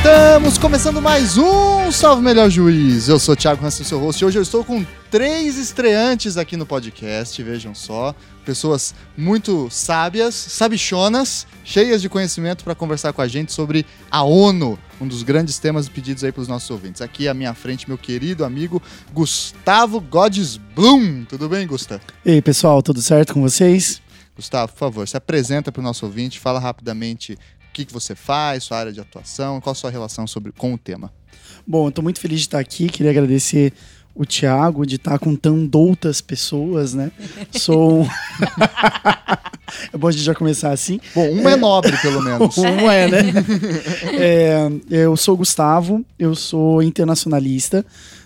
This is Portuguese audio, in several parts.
Estamos começando mais um Salve Melhor Juiz. Eu sou o Thiago Hansen, seu host. Hoje eu estou com três estreantes aqui no podcast, vejam só. Pessoas muito sábias, sabichonas, cheias de conhecimento para conversar com a gente sobre a ONU, um dos grandes temas pedidos aí para os nossos ouvintes. Aqui à minha frente, meu querido amigo Gustavo Godes Blum. Tudo bem, Gustavo? E aí, pessoal, tudo certo com vocês? Gustavo, por favor, se apresenta para o nosso ouvinte, fala rapidamente que, que você faz, sua área de atuação, qual a sua relação sobre, com o tema. Bom, eu estou muito feliz de estar aqui, queria agradecer o Thiago de estar com tão doutas pessoas, né? Sou é bom a gente já começar assim. Bom, um é, é nobre, pelo menos. um é, né? é, eu sou Gustavo, eu sou internacionalista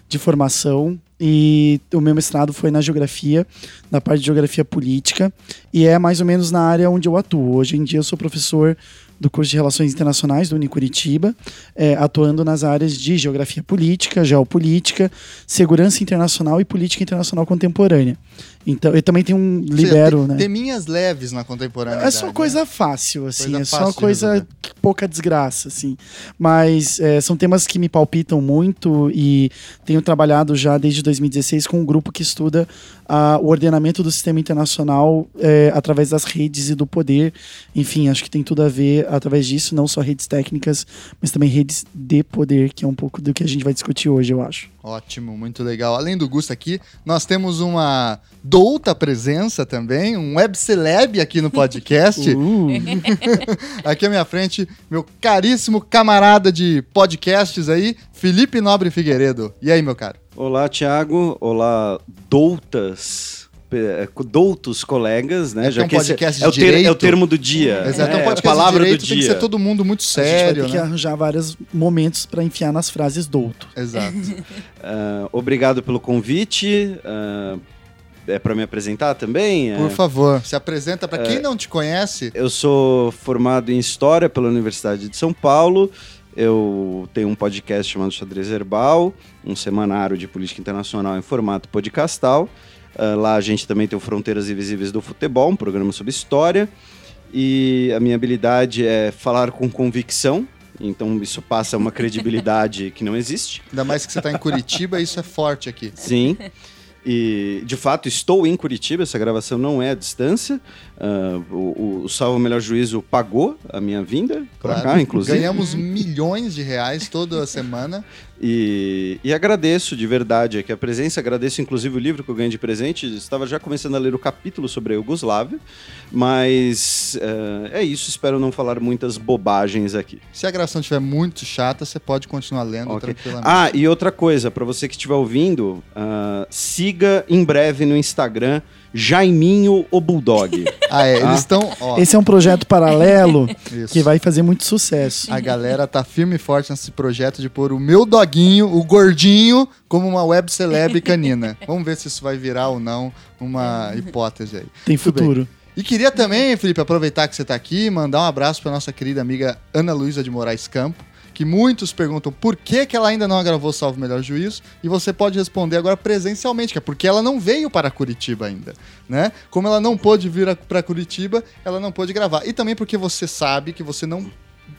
de formação e o meu mestrado foi na geografia, na parte de geografia política, e é mais ou menos na área onde eu atuo. Hoje em dia eu sou professor do curso de Relações Internacionais do Unicuritiba, é, atuando nas áreas de geografia política, geopolítica, segurança internacional e política internacional contemporânea. Então, eu também tenho um libero, tem, né? Teminhas leves na contemporânea. É só coisa né? fácil, assim, coisa é só coisa pouca desgraça, assim. Mas é, são temas que me palpitam muito e tenho trabalhado já desde 2016 com um grupo que estuda uh, o ordenamento do sistema internacional é, através das redes e do poder. Enfim, acho que tem tudo a ver através disso, não só redes técnicas, mas também redes de poder, que é um pouco do que a gente vai discutir hoje, eu acho. Ótimo, muito legal. Além do Gusto aqui, nós temos uma douta presença também, um web celeb aqui no podcast. Uh. aqui à minha frente, meu caríssimo camarada de podcasts aí, Felipe Nobre Figueiredo. E aí, meu caro? Olá, Thiago. Olá, doutas é, doutos colegas, né? É Já é um que podcast é, o ter, é o termo do dia. Exato, é, um podcast a palavra de direito do tem dia. que ser todo mundo muito sério. A gente vai ter né? que arranjar vários momentos para enfiar nas frases douto. Exato. uh, obrigado pelo convite. Uh, é para me apresentar também? Por favor, se apresenta para quem não te conhece. Eu sou formado em História pela Universidade de São Paulo. Eu tenho um podcast chamado Xadrez Herbal, um semanário de política internacional em formato podcastal. Uh, lá a gente também tem o Fronteiras Invisíveis do Futebol, um programa sobre história. E a minha habilidade é falar com convicção. Então isso passa uma credibilidade que não existe. Ainda mais que você está em Curitiba, isso é forte aqui. Sim. E, de fato, estou em Curitiba, essa gravação não é à distância. Uh, o, o Salvo Melhor Juízo pagou a minha vinda para cá, inclusive. Ganhamos milhões de reais toda semana. E, e, agradeço de verdade aqui a presença, agradeço inclusive o livro que eu ganhei de presente. Estava já começando a ler o capítulo sobre a Iugoslávia, mas uh, é isso, espero não falar muitas bobagens aqui. Se a gravação estiver muito chata, você pode continuar lendo okay. tranquilamente. Ah, e outra coisa, para você que estiver ouvindo, uh, siga em breve no Instagram Jaiminho o Bulldog. Ah, é, eles ah. estão. Esse é um projeto paralelo que vai fazer muito sucesso. A galera tá firme e forte nesse projeto de pôr o meu doguinho, o gordinho, como uma web celeb canina. Vamos ver se isso vai virar ou não uma hipótese aí. Tem futuro. E queria também, Felipe, aproveitar que você está aqui, mandar um abraço para nossa querida amiga Ana Luísa de Moraes Campo, que muitos perguntam por que, que ela ainda não gravou Salve Melhor Juízo, e você pode responder agora presencialmente, que é porque ela não veio para Curitiba ainda, né? Como ela não pôde vir para Curitiba, ela não pôde gravar. E também porque você sabe que você não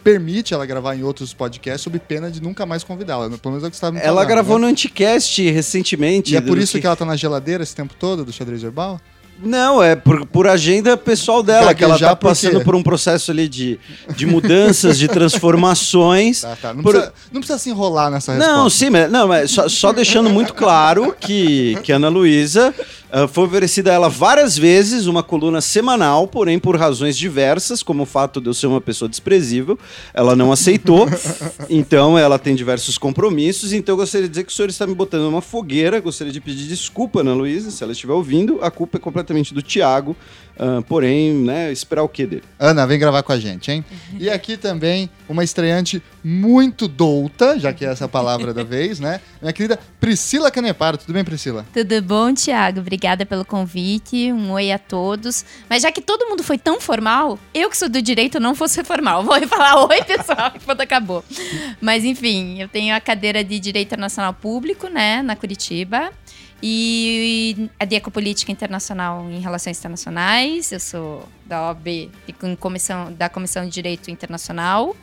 permite ela gravar em outros podcasts sob pena de nunca mais convidá-la. Pelo menos é o que você estava me Ela gravou né? no Anticast recentemente. E é por isso que... que ela tá na geladeira esse tempo todo do xadrez verbal? Não, é por, por agenda pessoal dela, que ela tá passando por um processo ali de, de mudanças, de transformações. Tá, tá. Não, por... precisa, não precisa se enrolar nessa resposta. Não, sim, mas, não, mas só, só deixando muito claro que, que a Ana Luísa Uh, foi oferecida a ela várias vezes uma coluna semanal, porém, por razões diversas, como o fato de eu ser uma pessoa desprezível, ela não aceitou. então, ela tem diversos compromissos. Então, eu gostaria de dizer que o senhor está me botando numa fogueira. Gostaria de pedir desculpa, Ana Luísa, se ela estiver ouvindo. A culpa é completamente do Tiago. Uh, porém, né, esperar o que dele? Ana, vem gravar com a gente, hein? E aqui também uma estreante muito douta, já que é essa palavra da vez, né? Minha querida Priscila Caneparo. Tudo bem, Priscila? Tudo bom, Tiago? Obrigada pelo convite. Um oi a todos. Mas já que todo mundo foi tão formal, eu que sou do direito não vou ser formal. Vou falar oi, pessoal, quando acabou. Mas enfim, eu tenho a cadeira de Direito Internacional Público, né, na Curitiba. E a de Ecopolítica Internacional em Relações Internacionais. Eu sou da OAB, comissão, da Comissão de Direito Internacional.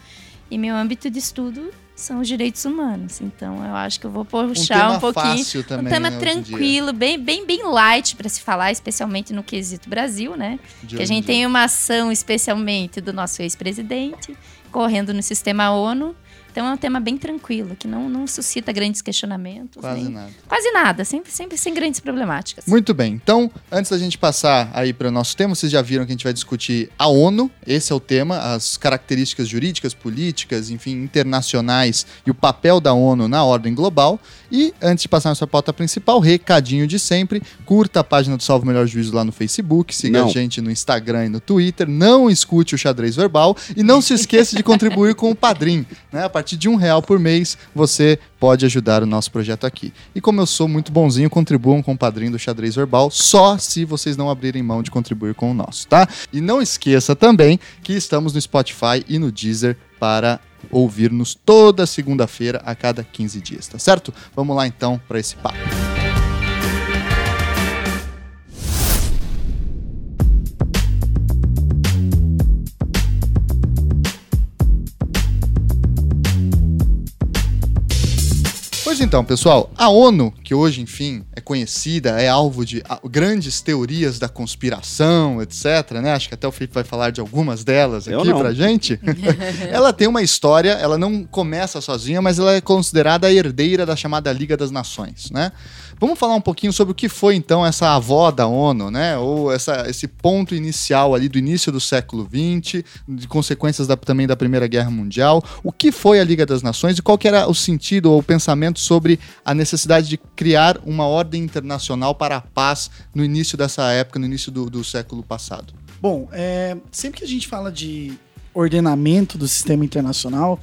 E meu âmbito de estudo são os direitos humanos. Então eu acho que eu vou puxar tema um, pouquinho. também, um tema né, tranquilo, bem, bem, bem light para se falar, especialmente no quesito Brasil, né? De que a gente dia. tem uma ação especialmente do nosso ex-presidente correndo no sistema ONU. Então é um tema bem tranquilo, que não, não suscita grandes questionamentos. Quase nem- nada. Quase nada, sempre, sempre sem grandes problemáticas. Muito bem. Então, antes da gente passar aí para o nosso tema, vocês já viram que a gente vai discutir a ONU. Esse é o tema, as características jurídicas, políticas, enfim, internacionais e o papel da ONU na ordem global. E antes de passar nossa pauta principal, recadinho de sempre, curta a página do Salvo Melhor Juízo lá no Facebook, siga Não. a gente no Instagram e no Twitter, não escute o xadrez verbal e não se esqueça de contribuir com o Padrim. Né? A partir de um real por mês, você pode ajudar o nosso projeto aqui. E como eu sou muito bonzinho, contribuam com o Padrim do xadrez verbal, só se vocês não abrirem mão de contribuir com o nosso, tá? E não esqueça também que estamos no Spotify e no Deezer para ouvir-nos toda segunda-feira a cada 15 dias, tá certo? Vamos lá então para esse papo. Pois então, pessoal, a ONU, que hoje, enfim, é conhecida, é alvo de ah, grandes teorias da conspiração, etc, né? Acho que até o Felipe vai falar de algumas delas Eu aqui não. pra gente. ela tem uma história, ela não começa sozinha, mas ela é considerada a herdeira da chamada Liga das Nações, né? Vamos falar um pouquinho sobre o que foi então essa avó da ONU, né? Ou essa, esse ponto inicial ali do início do século XX, de consequências da- também da Primeira Guerra Mundial. O que foi a Liga das Nações e qual que era o sentido ou o pensamento sobre a necessidade de criar uma ordem internacional para a paz no início dessa época, no início do, do século passado? Bom, é, sempre que a gente fala de ordenamento do sistema internacional,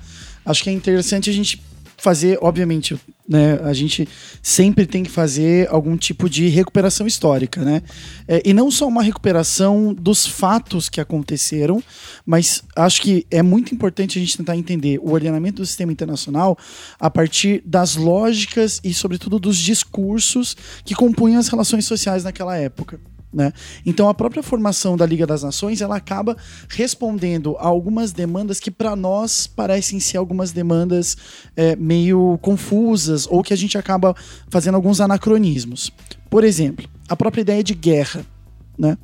acho que é interessante a gente fazer, obviamente, né, a gente sempre tem que fazer algum tipo de recuperação histórica, né? É, e não só uma recuperação dos fatos que aconteceram, mas acho que é muito importante a gente tentar entender o ordenamento do sistema internacional a partir das lógicas e, sobretudo, dos discursos que compunham as relações sociais naquela época. Né? Então a própria formação da Liga das Nações ela acaba respondendo a algumas demandas que para nós parecem ser algumas demandas é, meio confusas ou que a gente acaba fazendo alguns anacronismos. Por exemplo, a própria ideia de guerra, né?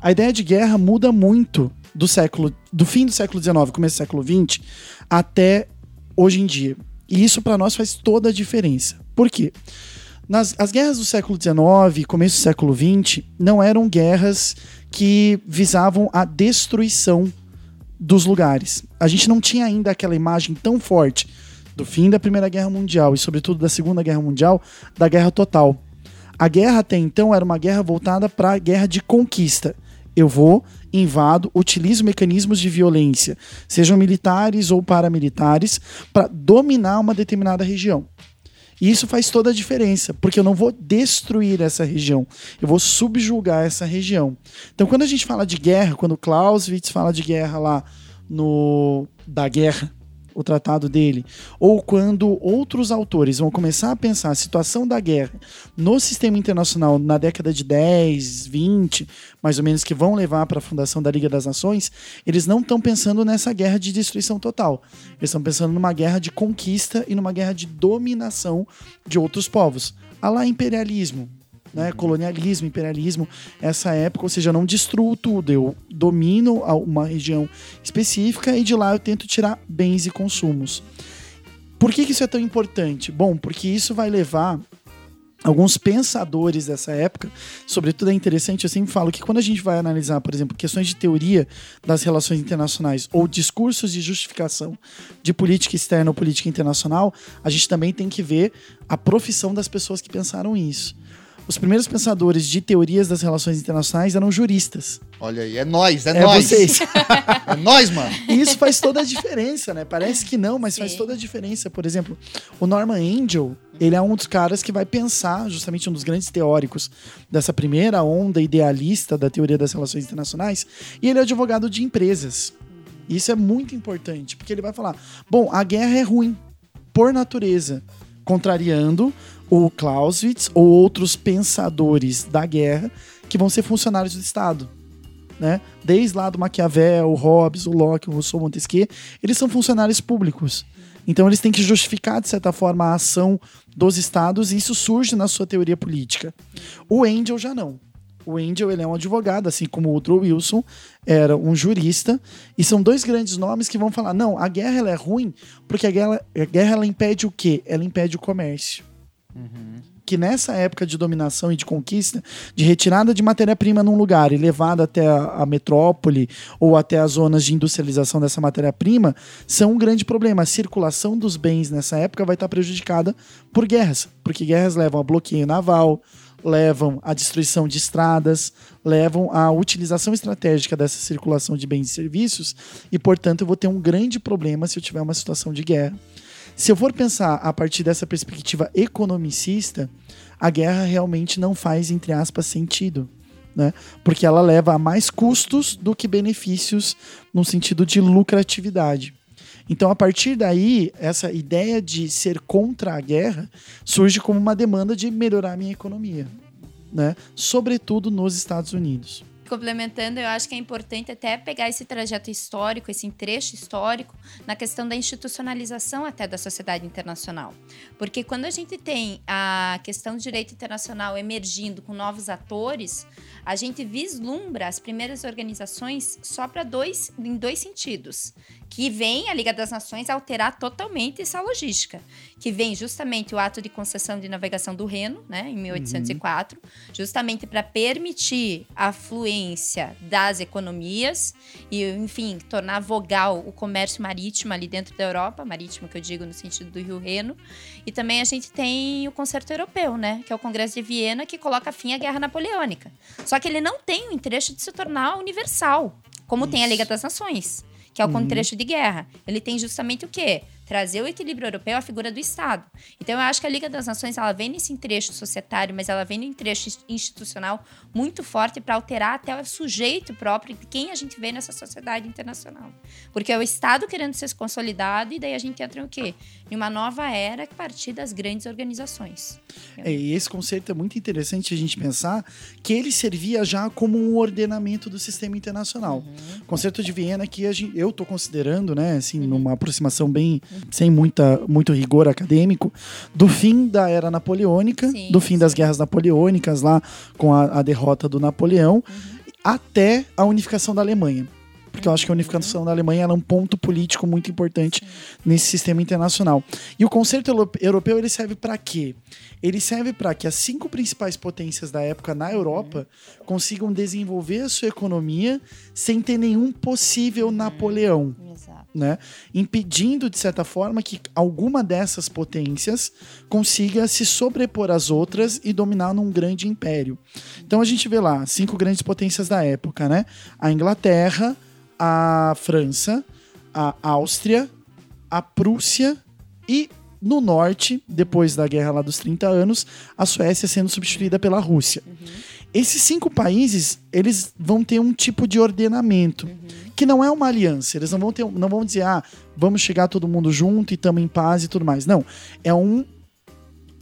A ideia de guerra muda muito do século, do fim do século XIX, começo do século XX, até hoje em dia. E isso para nós faz toda a diferença. Por quê? Nas, as guerras do século XIX, começo do século XX, não eram guerras que visavam a destruição dos lugares. A gente não tinha ainda aquela imagem tão forte do fim da Primeira Guerra Mundial e, sobretudo, da Segunda Guerra Mundial, da guerra total. A guerra até então era uma guerra voltada para a guerra de conquista. Eu vou, invado, utilizo mecanismos de violência, sejam militares ou paramilitares, para dominar uma determinada região. E isso faz toda a diferença, porque eu não vou destruir essa região, eu vou subjugar essa região. Então, quando a gente fala de guerra, quando Clausewitz fala de guerra lá no da guerra, o tratado dele, ou quando outros autores vão começar a pensar a situação da guerra no sistema internacional na década de 10, 20, mais ou menos, que vão levar para a fundação da Liga das Nações, eles não estão pensando nessa guerra de destruição total. Eles estão pensando numa guerra de conquista e numa guerra de dominação de outros povos. A lá imperialismo, né? Colonialismo, imperialismo, essa época, ou seja, eu não destruo tudo, eu domino uma região específica e de lá eu tento tirar bens e consumos. Por que, que isso é tão importante? Bom, porque isso vai levar alguns pensadores dessa época, sobretudo é interessante, eu sempre falo que quando a gente vai analisar, por exemplo, questões de teoria das relações internacionais ou discursos de justificação de política externa ou política internacional, a gente também tem que ver a profissão das pessoas que pensaram isso. Os primeiros pensadores de teorias das relações internacionais eram juristas. Olha aí, é nós, é, É nós. vocês. É nós, mano. E isso faz toda a diferença, né? Parece que não, mas faz Sim. toda a diferença. Por exemplo, o Norman Angel, ele é um dos caras que vai pensar, justamente um dos grandes teóricos dessa primeira onda idealista da teoria das relações internacionais, e ele é advogado de empresas. Isso é muito importante, porque ele vai falar: bom, a guerra é ruim, por natureza, contrariando o Clausewitz ou outros pensadores da guerra que vão ser funcionários do Estado. né? Desde lá do Maquiavel, o Hobbes, o Locke, o Rousseau, Montesquieu, eles são funcionários públicos. Então eles têm que justificar, de certa forma, a ação dos estados e isso surge na sua teoria política. O Angel já não. O Angel ele é um advogado, assim como o Woodrow Wilson era um jurista, e são dois grandes nomes que vão falar: não, a guerra ela é ruim porque a guerra, a guerra ela impede o quê? Ela impede o comércio. Que nessa época de dominação e de conquista, de retirada de matéria-prima num lugar e levada até a, a metrópole ou até as zonas de industrialização dessa matéria-prima, são um grande problema. A circulação dos bens nessa época vai estar prejudicada por guerras, porque guerras levam a bloqueio naval, levam à destruição de estradas, levam à utilização estratégica dessa circulação de bens e serviços, e portanto eu vou ter um grande problema se eu tiver uma situação de guerra. Se eu for pensar a partir dessa perspectiva economicista, a guerra realmente não faz, entre aspas, sentido. Né? Porque ela leva a mais custos do que benefícios no sentido de lucratividade. Então, a partir daí, essa ideia de ser contra a guerra surge como uma demanda de melhorar a minha economia, né? Sobretudo nos Estados Unidos. Complementando, eu acho que é importante até pegar esse trajeto histórico, esse trecho histórico, na questão da institucionalização até da sociedade internacional. Porque quando a gente tem a questão do direito internacional emergindo com novos atores, a gente vislumbra as primeiras organizações só para dois, em dois sentidos. Que vem a Liga das Nações alterar totalmente essa logística. Que vem justamente o ato de concessão de navegação do Reno, né, em 1804, justamente para permitir a fluência das economias e, enfim, tornar vogal o comércio marítimo ali dentro da Europa, marítimo que eu digo no sentido do Rio Reno. E também a gente tem o Concerto Europeu, né, que é o Congresso de Viena, que coloca fim à Guerra Napoleônica. Só que ele não tem o interesse de se tornar universal, como tem a Liga das Nações, que é o contexto de guerra. Ele tem justamente o quê? Trazer o equilíbrio europeu à figura do Estado. Então, eu acho que a Liga das Nações ela vem nesse trecho societário, mas ela vem no trecho institucional muito forte para alterar até o sujeito próprio de quem a gente vê nessa sociedade internacional. Porque é o Estado querendo ser consolidado e daí a gente entra em o quê? Em uma nova era a partir das grandes organizações. É, e esse conceito é muito interessante a gente pensar que ele servia já como um ordenamento do sistema internacional. O conceito de Viena que a gente- eu estou considerando, né, assim, numa aproximação bem sem muita, muito rigor acadêmico, do fim da era napoleônica, Sim, do fim das guerras napoleônicas lá com a, a derrota do Napoleão, até a unificação da Alemanha. Porque eu acho que a unificação da Alemanha era um ponto político muito importante nesse sistema internacional. E o conceito euro- europeu ele serve para quê? Ele serve para que as cinco principais potências da época na Europa consigam desenvolver a sua economia sem ter nenhum possível Napoleão Exato. né? Impedindo, de certa forma, que alguma dessas potências consiga se sobrepor às outras e dominar num grande império. Então a gente vê lá cinco grandes potências da época, né? A Inglaterra, a França, a Áustria, a Prússia e no norte, depois da guerra lá dos 30 anos, a Suécia sendo substituída pela Rússia. Esses cinco países, eles vão ter um tipo de ordenamento, que não é uma aliança. Eles não vão, ter, não vão dizer, ah, vamos chegar todo mundo junto e estamos em paz e tudo mais. Não. É um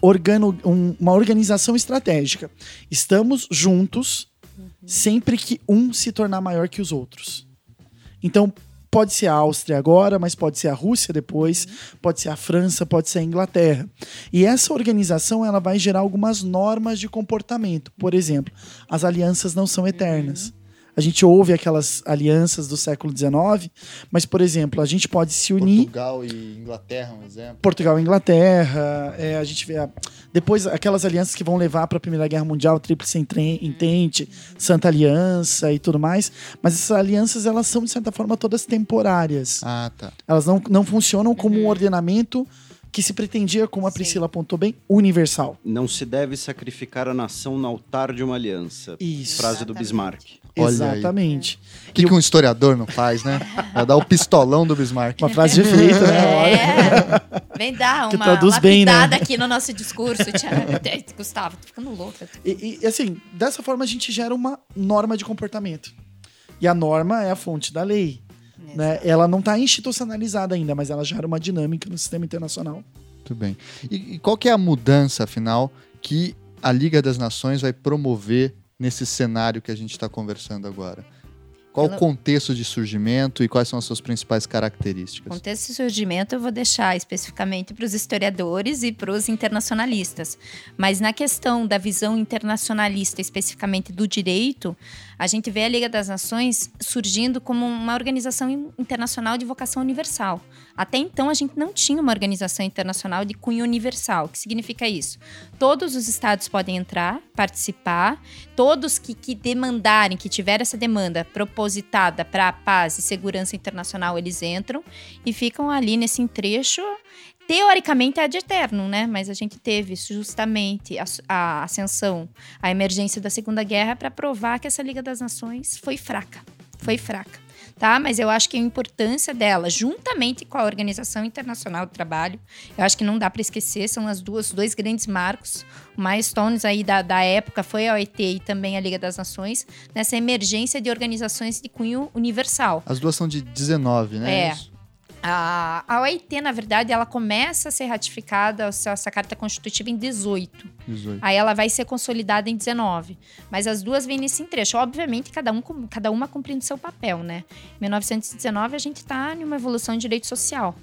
organo, um- uma organização estratégica. Estamos juntos sempre que um se tornar maior que os outros. Então, pode ser a Áustria agora, mas pode ser a Rússia depois, pode ser a França, pode ser a Inglaterra. E essa organização ela vai gerar algumas normas de comportamento. Por exemplo, as alianças não são eternas. A gente ouve aquelas alianças do século XIX, mas, por exemplo, a gente pode se unir. Portugal e Inglaterra, um exemplo. Portugal e Inglaterra, é, a gente vê a- depois aquelas alianças que vão levar para a Primeira Guerra Mundial, Tríplice Entente, Santa Aliança e tudo mais, mas essas alianças elas são de certa forma todas temporárias. Ah, tá. Elas não, não funcionam como um ordenamento que se pretendia, como a Sim. Priscila apontou bem, universal. Não se deve sacrificar a nação no altar de uma aliança. Isso. Frase do Exatamente. Bismarck. Olha. Exatamente. O que, que um historiador não faz, né? Vai dar o pistolão do Bismarck. Uma frase de efeito, né? Olha. É, vem dar Que uma, traduz bem, né? aqui no nosso discurso. Thiago. Gustavo, tô ficando louca. E, e, assim, dessa forma a gente gera uma norma de comportamento. E a norma é a fonte da lei. Né? Ela não está institucionalizada ainda, mas ela gera uma dinâmica no sistema internacional. Muito bem. E, e qual que é a mudança, afinal, que a Liga das Nações vai promover nesse cenário que a gente está conversando agora? Qual Pelo- o contexto de surgimento e quais são as suas principais características? Contexto de surgimento eu vou deixar especificamente para os historiadores e para os internacionalistas. Mas na questão da visão internacionalista, especificamente do direito, a gente vê a Liga das Nações surgindo como uma organização in- internacional de vocação universal. Até então a gente não tinha uma organização internacional de cunho universal. O que significa isso? Todos os estados podem entrar, participar, todos que, que demandarem, que tiver essa demanda propositada para a paz e segurança internacional, eles entram e ficam ali nesse trecho. Teoricamente é ad eterno, né? Mas a gente teve justamente a, a ascensão, a emergência da Segunda Guerra para provar que essa Liga das Nações foi fraca. Foi fraca. Tá? Mas eu acho que a importância dela, juntamente com a Organização Internacional do Trabalho, eu acho que não dá para esquecer, são as duas, os dois grandes marcos. Milestones aí da, da época foi a OIT e também a Liga das Nações, nessa emergência de organizações de cunho universal. As duas são de 19, né? É. Isso. A, a OIT, na verdade, ela começa a ser ratificada, essa carta constitutiva, em 18. 18. Aí ela vai ser consolidada em 19. Mas as duas vêm nesse trecho. Obviamente, cada, um, cada uma cumprindo seu papel, né? Em 1919, a gente está em uma evolução de direito social.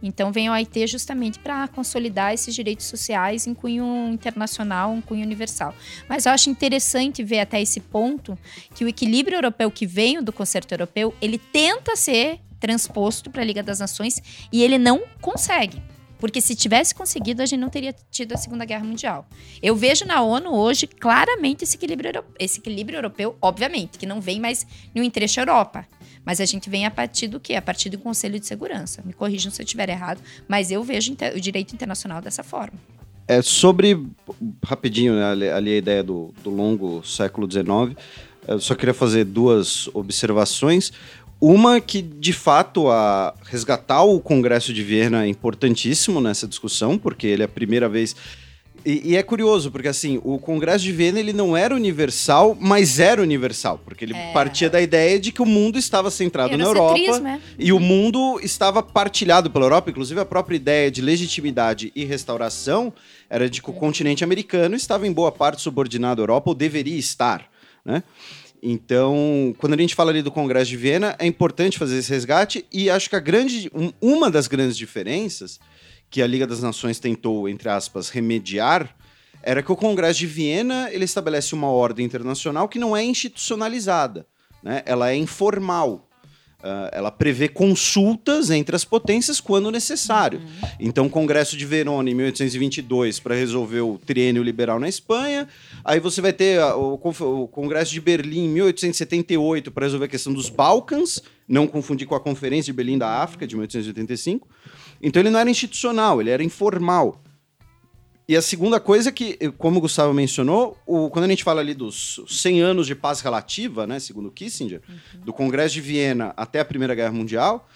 Então, vem a OIT justamente para consolidar esses direitos sociais em cunho internacional, em cunho universal. Mas eu acho interessante ver até esse ponto que o equilíbrio europeu que veio do concerto europeu, ele tenta ser transposto para a Liga das Nações e ele não consegue. Porque se tivesse conseguido, a gente não teria tido a Segunda Guerra Mundial. Eu vejo na ONU hoje claramente esse equilíbrio, euro- esse equilíbrio europeu, obviamente, que não vem mais no entrecho Europa. Mas a gente vem a partir do quê? A partir do Conselho de Segurança. Me corrijam se eu estiver errado, mas eu vejo o direito internacional dessa forma. É sobre, rapidinho, né, ali a ideia do, do longo século XIX, eu só queria fazer duas observações. Uma que, de fato, a resgatar o Congresso de Viena é importantíssimo nessa discussão, porque ele é a primeira vez... E, e é curioso, porque assim, o Congresso de Viena ele não era universal, mas era universal, porque ele partia da ideia de que o mundo estava centrado na Europa é. e o mundo estava partilhado pela Europa, inclusive a própria ideia de legitimidade e restauração era de que o continente americano estava em boa parte subordinado à Europa, ou deveria estar, né? Então, quando a gente fala ali do Congresso de Viena, é importante fazer esse resgate e acho que a grande, um- uma das grandes diferenças que a Liga das Nações tentou, entre aspas, remediar era que o Congresso de Viena ele estabelece uma ordem internacional que não é institucionalizada, né? Ela é informal. Ah, ela prevê consultas entre as potências quando necessário. Então, o Congresso de Verona, em 1822, para resolver o triênio liberal na Espanha. Aí você vai ter ah, o, o Congresso de Berlim, em 1878, para resolver a questão dos Balcãs, não confundir com a Conferência de Berlim da África, de 1885. Então, ele não era institucional, ele era informal. E a segunda coisa é que, como o Gustavo mencionou, o- quando a gente fala ali dos 100 anos de paz relativa, né, segundo Kissinger, do Congresso de Viena até a Primeira Guerra Mundial,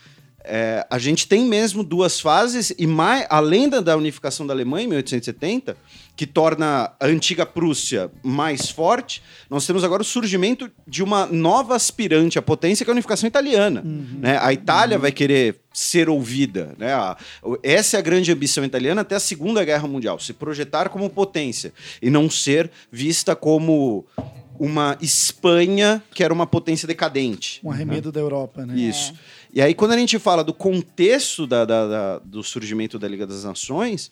é, a gente tem mesmo duas fases, e mais, além da, da unificação da Alemanha em 1870, que torna a antiga Prússia mais forte, nós temos agora o surgimento de uma nova aspirante à potência, que é a unificação italiana. né? A Itália vai querer ser ouvida. Né? Essa é a grande ambição italiana até a Segunda Guerra Mundial, se projetar como potência e não ser vista como uma Espanha que era uma potência decadente. Um arremedo da Europa, né? Isso. E aí, quando a gente fala do contexto da- da- da- do surgimento da Liga das Nações,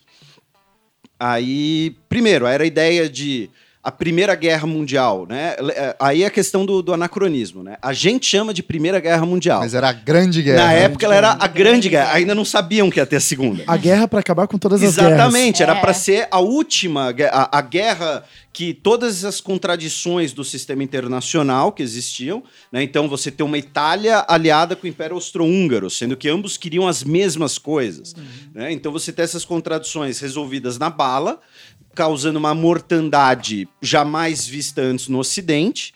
aí, primeiro, era a ideia de a Primeira Guerra Mundial, né? É, Aí é a questão do, do anacronismo, né? A gente chama de Primeira Guerra Mundial. Mas era a grande guerra. Na época ela era a Grande Guerra, ainda não sabiam que ia ter a Segunda. A guerra para acabar com todas as guerras. Exatamente, era É. para ser a última, a, a guerra que todas as contradições do sistema internacional que existiam, né? Então você tem uma Itália aliada com o Império Austro-Húngaro, sendo que ambos queriam as mesmas coisas, né? Então você tem essas contradições resolvidas na bala, causando uma mortandade jamais vista antes no Ocidente,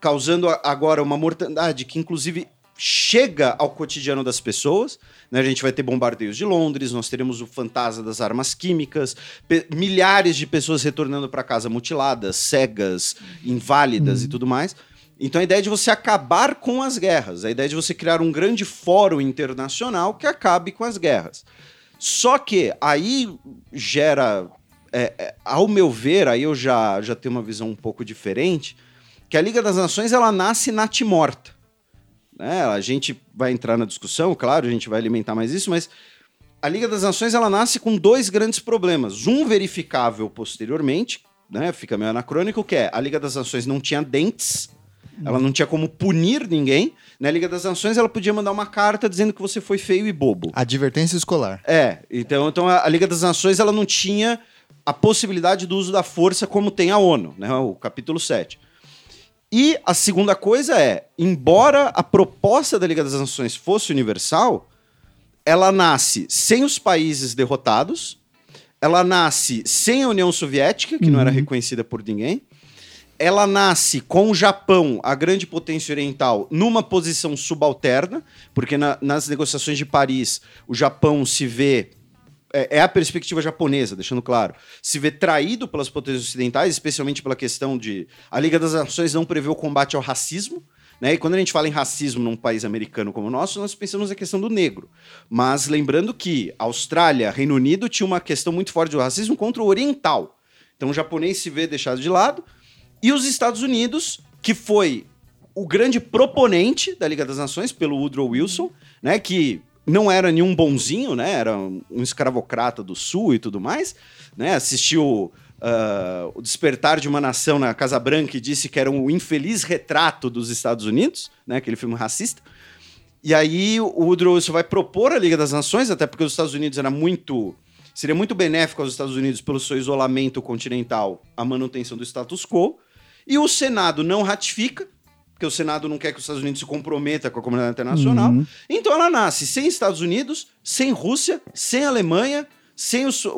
causando agora uma mortandade que, inclusive, chega ao cotidiano das pessoas. né? A gente vai ter bombardeios de Londres, nós teremos o fantasma das armas químicas, milhares de pessoas retornando para casa mutiladas, cegas, inválidas e tudo mais. Então a ideia é de você acabar com as guerras, a ideia é de você criar um grande fórum internacional que acabe com as guerras. Só que aí gera, é, é, ao meu ver, aí eu já, já tenho uma visão um pouco diferente, que a Liga das Nações ela nasce natimorta. né? A gente vai entrar na discussão, claro, a gente vai alimentar mais isso, mas a Liga das Nações ela nasce com dois grandes problemas. Um verificável posteriormente, né? Fica meio anacrônico, que é a Liga das Nações não tinha dentes, ela não tinha como punir ninguém. Na Liga das Nações ela podia mandar uma carta dizendo que você foi feio e bobo. Advertência escolar. É, então, então a, a Liga das Nações ela não tinha a possibilidade do uso da força como tem a ONU, né? O capítulo 7. E a segunda coisa é, embora a proposta da Liga das Nações fosse universal, ela nasce sem os países derrotados, ela nasce sem a União Soviética, que não era reconhecida por ninguém, ela nasce com o Japão, a grande potência oriental, numa posição subalterna, porque na- nas negociações de Paris o Japão se vê. É, é a perspectiva japonesa, deixando claro. Se vê traído pelas potências ocidentais, especialmente pela questão de. A Liga das Nações não prevê o combate ao racismo. Né? E quando a gente fala em racismo num país americano como o nosso, nós pensamos na questão do negro. Mas lembrando que Austrália, Reino Unido tinha uma questão muito forte do racismo contra o oriental. Então o japonês se vê deixado de lado. E os Estados Unidos, que foi o grande proponente da Liga das Nações, pelo Woodrow Wilson, né, que não era nenhum bonzinho, né, era um escravocrata do Sul e tudo mais, né, assistiu ah, o Despertar de uma Nação na Casa Branca e disse que era um infeliz retrato dos Estados Unidos, né, aquele filme racista. E aí o Woodrow Wilson vai propor a Liga das Nações, até porque os Estados Unidos era muito seria muito benéfico aos Estados Unidos pelo seu isolamento continental, a manutenção do status quo. E o Senado não ratifica, porque o Senado não quer que os Estados Unidos se comprometa com a comunidade internacional. Então ela nasce sem Estados Unidos, sem Rússia, sem Alemanha, sem os, o-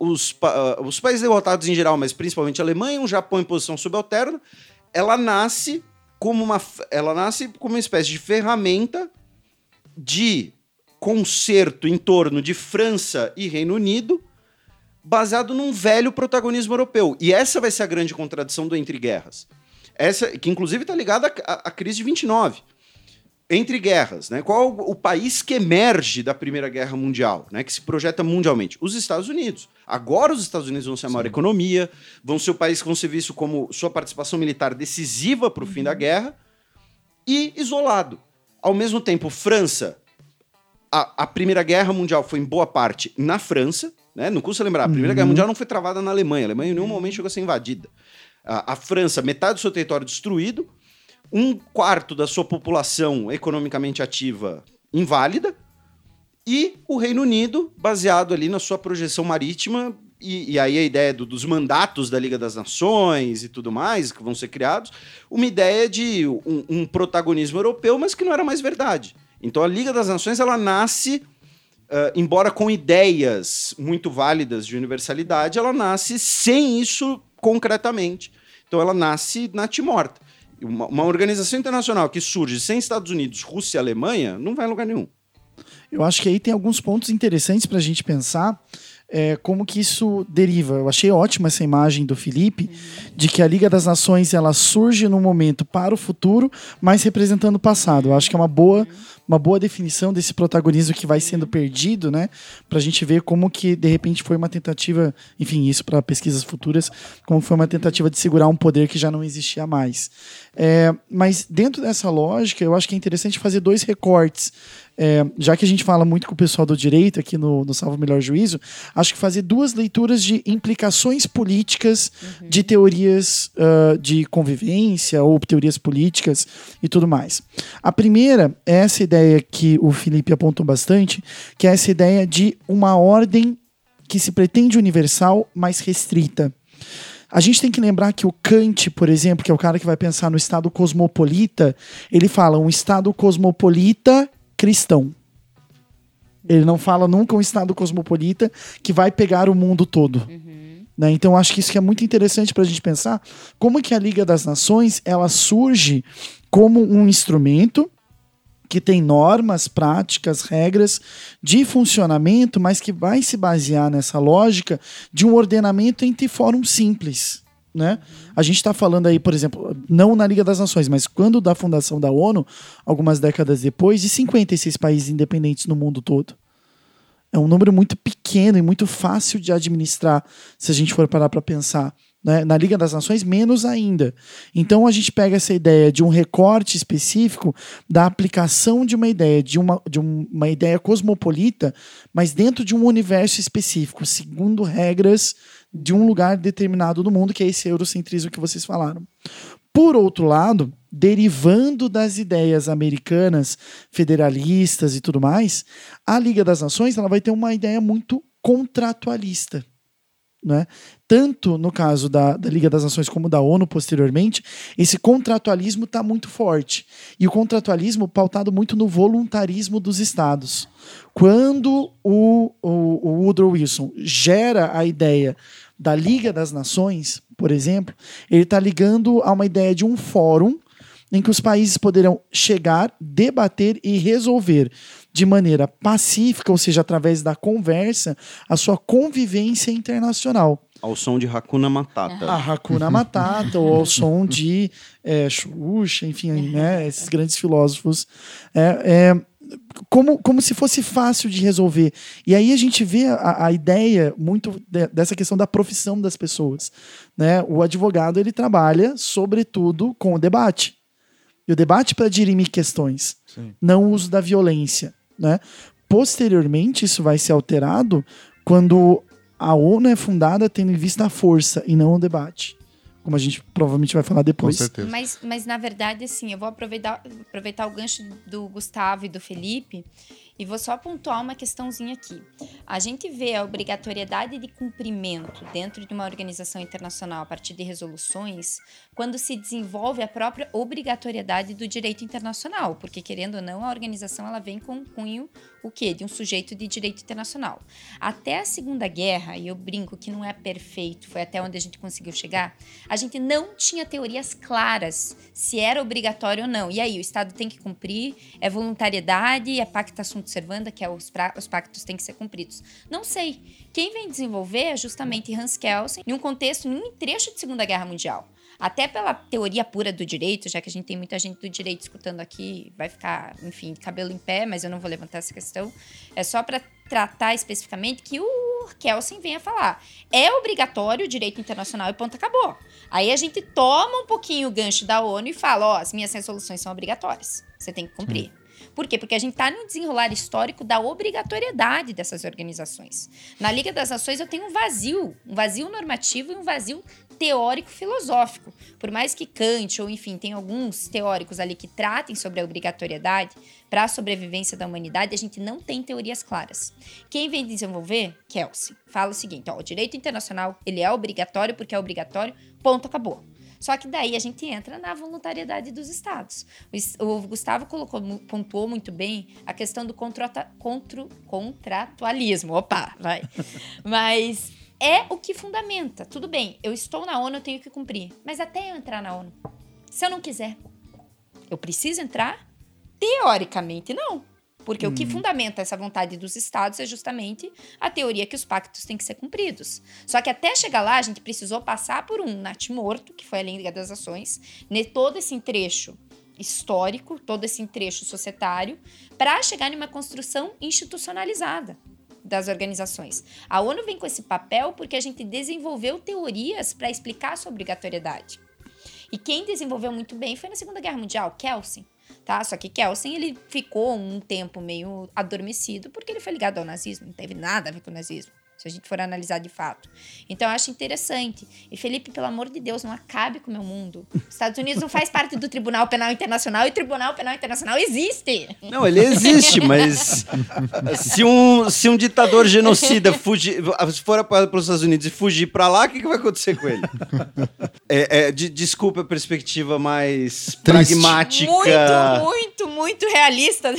o- os, ah, os países derrotados em geral, mas principalmente a Alemanha, um Japão em posição subalterna. Ela nasce como uma, ela nasce como uma espécie de ferramenta de concerto em torno de França e Reino Unido, baseado num velho protagonismo europeu. E essa vai ser a grande contradição do Entre Guerras. Essa, que inclusive está ligada à, à- crise de 29. Entre guerras, né? Qual o, o país que emerge da Primeira Guerra Mundial, né? Que se projeta mundialmente? Os Estados Unidos. Agora os Estados Unidos vão ser a maior economia, vão ser o país que vão ser visto como sua participação militar decisiva para o fim da guerra e isolado. Ao mesmo tempo, França a, a Primeira Guerra Mundial foi em boa parte na França, né? Não custa lembrar, a Primeira Guerra Mundial não foi travada na Alemanha. A Alemanha em nenhum momento chegou a ser invadida. A, a França, metade do seu território destruído, um quarto da sua população economicamente ativa inválida, e o Reino Unido, baseado ali na sua projeção marítima, e, e aí a ideia do- dos mandatos da Liga das Nações e tudo mais, que vão ser criados, uma ideia de um, um protagonismo europeu, mas que não era mais verdade. Então a Liga das Nações ela nasce, ah, embora com ideias muito válidas de universalidade, ela nasce sem isso concretamente. Então ela nasce natimorta. Uma, uma organização internacional que surge sem Estados Unidos, Rússia e Alemanha não vai a lugar nenhum. Eu acho que aí tem alguns pontos interessantes para a gente pensar é, como que isso deriva. Eu achei ótima essa imagem do Felipe de que a Liga das Nações ela surge num momento para o futuro, mas representando o passado. Eu acho que é uma boa, uma boa definição desse protagonismo que vai sendo perdido, né? Para a gente ver como que de repente foi uma tentativa, enfim, isso para pesquisas futuras, como foi uma tentativa de segurar um poder que já não existia mais. É, mas dentro dessa lógica, eu acho que é interessante fazer dois recortes. É, já que a gente fala muito com o pessoal do direito aqui no, no Salvo Melhor Juízo, acho que fazer duas leituras de implicações políticas de teorias ah, de convivência ou teorias políticas e tudo mais. A primeira é essa ideia que o Felipe apontou bastante, que é essa ideia de uma ordem que se pretende universal, mas restrita. A gente tem que lembrar que o Kant, por exemplo, que é o cara que vai pensar no Estado cosmopolita, ele fala um Estado cosmopolita cristão. Ele não fala nunca um Estado cosmopolita que vai pegar o mundo todo. Né? Então, acho que isso que é muito interessante para a gente pensar como que a Liga das Nações ela surge como um instrumento que tem normas, práticas, regras de funcionamento, mas que vai se basear nessa lógica de um ordenamento entre fóruns simples. Né? A gente está falando aí, por exemplo, não na Liga das Nações, mas quando da fundação da ONU, algumas décadas depois, de 56 países independentes no mundo todo. É um número muito pequeno e muito fácil de administrar, se a gente for parar para pensar. né? Na Liga das Nações, menos ainda. Então a gente pega essa ideia de um recorte específico da aplicação de uma ideia, de uma, de um- uma ideia cosmopolita, mas dentro de um universo específico, segundo regras de um lugar determinado do mundo, que é esse eurocentrismo que vocês falaram. Por outro lado, derivando das ideias americanas, federalistas e tudo mais, a Liga das Nações ela vai ter uma ideia muito contratualista. Né? Tanto no caso da, da Liga das Nações como da ONU posteriormente, esse contratualismo está muito forte. E o contratualismo pautado muito no voluntarismo dos estados. Quando o, o, o Woodrow Wilson gera a ideia da Liga das Nações, por exemplo, ele está ligando a uma ideia de um fórum em que os países poderão chegar, debater e resolver de maneira pacífica, ou seja, através da conversa, a sua convivência internacional. Ao som de Hakuna Matata. A Hakuna Matata, ou ao som de é, Xuxa, enfim, né, esses grandes filósofos. É, é, como, como se fosse fácil de resolver. E aí a gente vê a, a ideia muito de- dessa questão da profissão das pessoas. Né? O advogado ele trabalha, sobretudo, com o debate. E o debate para dirimir questões, não o uso da violência. Né? Posteriormente, isso vai ser alterado quando a ONU é fundada tendo em vista a força e não o debate. Como a gente provavelmente vai falar Com depois. certeza. Mas, mas na verdade, assim, eu vou aproveitar, aproveitar o gancho do Gustavo e do Felipe e vou só pontuar uma questãozinha aqui. A gente vê a obrigatoriedade de cumprimento dentro de uma organização internacional a partir de resoluções quando se desenvolve a própria obrigatoriedade do direito internacional, porque querendo ou não, a organização ela vem com um cunho o quê? De um sujeito de direito internacional. Até a Segunda Guerra, e eu brinco que não é perfeito, foi até onde a gente conseguiu chegar, a gente não tinha teorias claras se era obrigatório ou não. E aí, o Estado tem que cumprir, é voluntariedade, é pacta sunt servanda, que é os, pra- os pactos têm que ser cumpridos. Não sei. Quem vem desenvolver é justamente Hans Kelsen, em um contexto, em um trecho de Segunda Guerra Mundial. Até pela teoria pura do direito, já que a gente tem muita gente do direito escutando aqui, vai ficar, enfim, cabelo em pé, mas eu não vou levantar essa questão. É só para tratar especificamente que o Kelsen venha falar. É obrigatório o direito internacional e ponto acabou. Aí a gente toma um pouquinho o gancho da ONU e fala: ó, as minhas resoluções são obrigatórias. Você tem que cumprir. Por quê? Porque a gente está no desenrolar histórico da obrigatoriedade dessas organizações. Na Liga das Nações eu tenho um vazio, um vazio normativo e um vazio teórico filosófico. Por mais que Kant, ou enfim, tem alguns teóricos ali que tratem sobre a obrigatoriedade para a sobrevivência da humanidade, a gente não tem teorias claras. Quem vem desenvolver? Kelsey. Fala o seguinte, ó, o direito internacional, ele é obrigatório porque é obrigatório, ponto, acabou. Só que daí a gente entra na voluntariedade dos estados. O, Gustavo colocou, pontuou muito bem a questão do contrata- contro- contratualismo. Opa, vai. Mas é o que fundamenta. Tudo bem, eu estou na ONU, eu tenho que cumprir. Mas até eu entrar na ONU, se eu não quiser, eu preciso entrar? Teoricamente, não. Porque o que fundamenta essa vontade dos estados é justamente a teoria que os pactos têm que ser cumpridos. Só que até chegar lá, a gente precisou passar por um natimorto, que foi a Liga das Ações, né, todo esse trecho histórico, todo esse trecho societário, para chegar numa construção institucionalizada das organizações. A ONU vem com esse papel porque a gente desenvolveu teorias para explicar sua obrigatoriedade. E quem desenvolveu muito bem foi na Segunda Guerra Mundial, Kelsen. Tá? Só que Kelsen ele ficou um tempo meio adormecido porque ele foi ligado ao nazismo, não teve nada a ver com o nazismo. Se a gente for analisar de fato. Então, eu acho interessante. E, Felipe, pelo amor de Deus, não acabe com o meu mundo. Os Estados Unidos não faz parte do Tribunal Penal Internacional e o Tribunal Penal Internacional existe. Não, ele existe, mas se um, se um ditador genocida fugir, se for para os Estados Unidos e fugir para lá, o que, que vai acontecer com ele? É, é, de- desculpa a perspectiva mais pragmática. Muito, muito, muito realista.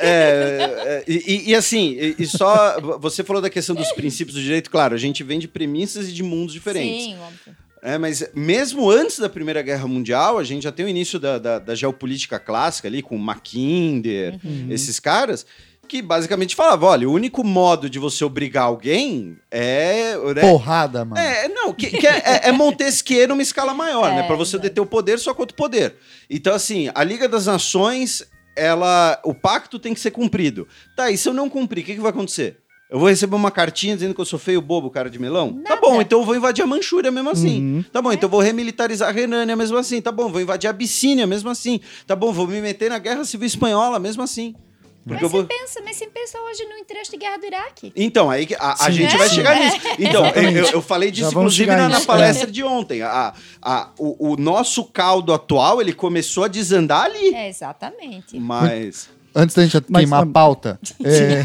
É, é, e, e- e assim, e, e só você falou da questão dos princípios do direito, claro, a gente vem de premissas e de mundos diferentes. Sim, óbvio. É, mas mesmo antes da Primeira Guerra Mundial, a gente já tem o início da, da, da geopolítica clássica ali, com Mackinder, esses caras, que basicamente falavam, olha, o único modo de você obrigar alguém é... né, Porrada, mano. é, não, que, que é, é, é Montesquieu numa escala maior, né? É, Pra você exato. deter o poder só contra o poder. Então, assim, a Liga das Nações, ela. O pacto tem que ser cumprido. Tá, e se eu não cumprir, o que, que vai acontecer? Eu vou receber uma cartinha dizendo que eu sou feio, bobo, cara de melão? Tá Nada. bom, então eu vou invadir a Manchúria mesmo assim. Uhum. Tá bom, então eu vou remilitarizar a Renânia mesmo assim. Tá bom, vou invadir a Abissínia mesmo assim. Tá bom, vou me meter na Guerra Civil Espanhola mesmo assim. Porque Mas vou... você pensa, mas você pensa hoje no trecho de guerra do Iraque. Então, aí que a, a Sim. gente É. vai chegar nisso. Então, eu, eu- falei disso, inclusive, na, na nisso, palestra de ontem. A, a, o, o nosso caldo atual, ele começou a desandar ali. É, exatamente. Mas... Antes da gente Mas, queimar a pauta, é,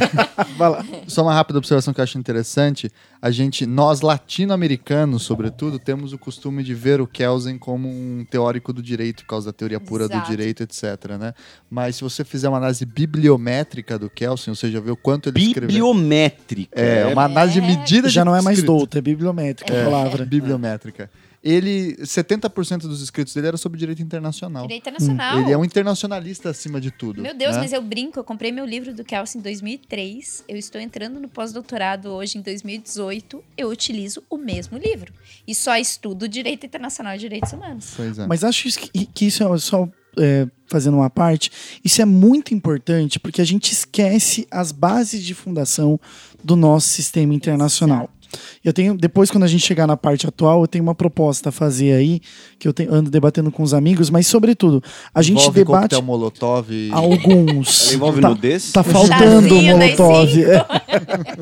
só uma rápida observação que eu acho interessante. A gente, nós latino-americanos, sobretudo, temos o costume de ver o Kelsen como um teórico do direito, por causa da teoria pura do Exato. direito, etc. Né? Mas se você fizer uma análise bibliométrica do Kelsen, ou seja, ver o quanto ele escreveu. Bibliométrica. É, uma análise de É. medida Já de não é mais escrita. douta, é bibliométrica a palavra. Bibliométrica. Ele, 70% dos escritos dele era sobre direito internacional. Direito internacional. Ele é um internacionalista acima de tudo. Meu Deus, né? mas eu brinco, eu comprei meu livro do Kelsen em 2003, eu estou entrando no pós-doutorado hoje em 2018, eu utilizo o mesmo livro. E só estudo direito internacional e direitos humanos. Pois é. Mas acho que, que isso é só é, fazendo uma parte, isso é muito importante porque a gente esquece as bases de fundação do nosso sistema internacional. Eu tenho, depois, quando a gente chegar na parte atual, eu tenho uma proposta a fazer aí, que eu tenho- ando debatendo com os amigos, mas, sobretudo, a gente Envolve debate Molotov alguns. Ela envolve tá, nudez? Tá faltando o Chazinho das Molotov. é.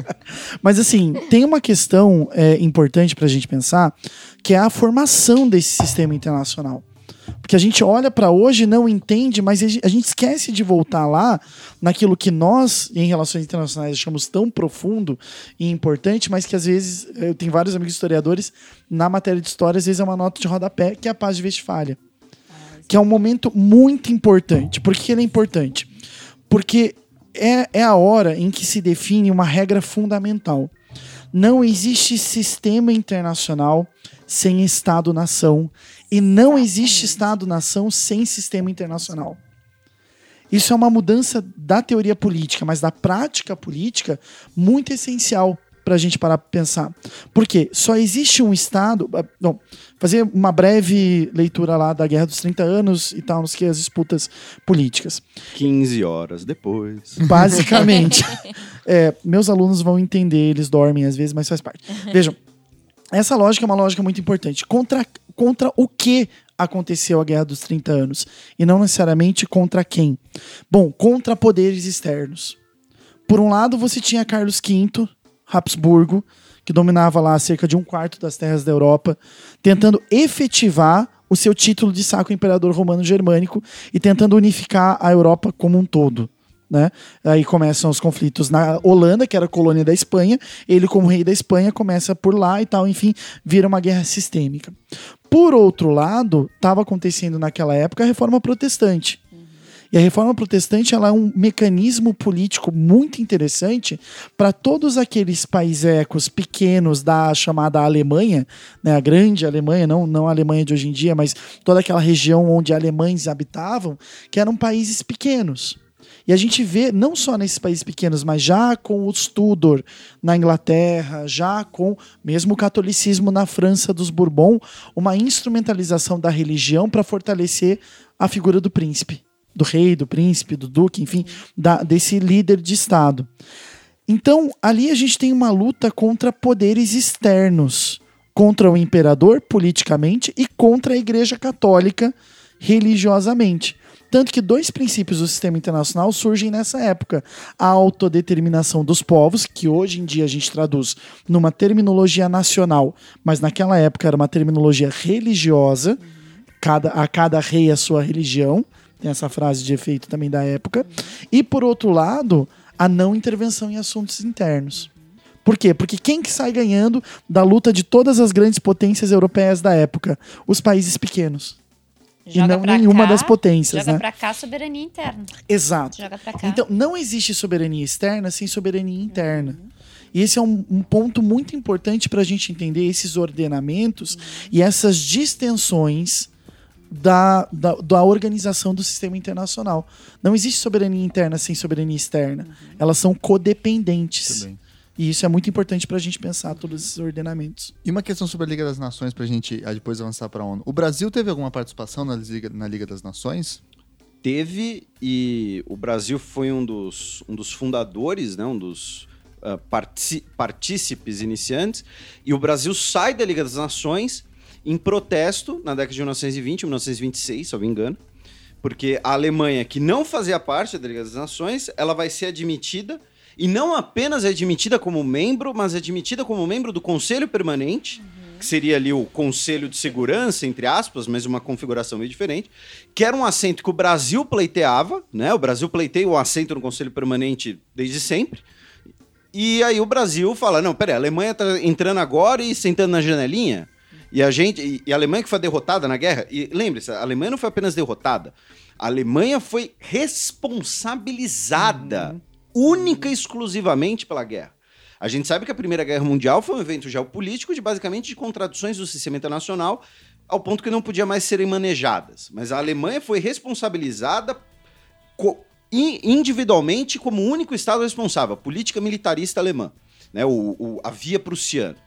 Mas assim, tem uma questão é, importante pra gente pensar, que é a formação desse sistema internacional. Porque a gente olha pra hoje não entende, mas a gente a gente esquece de voltar lá naquilo que nós, em relações internacionais, achamos tão profundo e importante, mas que às vezes, eu tenho vários amigos historiadores, na matéria de história, às vezes é uma nota de rodapé, que é a paz de Westfália. Que é um momento muito importante. Por que ele é importante? Porque é, é a hora em que se define uma regra fundamental. Não existe sistema internacional sem Estado-nação. E não existe Estado-nação sem sistema internacional. Isso é uma mudança da teoria política, mas da prática política muito essencial para a gente parar para pensar. Por quê? Só existe um Estado. ah, Não, fazer uma breve leitura lá da Guerra dos 30 Anos e tal, nos que as disputas políticas. 15 horas depois. Basicamente. É, meus alunos vão entender, eles dormem às vezes, mas faz parte. Vejam, essa lógica é uma lógica muito importante. Contra, contra o que aconteceu a Guerra dos 30 Anos? E não necessariamente contra quem? Bom, contra poderes externos. Por um lado, você tinha Carlos V, Habsburgo, que dominava lá cerca de um quarto das terras da Europa, tentando efetivar o seu título de sacro imperador romano germânico e tentando unificar a Europa como um todo. Né? Aí começam os conflitos na Holanda, que era colônia da Espanha. Ele, como rei da Espanha, começa por lá e tal, enfim, vira uma guerra sistêmica. Por outro lado, estava acontecendo naquela época a reforma protestante. E a reforma protestante ela é um mecanismo político muito interessante para todos aqueles paisecos pequenos da chamada Alemanha, né, a grande Alemanha, não, não a Alemanha de hoje em dia, mas toda aquela região onde alemães habitavam, que eram países pequenos. E a gente vê, não só nesses países pequenos, mas já com os Tudor na Inglaterra, já com mesmo o catolicismo na França dos Bourbon, uma instrumentalização da religião para fortalecer a figura do príncipe, do rei, do príncipe, do duque, enfim, da- desse líder de Estado. Então, ali a gente tem uma luta contra poderes externos, contra o imperador politicamente e contra a Igreja Católica religiosamente. Tanto que dois princípios do sistema internacional surgem nessa época: a autodeterminação dos povos, que hoje em dia a gente traduz numa terminologia nacional, mas naquela época era uma terminologia religiosa, cada, a cada rei a sua religião. Tem essa frase de efeito também da época. E por outro lado, a não intervenção em assuntos internos. Por quê? Porque quem que sai ganhando da luta de todas as grandes potências europeias da época? Os países pequenos. E não nenhuma cá, das potências, Joga né? pra cá soberania interna. Exato. Joga pra cá. Então, não existe soberania externa sem soberania interna. E esse é um, um ponto muito importante para a gente entender esses ordenamentos e essas distensões da, da, da organização do sistema internacional. Não existe soberania interna sem soberania externa. Elas são codependentes. Bem. E isso é muito importante para a gente pensar todos esses ordenamentos. E uma questão sobre a Liga das Nações pra gente ah, depois avançar pra ONU. O Brasil teve alguma participação na Liga, na Liga das Nações? Teve, e o Brasil foi um dos, um dos fundadores, né? Um dos uh, partícipes iniciantes, e o Brasil sai da Liga das Nações em protesto na década de 1920, 1926, se eu não me engano, porque a Alemanha, que não fazia parte da Liga das Nações, ela vai ser admitida e não apenas é admitida como membro, mas é admitida como membro do Conselho Permanente, uhum. que seria ali o Conselho de Segurança, entre aspas, mas uma configuração meio diferente, que era um assento que o Brasil pleiteava, né? O Brasil pleiteia o assento no Conselho Permanente desde sempre. E aí o Brasil fala: não, peraí, a Alemanha tá entrando agora e sentando na janelinha. E a gente. E a Alemanha que foi derrotada na guerra. E lembre-se, a Alemanha não foi apenas derrotada. A Alemanha foi responsabilizada. Uhum única e exclusivamente pela guerra. A gente sabe que a Primeira Guerra Mundial foi um evento geopolítico de basicamente de contradições do sistema internacional, ao ponto que não podia mais serem manejadas. Mas a Alemanha foi responsabilizada individualmente como único Estado responsável, política militarista alemã, né, o, o, a via prussiana.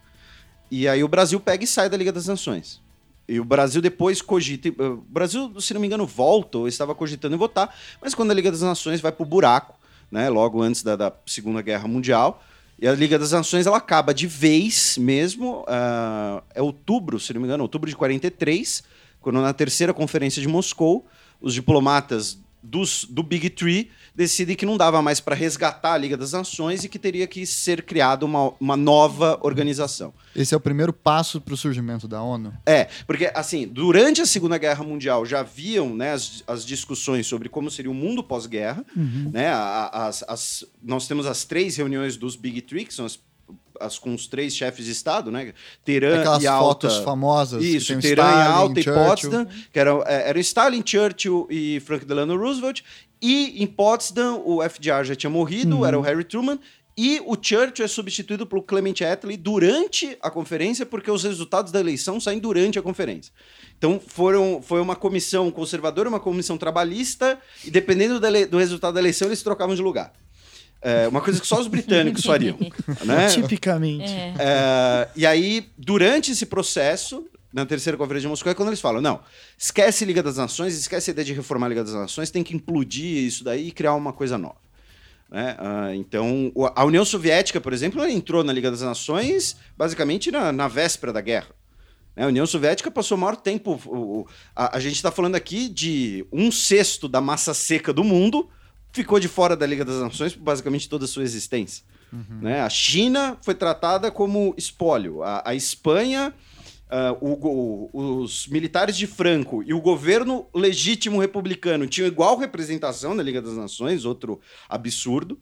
E aí o Brasil pega e sai da Liga das Nações. E o Brasil depois cogita. O Brasil, se não me engano, volta ou estava cogitando em votar, mas quando a Liga das Nações vai para o buraco, né, logo antes da, da, Segunda Guerra Mundial. E a Liga das Nações ela acaba de vez mesmo, uh, é outubro, se não me engano, outubro de 43, quando na terceira conferência de Moscou, os diplomatas dos, do Big Three decidem que não dava mais para resgatar a Liga das Nações e que teria que ser criada uma, uma nova organização. Esse é o primeiro passo para o surgimento da ONU? É, porque assim, durante a Segunda Guerra Mundial já haviam né, as, as discussões sobre como seria o mundo pós-guerra. Uhum. Né, as, as, nós temos as três reuniões dos Big Three, que são as as, com os três chefes de Estado, né? Teherã Aquelas e Alta. fotos famosas. Isso, Teherã e Alta e Potsdam, que eram, é, eram Stalin, Churchill e Franklin Delano Roosevelt. E em Potsdam, o FDR já tinha morrido, uhum. era o Harry Truman. E o Churchill é substituído pelo Clement Attlee durante a conferência, porque os resultados da eleição saem durante a conferência. Então foram, foi uma comissão conservadora, uma comissão trabalhista, e dependendo do resultado da eleição, eles trocavam de lugar. É uma coisa que só os britânicos fariam. né? Tipicamente. É. É, e aí, durante esse processo, na terceira conferência de Moscou, é quando eles falam: não, esquece Liga das Nações, esquece a ideia de reformar a Liga das Nações, tem que implodir isso daí e criar uma coisa nova. Né? Uh, então, a União Soviética, por exemplo, entrou na Liga das Nações basicamente na, na véspera da guerra. Né? A União Soviética passou o maior tempo. O, a, a gente está falando aqui de um sexto da massa seca do mundo ficou de fora da Liga das Nações basicamente toda a sua existência. Uhum. Né? A China foi tratada como espólio. A, a Espanha, uh, o, o, os militares de Franco e o governo legítimo republicano tinham igual representação na Liga das Nações, outro absurdo.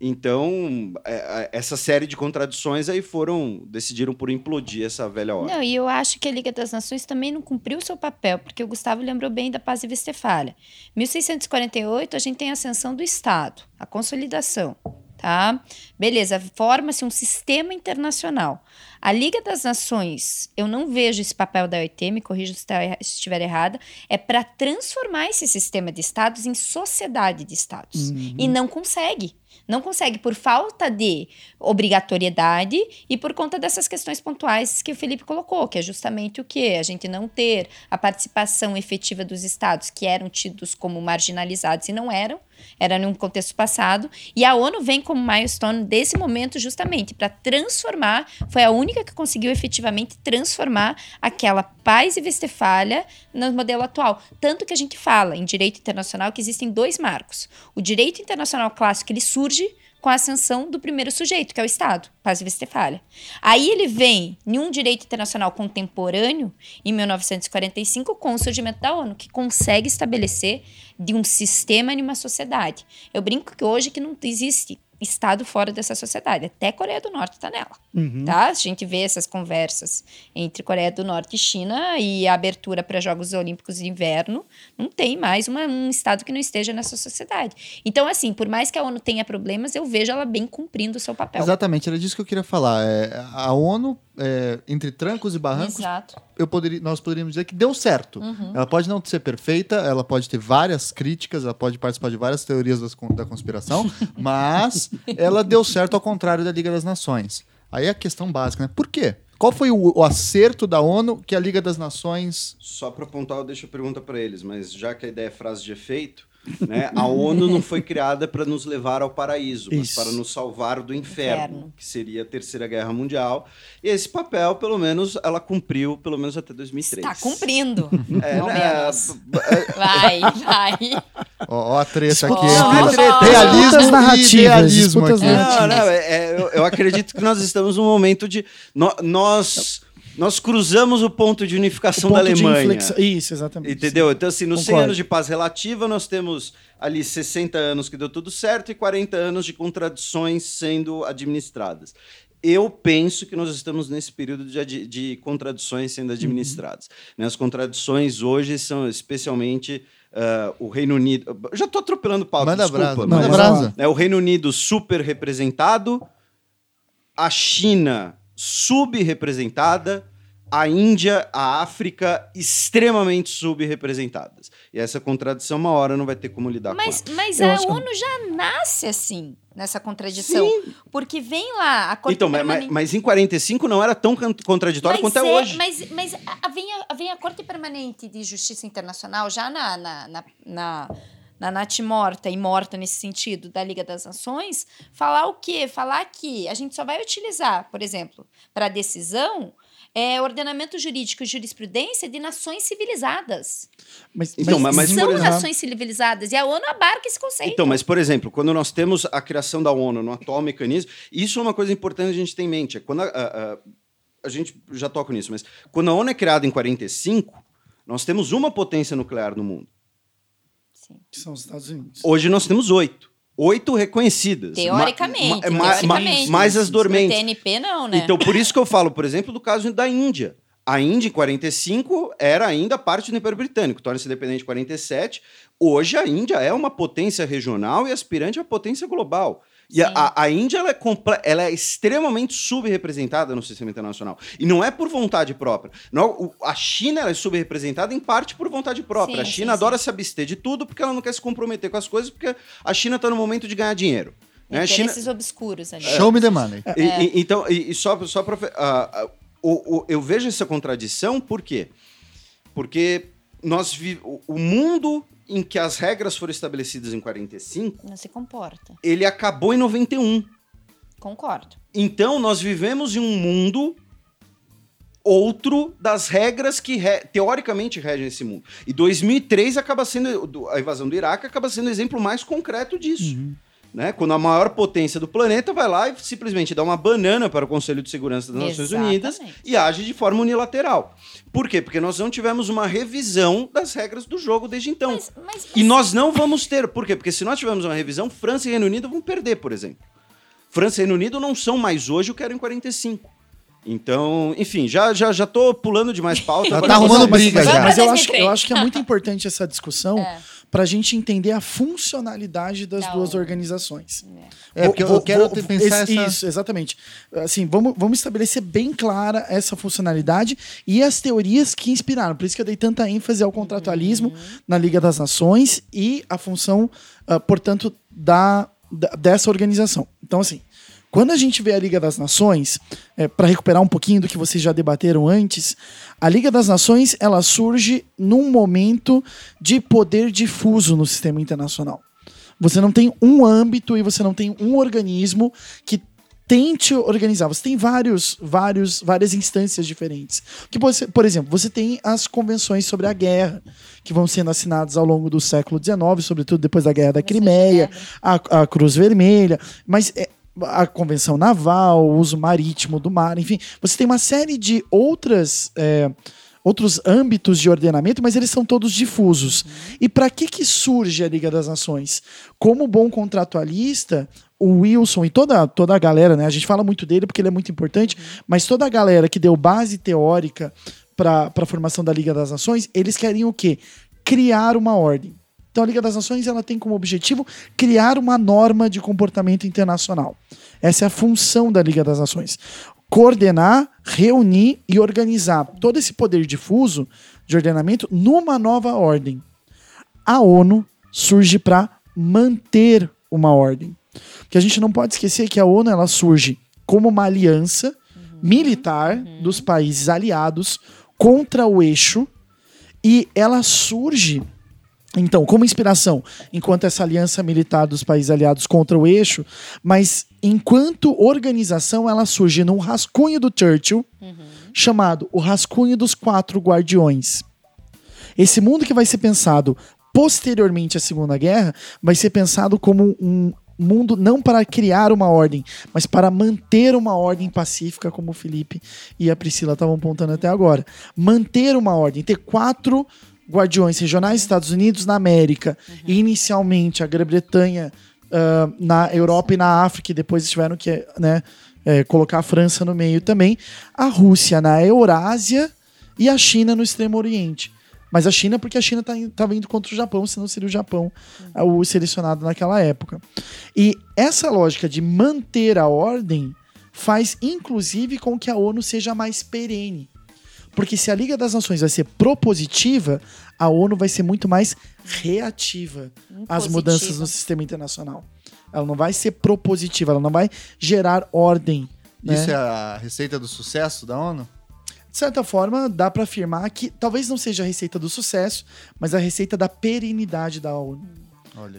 Então, é, é, essa série de contradições aí foram. decidiram por implodir essa velha ordem. Não, e eu acho que a Liga das Nações também não cumpriu o seu papel, porque o Gustavo lembrou bem da Paz de Westfália. 1648, a gente tem a ascensão do Estado, a consolidação. Tá? Beleza, forma-se um sistema internacional. A Liga das Nações, eu não vejo esse papel da OIT, me corrija se, tá, se estiver errada, é para transformar esse sistema de estados em sociedade de estados. Uhum. E não consegue. Não consegue por falta de obrigatoriedade e por conta dessas questões pontuais que o Felipe colocou, que é justamente o que? A gente não ter a participação efetiva dos estados que eram tidos como marginalizados e não eram, era num contexto passado, e a ONU vem como milestone desse momento justamente para transformar, foi a única que conseguiu efetivamente transformar aquela paz e Westfália no modelo atual. Tanto que a gente fala em direito internacional que existem dois marcos. O direito internacional clássico, ele surge com a ascensão do primeiro sujeito, que é o Estado, Paz Westfália. Aí ele vem em um direito internacional contemporâneo, em 1945, com o surgimento da ONU, que consegue estabelecer de um sistema em uma sociedade. Eu brinco que hoje que não existe Estado fora dessa sociedade. Até Coreia do Norte está nela. Uhum. Tá? A gente vê essas conversas entre Coreia do Norte e China e a abertura para Jogos Olímpicos de Inverno. Não tem mais uma, um Estado que não esteja nessa sociedade. Então, assim, por mais que a ONU tenha problemas, eu vejo ela bem cumprindo o seu papel. Exatamente, era disso que eu queria falar. É, a ONU, é, entre trancos e barrancos, Exato. eu poderia, nós poderíamos dizer que deu certo. Uhum. Ela pode não ser perfeita, ela pode ter várias críticas, ela pode participar de várias teorias das, da conspiração, mas ela deu certo ao contrário da Liga das Nações. Aí é a questão básica, né? Por quê? Qual foi o, o, acerto da ONU que a Liga das Nações. Só para apontar, eu deixo a pergunta para eles, mas já que a ideia é frase de efeito, Né? A ONU não foi criada para nos levar ao paraíso, mas Isso. para nos salvar do inferno, Inferno. que seria a Terceira Guerra Mundial. E esse papel, pelo menos, ela cumpriu, pelo menos até 2003. Tá cumprindo. É, né. Vai, vai. Ó, ó a treta aqui. Treta. Realismo e narrativas, idealismo aqui. Não, não, é- é- eu, eu acredito que nós estamos num momento de. no- nós, nós cruzamos o ponto de unificação da Ponto de Alemanha. inflexão- Isso, exatamente. Entendeu? Então, assim, nos 100 Concordo. anos de paz relativa, nós temos ali 60 anos que deu tudo certo e 40 anos de contradições sendo administradas. Eu penso que nós estamos nesse período de, de contradições sendo administradas. Né, As contradições hoje são especialmente ah, o Reino Unido. Já estou atropelando pauta, Manda desculpa. brasa, manda brasa. é o Reino Unido super representado, a China subrepresentada, a Índia, a África extremamente subrepresentadas. E essa contradição, uma hora, não vai ter como lidar Mas, com ela. mas Eu a acho que- ONU já nasce assim, nessa contradição. Porque vem lá a Corte Então, mas, mas, Permanente. mas em 45 não era tão contraditório quanto é, é- hoje. Mas, mas a- vem, a, vem a Corte Permanente de Justiça Internacional, já na, na, na, na, na Nath morta e morta nesse sentido, da Liga das Nações, falar o quê? Falar que a gente só vai utilizar, por exemplo, para decisão, é, ordenamento jurídico e jurisprudência de nações civilizadas. Mas, Então, mas- mas, São por exemplo- nações civilizadas. E a ONU abarca esse conceito. Então, mas, por exemplo, quando nós temos a criação da ONU no atual mecanismo, isso é uma coisa importante a gente ter em mente. É quando a, a- a- a gente já toca nisso, mas quando a ONU é criada em 45, nós temos uma potência nuclear no mundo. Sim. Que são os Estados Unidos. Hoje nós temos oito. Oito reconhecidas. Teoricamente. Ma- ma- ma- teoricamente. mais as dormentes. TNP, não, né? Então, por isso que eu falo, por exemplo, do caso da Índia. A Índia, em 45, era ainda parte do Império Britânico, torna-se independente em 47. Hoje, a Índia é uma potência regional e aspirante à potência global. E a, Sim. a- Índia ela é, comple- ela é extremamente subrepresentada no sistema internacional. E não é por vontade própria. Não, o- a China ela é subrepresentada em parte por vontade própria. Sim, a China sim, adora se abster de tudo porque ela não quer se comprometer com as coisas, porque a China está no momento de ganhar dinheiro. Né? A China, Interesses obscuros ali. Show me the money. e- e- então, e, e só, só para. o, o- eu vejo essa contradição, por quê? Porque nós vi, o mundo em que as regras foram estabelecidas em 45, Não se comporta. ele acabou em 91. Concordo. Então, nós vivemos em um mundo outro das regras que re- teoricamente regem esse mundo. E 2003 acaba sendo do- a invasão do Iraque acaba sendo o exemplo mais concreto disso. Né? Quando a maior potência do planeta vai lá e simplesmente dá uma banana para o Conselho de Segurança das Nações Exatamente. Unidas e age de forma unilateral. Por quê? Porque nós não tivemos uma revisão das regras do jogo desde então. Mas, mas, E nós não vamos ter. Por quê? Porque se nós tivermos uma revisão, França e Reino Unido vão perder, por exemplo. França e Reino Unido não são mais hoje o que eram em 45. Então, enfim, já já já tô pulando demais pauta. Já tá arrumando mas, briga mas- já. mas eu, Vamos acho, eu acho que é muito importante essa discussão É. para a gente entender a funcionalidade das Da duas organizações. É, porque eu, eu quero ter- pensar esse- essa... Isso, exatamente. Assim, vamos, vamos estabelecer bem clara essa funcionalidade e as teorias que inspiraram. Por isso que eu dei tanta ênfase ao contratualismo na Liga das Nações e a função, ah, portanto, da, da- dessa organização. Então, assim, quando a gente vê a Liga das Nações, para recuperar um pouquinho do que vocês já debateram antes, a Liga das Nações ela surge num momento de poder difuso no sistema internacional. Você não tem um âmbito e você não tem um organismo que tente organizar. Você tem vários, vários, várias instâncias diferentes. Que você, por exemplo, você tem as convenções sobre a guerra que vão sendo assinadas ao longo do século XIX, sobretudo depois da Guerra da Crimeia, a, a Cruz Vermelha, mas é, a Convenção Naval, o uso marítimo do mar, enfim, você tem uma série de outras é, outros âmbitos de ordenamento, mas eles são todos difusos. E para que que surge a Liga das Nações? Como bom contratualista, o Wilson e toda, toda a galera, né? A gente fala muito dele porque ele é muito importante, mas toda a galera que deu base teórica para a formação da Liga das Nações, eles queriam o quê? Criar uma ordem. Então a Liga das Nações ela tem como objetivo criar uma norma de comportamento internacional. Essa é a função da Liga das Nações. Coordenar, reunir e organizar todo esse poder difuso de ordenamento numa nova ordem. A ONU surge para manter uma ordem. Porque a gente não pode esquecer que a ONU ela surge como uma aliança militar dos países aliados contra o eixo e ela surge Então, como inspiração, enquanto essa aliança militar dos países aliados contra o eixo, mas enquanto organização, ela surge num rascunho do Churchill, chamado O Rascunho dos Quatro Guardiões. Esse mundo que vai ser pensado posteriormente à Segunda Guerra vai ser pensado como um mundo não para criar uma ordem, mas para manter uma ordem pacífica, como o Felipe e a Priscila estavam apontando até agora. Manter uma ordem, ter quatro guardiões regionais, Estados Unidos na América, e inicialmente a Grã-Bretanha ah, na Europa e na África, e depois tiveram que né, eh, colocar a França no meio também, a Rússia na Eurásia e a China no Extremo Oriente. Mas a China, porque a China estava indo contra o Japão, senão seria o Japão ah, o selecionado naquela época. E essa lógica de manter a ordem faz, inclusive, com que a ONU seja mais perene. Porque se a Liga das Nações vai ser propositiva, a ONU vai ser muito mais reativa às mudanças no sistema internacional. Ela não vai ser propositiva, ela não vai gerar ordem. né? Isso é a receita do sucesso da ONU? De certa forma, dá para afirmar que talvez não seja a receita do sucesso, mas a receita da perenidade da ONU.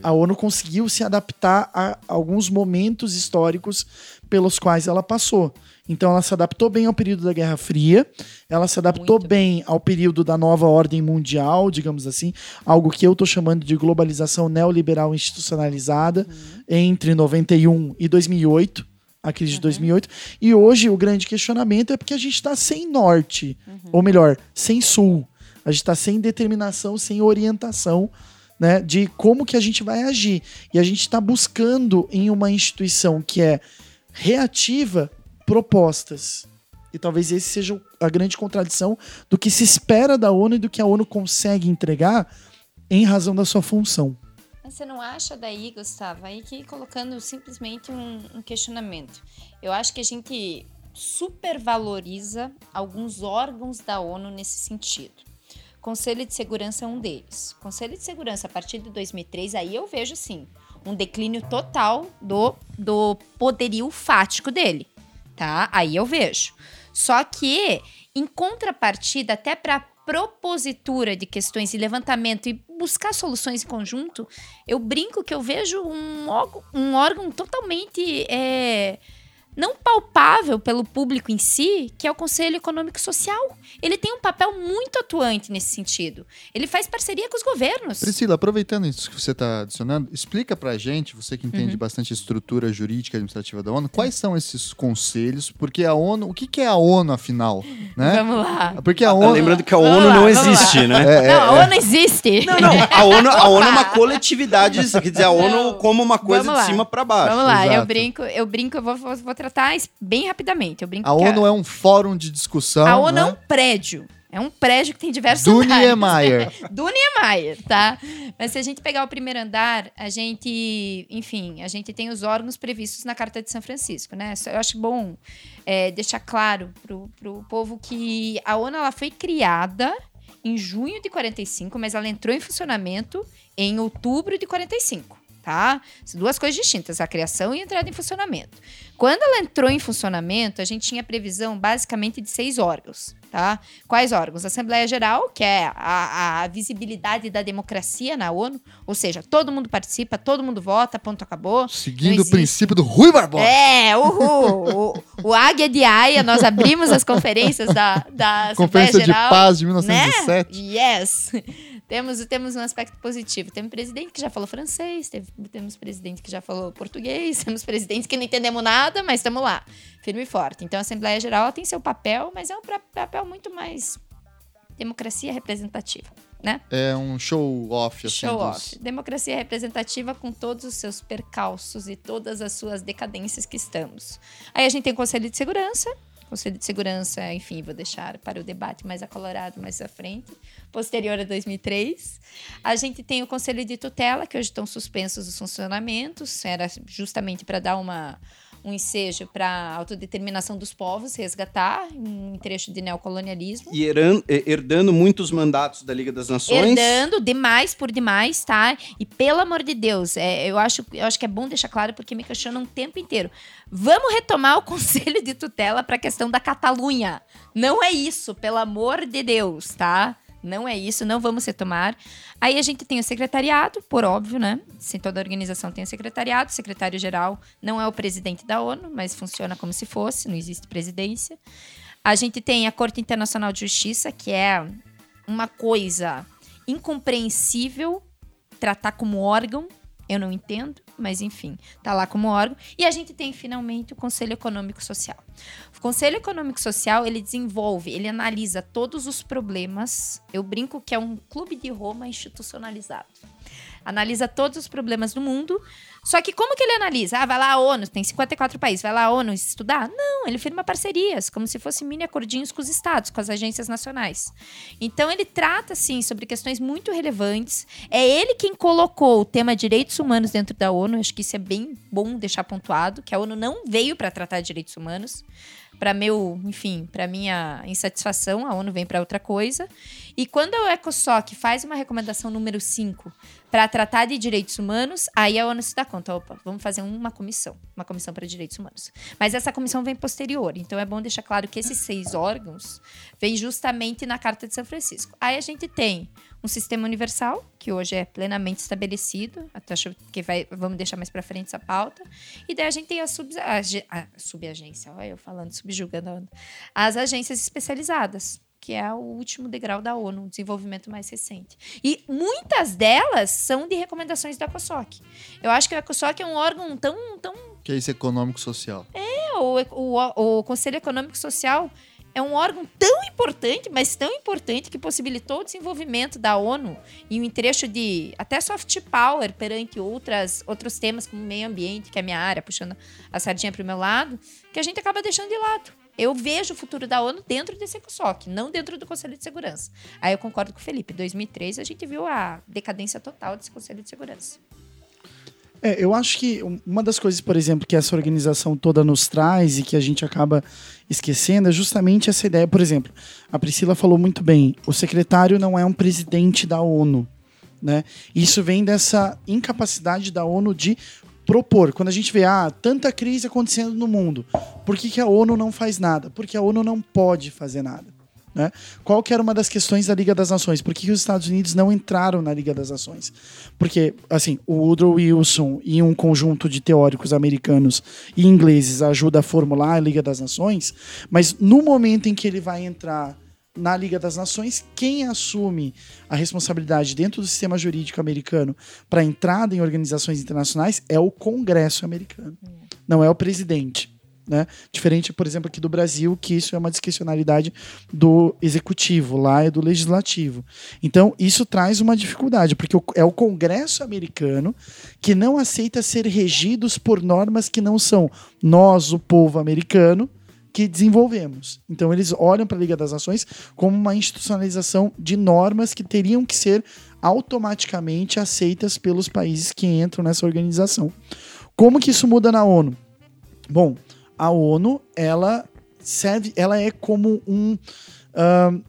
A ONU conseguiu se adaptar a alguns momentos históricos pelos quais ela passou. Então, ela se adaptou bem ao período da Guerra Fria, ela se adaptou Muito bem ao período da nova ordem mundial, digamos assim, algo que eu estou chamando de globalização neoliberal institucionalizada entre 91 e 2008, a crise de 2008. E hoje o grande questionamento é porque a gente está sem norte, ou melhor, sem sul. A gente está sem determinação, sem orientação né, de como que a gente vai agir. E a gente está buscando em uma instituição que é reativa propostas. E talvez esse seja a grande contradição do que se espera da ONU e do que a ONU consegue entregar em razão da sua função. Você não acha daí, Gustavo, aí que colocando simplesmente um, um questionamento. Eu acho que a gente supervaloriza alguns órgãos da ONU nesse sentido. Conselho de Segurança é um deles. Conselho de Segurança, a partir de 2003, aí eu vejo, sim, um declínio total do, do poderio fático dele, tá? Aí eu vejo. Só que, em contrapartida, até para propositura de questões e levantamento e buscar soluções em conjunto, eu brinco que eu vejo um, um órgão totalmente é, não palpável pelo público em si, que é o Conselho Econômico Social. Ele tem um papel muito atuante nesse sentido. Ele faz parceria com os governos. Priscila, aproveitando isso que você está adicionando, explica pra gente, você que entende Uhum. bastante estrutura jurídica e administrativa da ONU, quais são esses conselhos? Porque a ONU, o que, que é a ONU, afinal? Né? Vamos lá. Porque a Tá ONU. lembrando que a Vamos ONU lá, não vamos lá. existe, né? É, não, a ONU existe. Não, não. A ONU, a ONU é uma coletividade, quer dizer, a ONU Não. como uma coisa Vamos lá. de cima pra baixo. Vamos lá, eu exato. brinco, eu brinco, eu vou, vou, vou tratar bem rapidamente. Eu brinco A ONU é um fórum de discussão. a ONU né? é um prédio. É um prédio que tem diversos do andares. Niemeyer. do Niemeyer, tá? Mas se a gente pegar o primeiro andar, a gente, enfim, a gente tem os órgãos previstos na Carta de São Francisco, né? Eu acho bom é, deixar claro pro, pro povo que a ONU ela foi criada em junho de 45, mas ela entrou em funcionamento em outubro de 45. Tá? São duas coisas distintas, a criação e a entrada em funcionamento. Quando ela entrou em funcionamento, a gente tinha previsão basicamente de seis órgãos, tá? Quais órgãos? A Assembleia Geral, que é a, a visibilidade da democracia na ONU, ou seja, todo mundo participa, todo mundo vota, ponto, acabou. Seguindo o princípio do Rui Barbosa. É, uhul! o, o Águia de Aia, nós abrimos as conferências da, da Assembleia Conferência de Geral. Paz de Né? 1917. Yes! Temos, temos um aspecto positivo. Temos presidente que já falou francês, teve- temos presidente que já falou português, temos presidentes que não entendemos nada, mas estamos lá, firme e forte. Então a Assembleia Geral tem seu papel, mas é um papel muito mais democracia representativa, né? É um show off, assim. Show dos- off. Democracia representativa com todos os seus percalços e todas as suas decadências que estamos. Aí a gente tem o Conselho de Segurança. Conselho de Segurança, enfim, vou deixar para o debate mais acalorado mais à frente, posterior a 2003. A gente tem o Conselho de Tutela, que hoje estão suspensos os funcionamentos, era justamente para dar uma, um ensejo para a autodeterminação dos povos, resgatar um trecho de neocolonialismo. E herdando muitos mandatos da Liga das Nações. Herdando demais por demais, tá? E pelo amor de Deus, é, eu, acho, eu acho que é bom deixar claro porque me questionam o tempo inteiro. Vamos retomar o conselho de tutela para a questão da Catalunha. Não é isso, pelo amor de Deus, tá? Não é isso, não vamos retomar. Aí a gente tem o secretariado, por óbvio, né? Se toda organização tem o secretariado, o secretário-geral não é o presidente da ONU, mas funciona como se fosse, não existe presidência. A gente tem a Corte Internacional de Justiça, que é uma coisa incompreensível tratar como órgão eu não entendo, mas enfim, tá lá como órgão. E a gente tem finalmente o Conselho Econômico Social. O Conselho Econômico Social, ele desenvolve, ele analisa todos os problemas. Eu brinco que é um clube de Roma institucionalizado. Analisa todos os problemas do mundo só que como que ele analisa? Ah, vai lá a ONU, tem 54 países, vai lá a ONU estudar? Não, ele firma parcerias, como se fossem mini acordinhos com os estados, com as agências nacionais. Então ele trata, assim, sobre questões muito relevantes. É ele quem colocou o tema direitos humanos dentro da ONU, acho que isso é bem bom deixar pontuado, que a ONU não veio para tratar direitos humanos para meu, enfim, para minha insatisfação, a ONU vem para outra coisa. E quando a ECOSOC faz uma recomendação número 5 para tratar de direitos humanos, aí a ONU se dá conta, opa, vamos fazer uma comissão, uma comissão para direitos humanos. Mas essa comissão vem posterior, então é bom deixar claro que esses seis órgãos vêm justamente na Carta de São Francisco. Aí a gente tem um sistema universal, que hoje é plenamente estabelecido, até acho que vai, vamos deixar mais para frente essa pauta. E daí a gente tem a, sub, a, a subagência, olha eu falando, subjugando as agências especializadas, que é o último degrau da ONU, o desenvolvimento mais recente. E muitas delas são de recomendações da ECOSOC. Eu acho que a ECOSOC é um órgão tão... tão... Que é isso econômico-social. É, o, o, o Conselho Econômico Social é um órgão tão importante, mas tão importante que possibilitou o desenvolvimento da ONU e um trecho de até soft power perante outras, outros temas como meio ambiente, que é a minha área, puxando a sardinha para o meu lado, que a gente acaba deixando de lado. Eu vejo o futuro da ONU dentro desse ECOSOC, não dentro do Conselho de Segurança. Aí eu concordo com o Felipe. Em 2003 a gente viu a decadência total desse Conselho de Segurança. É, eu acho que uma das coisas, por exemplo, que essa organização toda nos traz e que a gente acaba esquecendo é justamente essa ideia. Por exemplo, a Priscila falou muito bem: o secretário não é um presidente da ONU. Né? Isso vem dessa incapacidade da ONU de propor. Quando a gente vê ah, tanta crise acontecendo no mundo, por que, que a ONU não faz nada? Porque a ONU não pode fazer nada. Né? Qual que era uma das questões da Liga das Nações? Por que, que os Estados Unidos não entraram na Liga das Nações? Porque, assim, o Woodrow Wilson e um conjunto de teóricos americanos e ingleses ajuda a formular a Liga das Nações, mas no momento em que ele vai entrar na Liga das Nações, quem assume a responsabilidade dentro do sistema jurídico americano para entrada em organizações internacionais é o Congresso americano, não é o presidente. Né? Diferente, por exemplo, aqui do Brasil, que isso é uma discricionalidade do executivo, lá é do legislativo. Então, isso traz uma dificuldade, porque é o Congresso americano que não aceita ser regidos por normas que não são nós, o povo americano, que desenvolvemos. Então, eles olham para a Liga das Nações como uma institucionalização de normas que teriam que ser automaticamente aceitas pelos países que entram nessa organização. Como que isso muda na ONU? Bom, a ONU ela serve, ela é como um uh,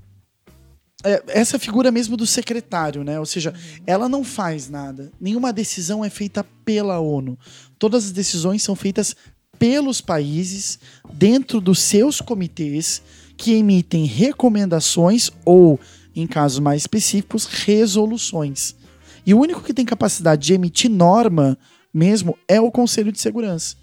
essa figura mesmo do secretário, né? Ou seja, ela não faz nada. Nenhuma decisão é feita pela ONU. Todas as decisões são feitas pelos países dentro dos seus comitês que emitem recomendações ou, em casos mais específicos, resoluções. E o único que tem capacidade de emitir norma mesmo é o Conselho de Segurança.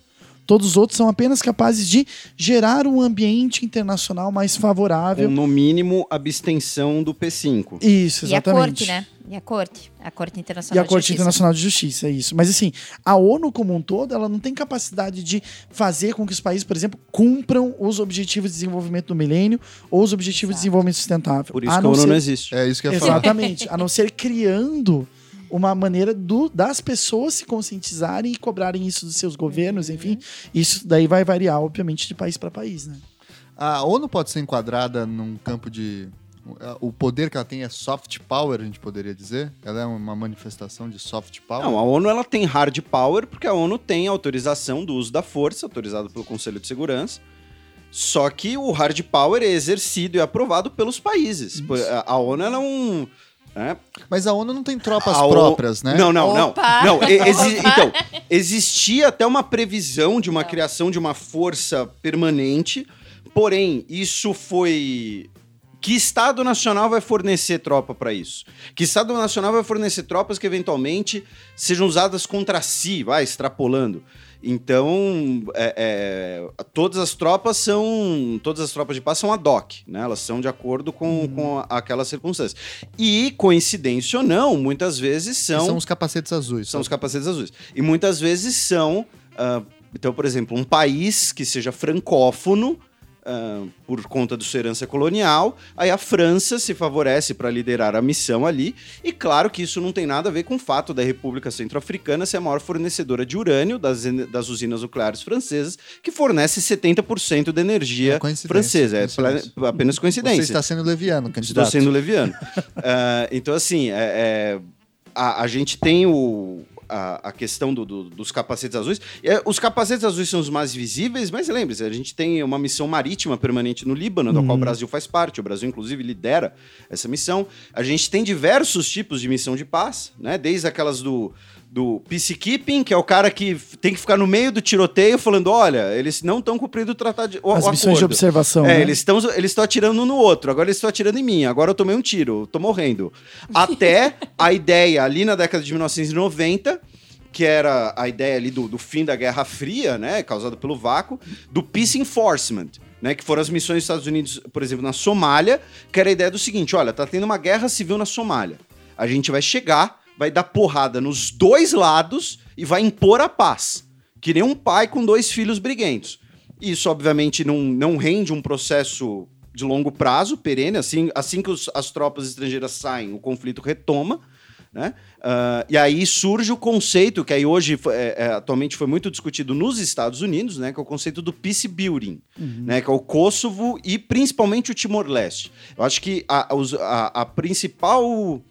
Todos os outros são apenas capazes de gerar um ambiente internacional mais favorável. no mínimo, abstenção do P5. Isso, exatamente. E a corte, né? E a corte. A Corte Internacional E a Corte Internacional de Justiça, é isso. Mas assim, a ONU como um todo, ela não tem capacidade de fazer com que os países, por exemplo, cumpram os objetivos de desenvolvimento do milênio ou os objetivos Exato. de desenvolvimento sustentável. Por isso que a ONU ser... não existe. É isso que eu ia falar. Exatamente. a não ser criando uma maneira do, das pessoas se conscientizarem e cobrarem isso dos seus governos, enfim. Isso daí vai variar, obviamente, de país para país, né? A ONU pode ser enquadrada num campo de. O poder que ela tem é soft power, a gente poderia dizer? Ela é uma manifestação de soft power? Não, a ONU ela tem hard power porque a ONU tem autorização do uso da força, autorizado pelo Conselho de Segurança. Só que o hard power é exercido e aprovado pelos países. A, a ONU ela é um é. Mas a ONU não tem tropas a próprias, o... né? Não, não, Opa! não. não exi... Então, existia até uma previsão de uma não. criação de uma força permanente, porém, isso foi que Estado Nacional vai fornecer tropa para isso? Que Estado Nacional vai fornecer tropas que eventualmente sejam usadas contra si, vai, extrapolando. Então, é, é, todas as tropas são. Todas as tropas de paz são ad hoc, né? Elas são de acordo com, Uhum. com aquelas circunstâncias. E, coincidência ou não, muitas vezes são. São os capacetes azuis. São os capacetes azuis. E muitas vezes são. ah, então, por exemplo, um país que seja francófono. Ah, por conta de sua herança colonial, aí a França se favorece para liderar a missão ali, e claro que isso não tem nada a ver com o fato da República Centro-Africana ser a maior fornecedora de urânio das, das usinas nucleares francesas, que fornece 70% da energia É francesa. É coincidência. apenas coincidência. Você está sendo leviano, Estou candidato. sendo leviano. Ah, então, assim, é- é, a, a gente tem o, a, a questão do- do- dos capacetes azuis. É, os capacetes azuis são os mais visíveis, mas lembre-se, a gente tem uma missão marítima permanente no Líbano, da qual o Brasil faz parte. O Brasil, inclusive, lidera essa missão. A gente tem diversos tipos de missão de paz, né? Desde aquelas do. Do peacekeeping, que é o cara que tem que ficar no meio do tiroteio falando: olha, eles não estão cumprindo o tratado de. O, As o missões de acordo. observação. É, né? eles estão eles estão atirando um no outro, agora eles estão atirando em mim, agora eu tomei um tiro, tô morrendo. Até a ideia ali na década de 1990, que era a ideia ali do, do fim da Guerra Fria, né, causada pelo vácuo, do Peace Enforcement. Né, que foram as missões dos Estados Unidos, por exemplo, na Somália, que era a ideia do seguinte: olha, tá tendo uma guerra civil na Somália. A gente vai chegar, vai dar porrada nos dois lados e vai impor a paz. Que nem um pai com dois filhos briguentos. Isso, obviamente, não, não rende um processo de longo prazo, perene. Assim, assim que os- as tropas estrangeiras saem, o conflito retoma. Né? Ah, e aí surge o conceito, que aí hoje, é, é, atualmente, foi muito discutido nos Estados Unidos, né? que é o conceito do peace building, né? que é o Kosovo e principalmente o Timor-Leste. Eu acho que a, a- a principal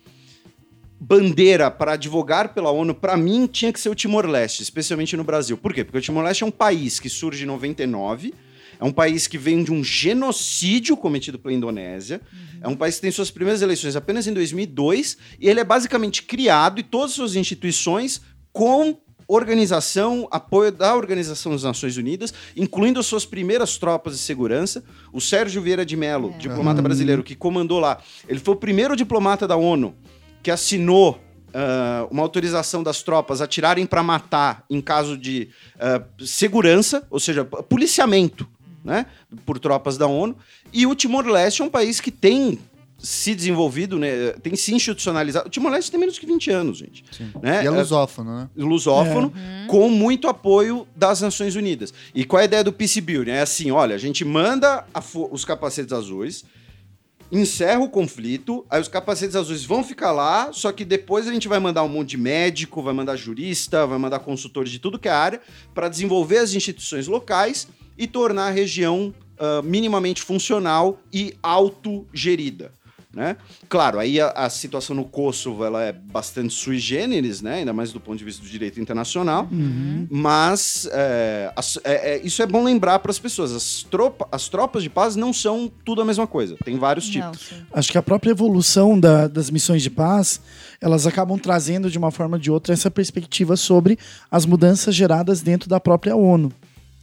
bandeira para advogar pela ONU, para mim, tinha que ser o Timor-Leste, especialmente no Brasil. Por quê? Porque o Timor-Leste é um país que surge em 99, é um país que vem de um genocídio cometido pela Indonésia, é um país que tem suas primeiras eleições apenas em 2002, e ele é basicamente criado e todas as suas instituições com organização, apoio da Organização das Nações Unidas, incluindo as suas primeiras tropas de segurança. O Sérgio Vieira de Mello, diplomata brasileiro que comandou lá, ele foi o primeiro diplomata da ONU que assinou ah, uma autorização das tropas a tirarem para matar em caso de ah, segurança, ou seja, policiamento, né, por tropas da ONU. E o Timor-Leste é um país que tem se desenvolvido, né, tem se institucionalizado. O Timor-Leste tem menos que 20 anos, gente. Né? E é lusófono, né? lusófono, com muito apoio das Nações Unidas. E qual é a ideia do Peace Building? É assim, olha, a gente manda os capacetes azuis, encerra o conflito, aí os capacetes azuis vão ficar lá, só que depois a gente vai mandar um monte de médico, vai mandar jurista, vai mandar consultores de tudo que é área, para desenvolver as instituições locais e tornar a região ah, minimamente funcional e autogerida. Né? Claro, aí a, a situação no Kosovo ela é bastante sui generis, né? ainda mais do ponto de vista do direito internacional, mas é, as- é- é- isso é bom lembrar para as pessoas. As, tropa- as tropas de paz não são tudo a mesma coisa, tem vários tipos. Acho que a própria evolução da- das missões de paz, elas acabam trazendo de uma forma ou de outra essa perspectiva sobre as mudanças geradas dentro da própria ONU.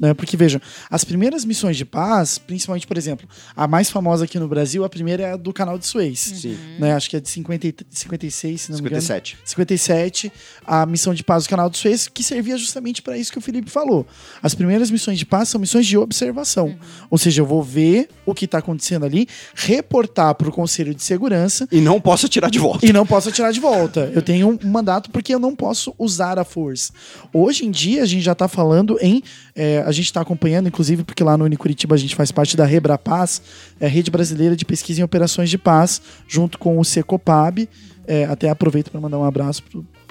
Né? Porque, vejam, as primeiras missões de paz, principalmente, por exemplo, a mais famosa aqui no Brasil, a primeira é a do canal de Suez. Sim. Né? Acho que é de 50, e- 56, se não me engano. 57. 57, a missão de paz do canal do Suez, que servia justamente para isso que o Felipe falou. As primeiras missões de paz são missões de observação. Ou seja, eu vou ver o que está acontecendo ali, reportar para o Conselho de Segurança E não posso tirar de volta. e não posso tirar de volta. Eu tenho um mandato porque eu não posso usar a força. Hoje em dia, a gente já está falando em. é, a gente está acompanhando, inclusive, porque lá no Unicuritiba a gente faz parte da Rebrapaz, é a Rede Brasileira de Pesquisa em Operações de Paz, junto com o Secopab. É, até aproveito para mandar um abraço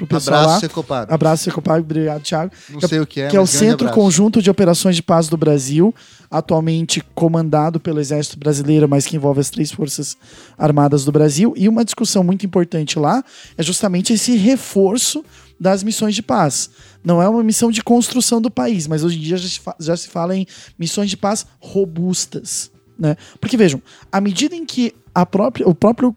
pro, pessoal Abraço, lá. Secopab. Abraço, Secopab. Obrigado, Thiago Não sei o que é, que é o Centro abraço. Conjunto de Operações de Paz do Brasil, atualmente comandado pelo Exército Brasileiro, mas que envolve as três Forças Armadas do Brasil. E uma discussão muito importante lá é justamente esse reforço das missões de paz. Não é uma missão de construção do país, mas hoje em dia já se, já se fala em missões de paz robustas. Né? Porque vejam, à medida em que a própria, o próprio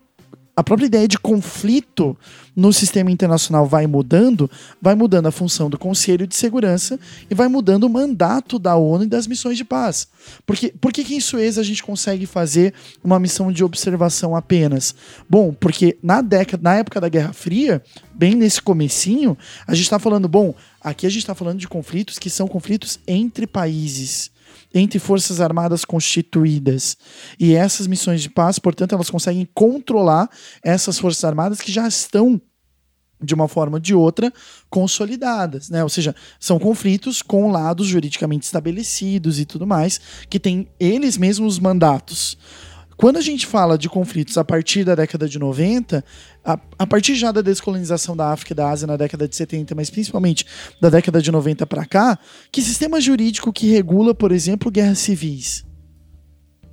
a própria ideia de conflito no sistema internacional vai mudando, vai mudando a função do Conselho de Segurança e vai mudando o mandato da ONU e das missões de paz. Porque, por que, em Suez a gente consegue fazer uma missão de observação apenas? Bom, porque na década, na época da Guerra Fria, bem nesse comecinho, a gente está falando, bom, aqui a gente está falando de conflitos que são conflitos entre países entre forças armadas constituídas. E essas missões de paz, portanto, elas conseguem controlar essas forças armadas que já estão de uma forma ou de outra consolidadas, né? Ou seja, são conflitos com lados juridicamente estabelecidos e tudo mais, que têm eles mesmos mandatos. Quando a gente fala de conflitos a partir da década de 90, a, a partir já da descolonização da África e da Ásia na década de 70, mas principalmente da década de 90 para cá, que sistema jurídico que regula, por exemplo, guerras civis?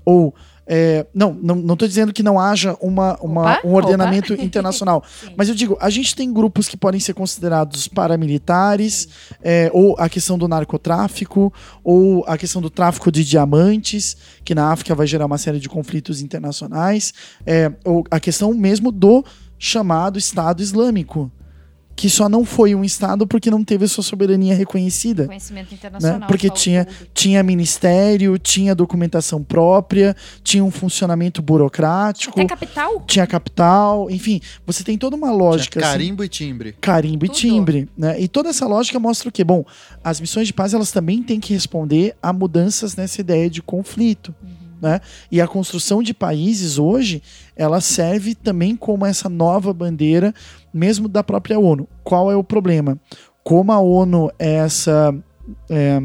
Ou é, não, não estou dizendo que não haja uma, uma um ordenamento opa. internacional. mas eu digo, a gente tem grupos que podem ser considerados paramilitares, é, ou a questão do narcotráfico, ou a questão do tráfico de diamantes, que na África vai gerar uma série de conflitos internacionais, é, ou a questão mesmo do chamado Estado Islâmico que só não foi um Estado porque não teve sua soberania reconhecida. Conhecimento internacional. Né? Porque tinha, tinha ministério, tinha documentação própria, tinha um funcionamento burocrático. Até capital? Tinha capital, enfim, você tem toda uma lógica. Tinha carimbo assim, e timbre. Carimbo Tudo. e timbre. Né? E toda essa lógica mostra o quê? Bom, as missões de paz elas também têm que responder a mudanças nessa ideia de conflito. Uhum. Né? E a construção de países hoje, ela serve também como essa nova bandeira mesmo da própria ONU. Qual é o problema? Como a ONU é essa. É,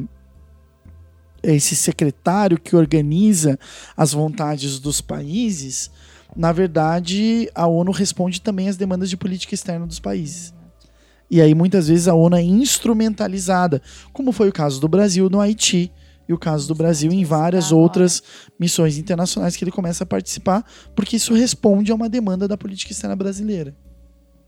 esse secretário que organiza as vontades dos países, na verdade, a ONU responde também às demandas de política externa dos países. E aí, muitas vezes, a ONU é instrumentalizada, como foi o caso do Brasil no Haiti, e o caso do Brasil em várias outras missões internacionais que ele começa a participar, porque isso responde a uma demanda da política externa brasileira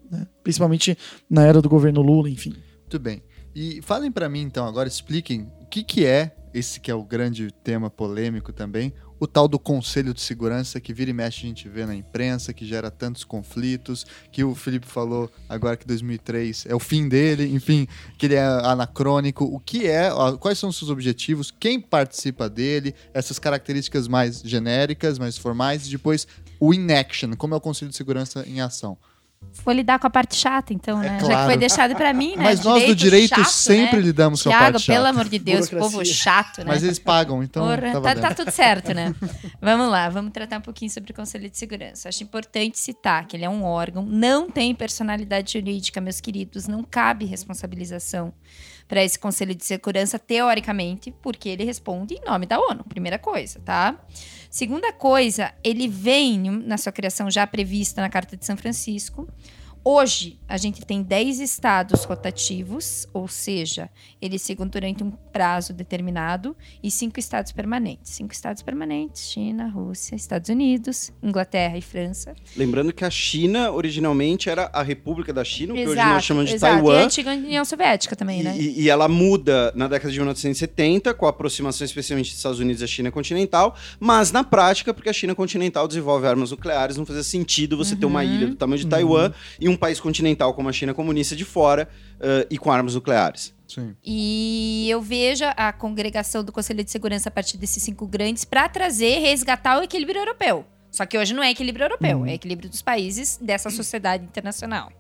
né? principalmente na era do governo Lula, enfim. Muito bem. E falem para mim então, agora expliquem o que, que é esse que é o grande tema polêmico também, o tal do Conselho de Segurança que vira e mexe a gente vê na imprensa, que gera tantos conflitos, que o Felipe falou agora que 2003 é o fim dele, enfim, que ele é anacrônico. O que é, quais são os seus objetivos, quem participa dele, essas características mais genéricas, mais formais, e depois o inaction, como é o Conselho de Segurança em ação. Vou lidar com a parte chata, então, é né? Claro. Já que foi deixado para mim, né? Mas nós do direito chato, sempre né? lidamos com a parte chata. pelo amor de Deus, povo chato, né? Mas eles pagam, então. Porra, tá, tá, tudo certo, né? vamos lá, vamos tratar um pouquinho sobre o Conselho de Segurança. Acho importante citar que ele é um órgão, não tem personalidade jurídica, meus queridos, não cabe responsabilização para esse Conselho de Segurança, teoricamente, porque ele responde em nome da ONU, primeira coisa, tá? Segunda coisa, ele vem na sua criação já prevista na Carta de São Francisco, Hoje, a gente tem 10 estados rotativos, ou seja, eles ficam durante um prazo determinado, e cinco estados permanentes. Cinco estados permanentes: China, Rússia, Estados Unidos, Inglaterra e França. Lembrando que a China, originalmente, era a República da China, que exato, hoje nós chamamos de exato. Taiwan. E a antiga União Soviética também, e, né? E, e, ela muda na década de 1970, com a aproximação especialmente dos Estados Unidos e da China continental, mas na prática, porque a China continental desenvolve armas nucleares, não fazia sentido você uhum. ter uma uhum. ilha do tamanho de uhum. Taiwan e um país continental como a China comunista de fora uh, e com armas nucleares. Sim. E eu vejo a congregação do Conselho de Segurança a partir desses cinco grandes para trazer, resgatar o equilíbrio europeu. Só que hoje não é equilíbrio europeu, uhum. é equilíbrio dos países dessa sociedade internacional.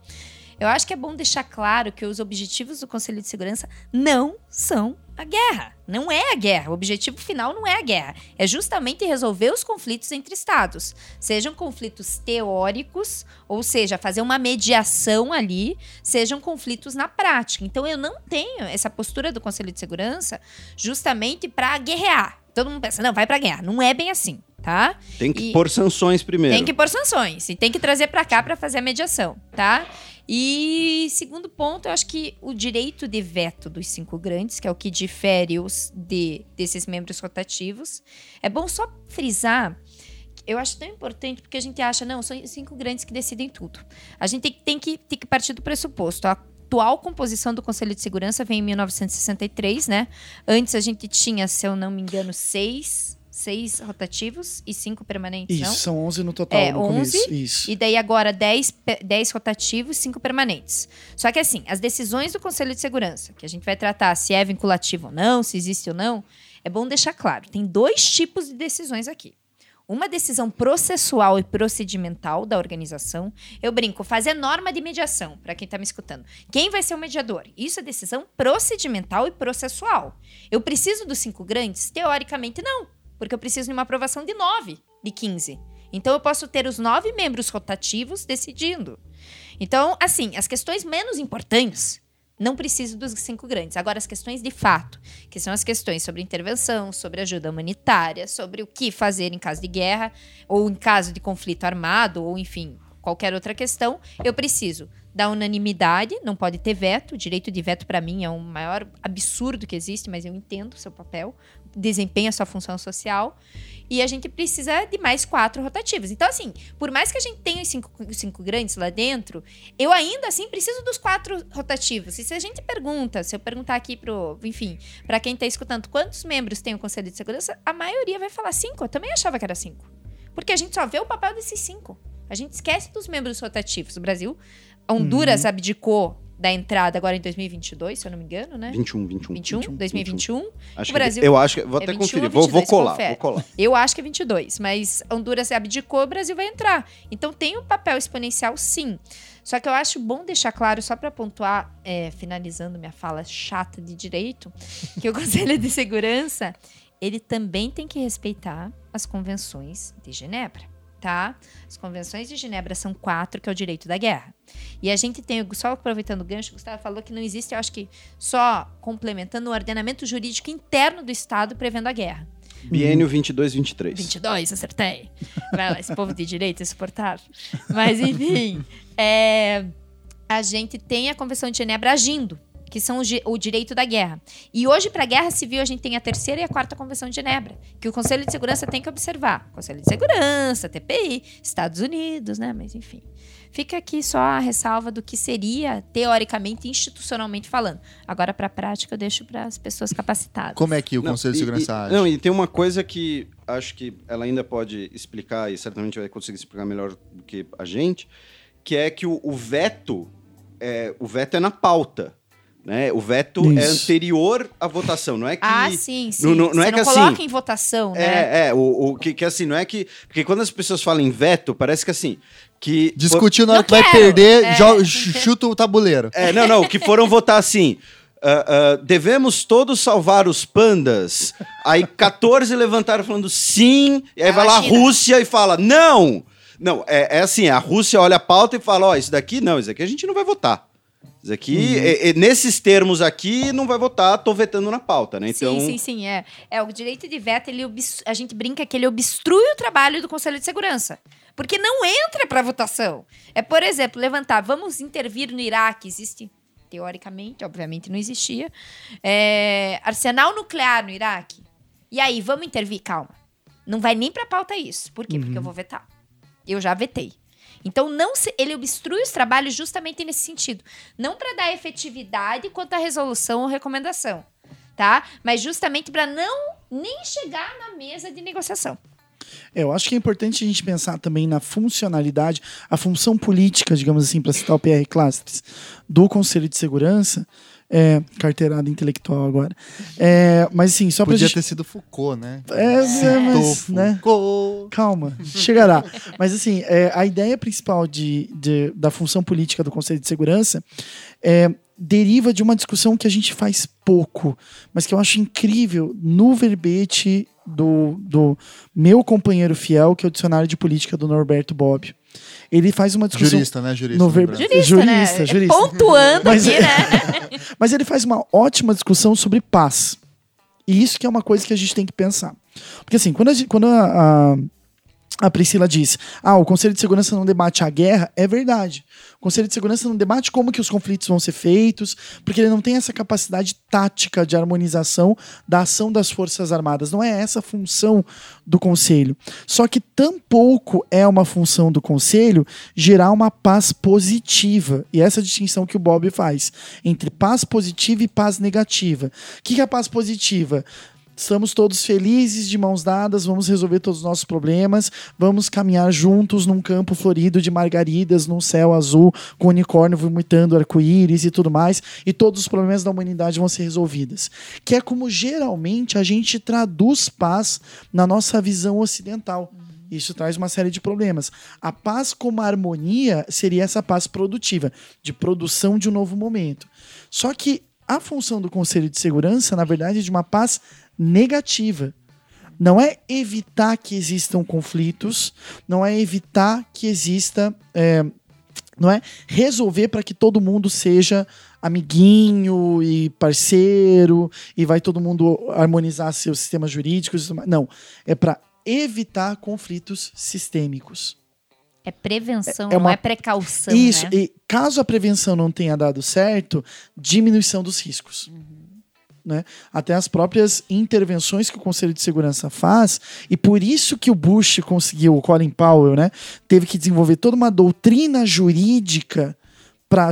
Eu acho que é bom deixar claro que os objetivos do Conselho de Segurança não são a guerra. Não é a guerra. O objetivo final não é a guerra. É justamente resolver os conflitos entre estados. Sejam conflitos teóricos, ou seja, fazer uma mediação ali, sejam conflitos na prática. Então eu não tenho essa postura do Conselho de Segurança justamente para guerrear. Todo mundo pensa, não, vai pra guerra. Não é bem assim, tá? Tem que e pôr sanções primeiro. Tem que pôr sanções. E tem que trazer para cá para fazer a mediação, tá? E segundo ponto, eu acho que o direito de veto dos cinco grandes, que é o que difere os de, desses membros rotativos, é bom só frisar. Eu acho tão importante porque a gente acha, não, são cinco grandes que decidem tudo. A gente tem, tem, que, tem que partir do pressuposto. A atual composição do Conselho de Segurança vem em 1963, né? Antes a gente tinha, se eu não me engano, seis seis rotativos e cinco permanentes, Isso, não? são 11 no total É, no 11, começo. Isso. E daí agora 10, pe- 10 rotativos e 5 permanentes. Só que assim, as decisões do Conselho de Segurança, que a gente vai tratar se é vinculativo ou não, se existe ou não, é bom deixar claro. Tem dois tipos de decisões aqui. Uma decisão processual e procedimental da organização. Eu brinco, fazer norma de mediação, para quem está me escutando. Quem vai ser o mediador? Isso é decisão procedimental e processual. Eu preciso dos cinco grandes? Teoricamente, não. Porque eu preciso de uma aprovação de nove, de 15. Então eu posso ter os nove membros rotativos decidindo. Então, assim, as questões menos importantes não preciso dos cinco grandes. Agora, as questões de fato, que são as questões sobre intervenção, sobre ajuda humanitária, sobre o que fazer em caso de guerra, ou em caso de conflito armado, ou enfim, qualquer outra questão, eu preciso da unanimidade, não pode ter veto. O direito de veto, para mim, é o maior absurdo que existe, mas eu entendo o seu papel, desempenha sua função social. E a gente precisa de mais quatro rotativos. Então, assim, por mais que a gente tenha os cinco, cinco grandes lá dentro, eu ainda assim preciso dos quatro rotativos. E se a gente pergunta, se eu perguntar aqui pro, enfim, para quem tá escutando, quantos membros tem o Conselho de Segurança, a maioria vai falar cinco. Eu também achava que era cinco. Porque a gente só vê o papel desses cinco. A gente esquece dos membros rotativos. O Brasil, Honduras abdicou da entrada agora em 2022, se eu não me engano, né? 21, 21. 21, 2021. Acho O que- Brasil- eu acho que. Vou é até 21 conferir. ou Vou, vou 22, colar, confere. vou colar. Eu acho que é 22, mas Honduras abdicou, o Brasil vai entrar. Então tem um papel exponencial, sim. Só que eu acho bom deixar claro, só para pontuar, é, finalizando minha fala chata de direito, que o Conselho de Segurança ele também tem que respeitar as convenções de Genebra, tá? As convenções de Genebra são quatro, que é o direito da guerra. E a gente tem, só aproveitando o gancho, o Gustavo falou que não existe, eu acho que só complementando o ordenamento jurídico interno do Estado prevendo a guerra. Biênio 22, 23. 22, acertei. Vai lá, esse povo de direito é insuportável. Mas, enfim, é, a gente tem a Convenção de Genebra agindo, que são o, direito da guerra. E hoje, para a guerra civil, a gente tem a terceira e a quarta Convenção de Genebra, que o Conselho de Segurança tem que observar. Conselho de Segurança, TPI, Estados Unidos, né? Mas, enfim. Fica aqui só a ressalva do que seria, teoricamente, institucionalmente falando. Agora, para a prática, eu deixo para as pessoas capacitadas. Como é que o Não, Conselho de Segurança e, age? Não, e tem uma coisa que acho que ela ainda pode explicar, e certamente vai conseguir explicar melhor do que a gente, que é que o, o veto, é, o veto é na pauta. Né? O veto é Isso. anterior à votação, não é que... Ah, sim, sim. não- não- não Você é não que coloca assim- em votação, né? É, é, o, o que, que assim, não é que... Porque quando as pessoas falam em veto, parece que assim, que... Discutiu na hora Não que vai perder, é. chuta o tabuleiro. É, não, não, que foram votar assim. ah, ah, devemos todos salvar os pandas. Aí 14 levantaram falando sim, e aí É vai lá a. Rússia e fala não. Não, é, é assim, a Rússia olha a pauta e fala, ó, isso daqui não, isso aqui a gente não vai votar. Isso aqui, Uhum. é- é, nesses termos aqui, não vai votar, tô vetando na pauta, né? Então, Sim, sim, sim, é. É, o direito de veto, ele a gente brinca que ele obstrui o trabalho do Conselho de Segurança. Porque não entra para votação. É, por exemplo, levantar, vamos intervir no Iraque, existe, teoricamente, obviamente não existia, é, arsenal nuclear no Iraque. E aí, vamos intervir? Calma. Não vai nem pra pauta isso. Por quê? Porque eu vou vetar. Eu já vetei. Então, não se- ele obstrui os trabalhos justamente nesse sentido. Não para dar efetividade quanto à resolução ou recomendação, tá? Mas justamente para não nem chegar na mesa de negociação. É, eu acho que é importante a gente pensar também na funcionalidade, a função política, digamos assim, para citar o PR Clastres, do Conselho de Segurança. É, carteirada intelectual agora. É, mas assim, só pra Podia gente. ter sido Foucault, né? É, é, mas, Citou né? Foucault. Calma, chegará. Mas assim, é, a ideia principal de, de- da função política do Conselho de Segurança é, deriva de uma discussão que a gente faz pouco, mas que eu acho incrível no verbete do, do meu companheiro fiel, que é o dicionário de política do Norberto Bobbio. Ele faz uma discussão. Jurista, né? Jurista. No lembrando. verbo- Jurista, né? Jurista, jurista. Pontuando Mas- aqui, né? Mas ele faz uma ótima discussão sobre paz. E isso que é uma coisa que a gente tem que pensar. Porque assim, quando a, gente- quando a, a, a Priscila diz, ah, o Conselho de Segurança não debate a guerra, é verdade. O Conselho de Segurança não debate como que os conflitos vão ser feitos, porque ele não tem essa capacidade tática de harmonização da ação das Forças Armadas. Não é essa a função do Conselho. Só que tampouco é uma função do Conselho gerar uma paz positiva. E essa é distinção que o Bob faz entre paz positiva e paz negativa. O que é a paz positiva? Estamos todos felizes, de mãos dadas, vamos resolver todos os nossos problemas, vamos caminhar juntos num campo florido de margaridas, num céu azul, com unicórnio vomitando arco-íris e tudo mais, e todos os problemas da humanidade vão ser resolvidos. Que é como geralmente a gente traduz paz na nossa visão ocidental. Isso traz uma série de problemas. A paz como harmonia seria essa paz produtiva, de produção de um novo momento. Só que a função do Conselho de Segurança, na verdade, é de uma paz negativa. Não é evitar que existam conflitos, não é evitar que exista. É, não é resolver para que todo mundo seja amiguinho e parceiro e vai todo mundo harmonizar seus sistemas jurídicos. Não, é para evitar conflitos sistêmicos. É prevenção, É- é não uma- é precaução, Isso, né? e caso a prevenção não tenha dado certo, diminuição dos riscos. Né? Até as próprias intervenções que o Conselho de Segurança faz, e por isso que o Bush conseguiu, o Colin Powell, né, teve que desenvolver toda uma doutrina jurídica para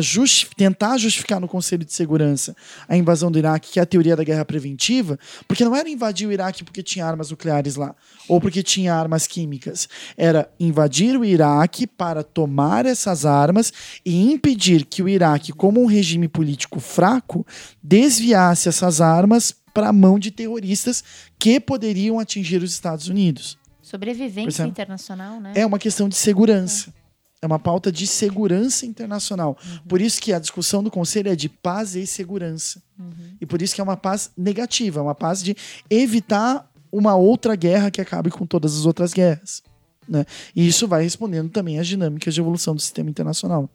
tentar justificar no Conselho de Segurança a invasão do Iraque, que é a teoria da guerra preventiva, porque não era invadir o Iraque porque tinha armas nucleares lá, ou porque tinha armas químicas. Era invadir o Iraque para tomar essas armas e impedir que o Iraque, como um regime político fraco, desviasse essas armas para a mão de terroristas que poderiam atingir os Estados Unidos. Sobrevivência Percebe? internacional, né? É uma questão de segurança. É uma pauta de segurança internacional. Por isso que a discussão do conselho é de paz e segurança. E por isso que é uma paz negativa, é uma paz de evitar uma outra guerra que acabe com todas as outras guerras. Né? E isso vai respondendo também às dinâmicas de evolução do sistema internacional.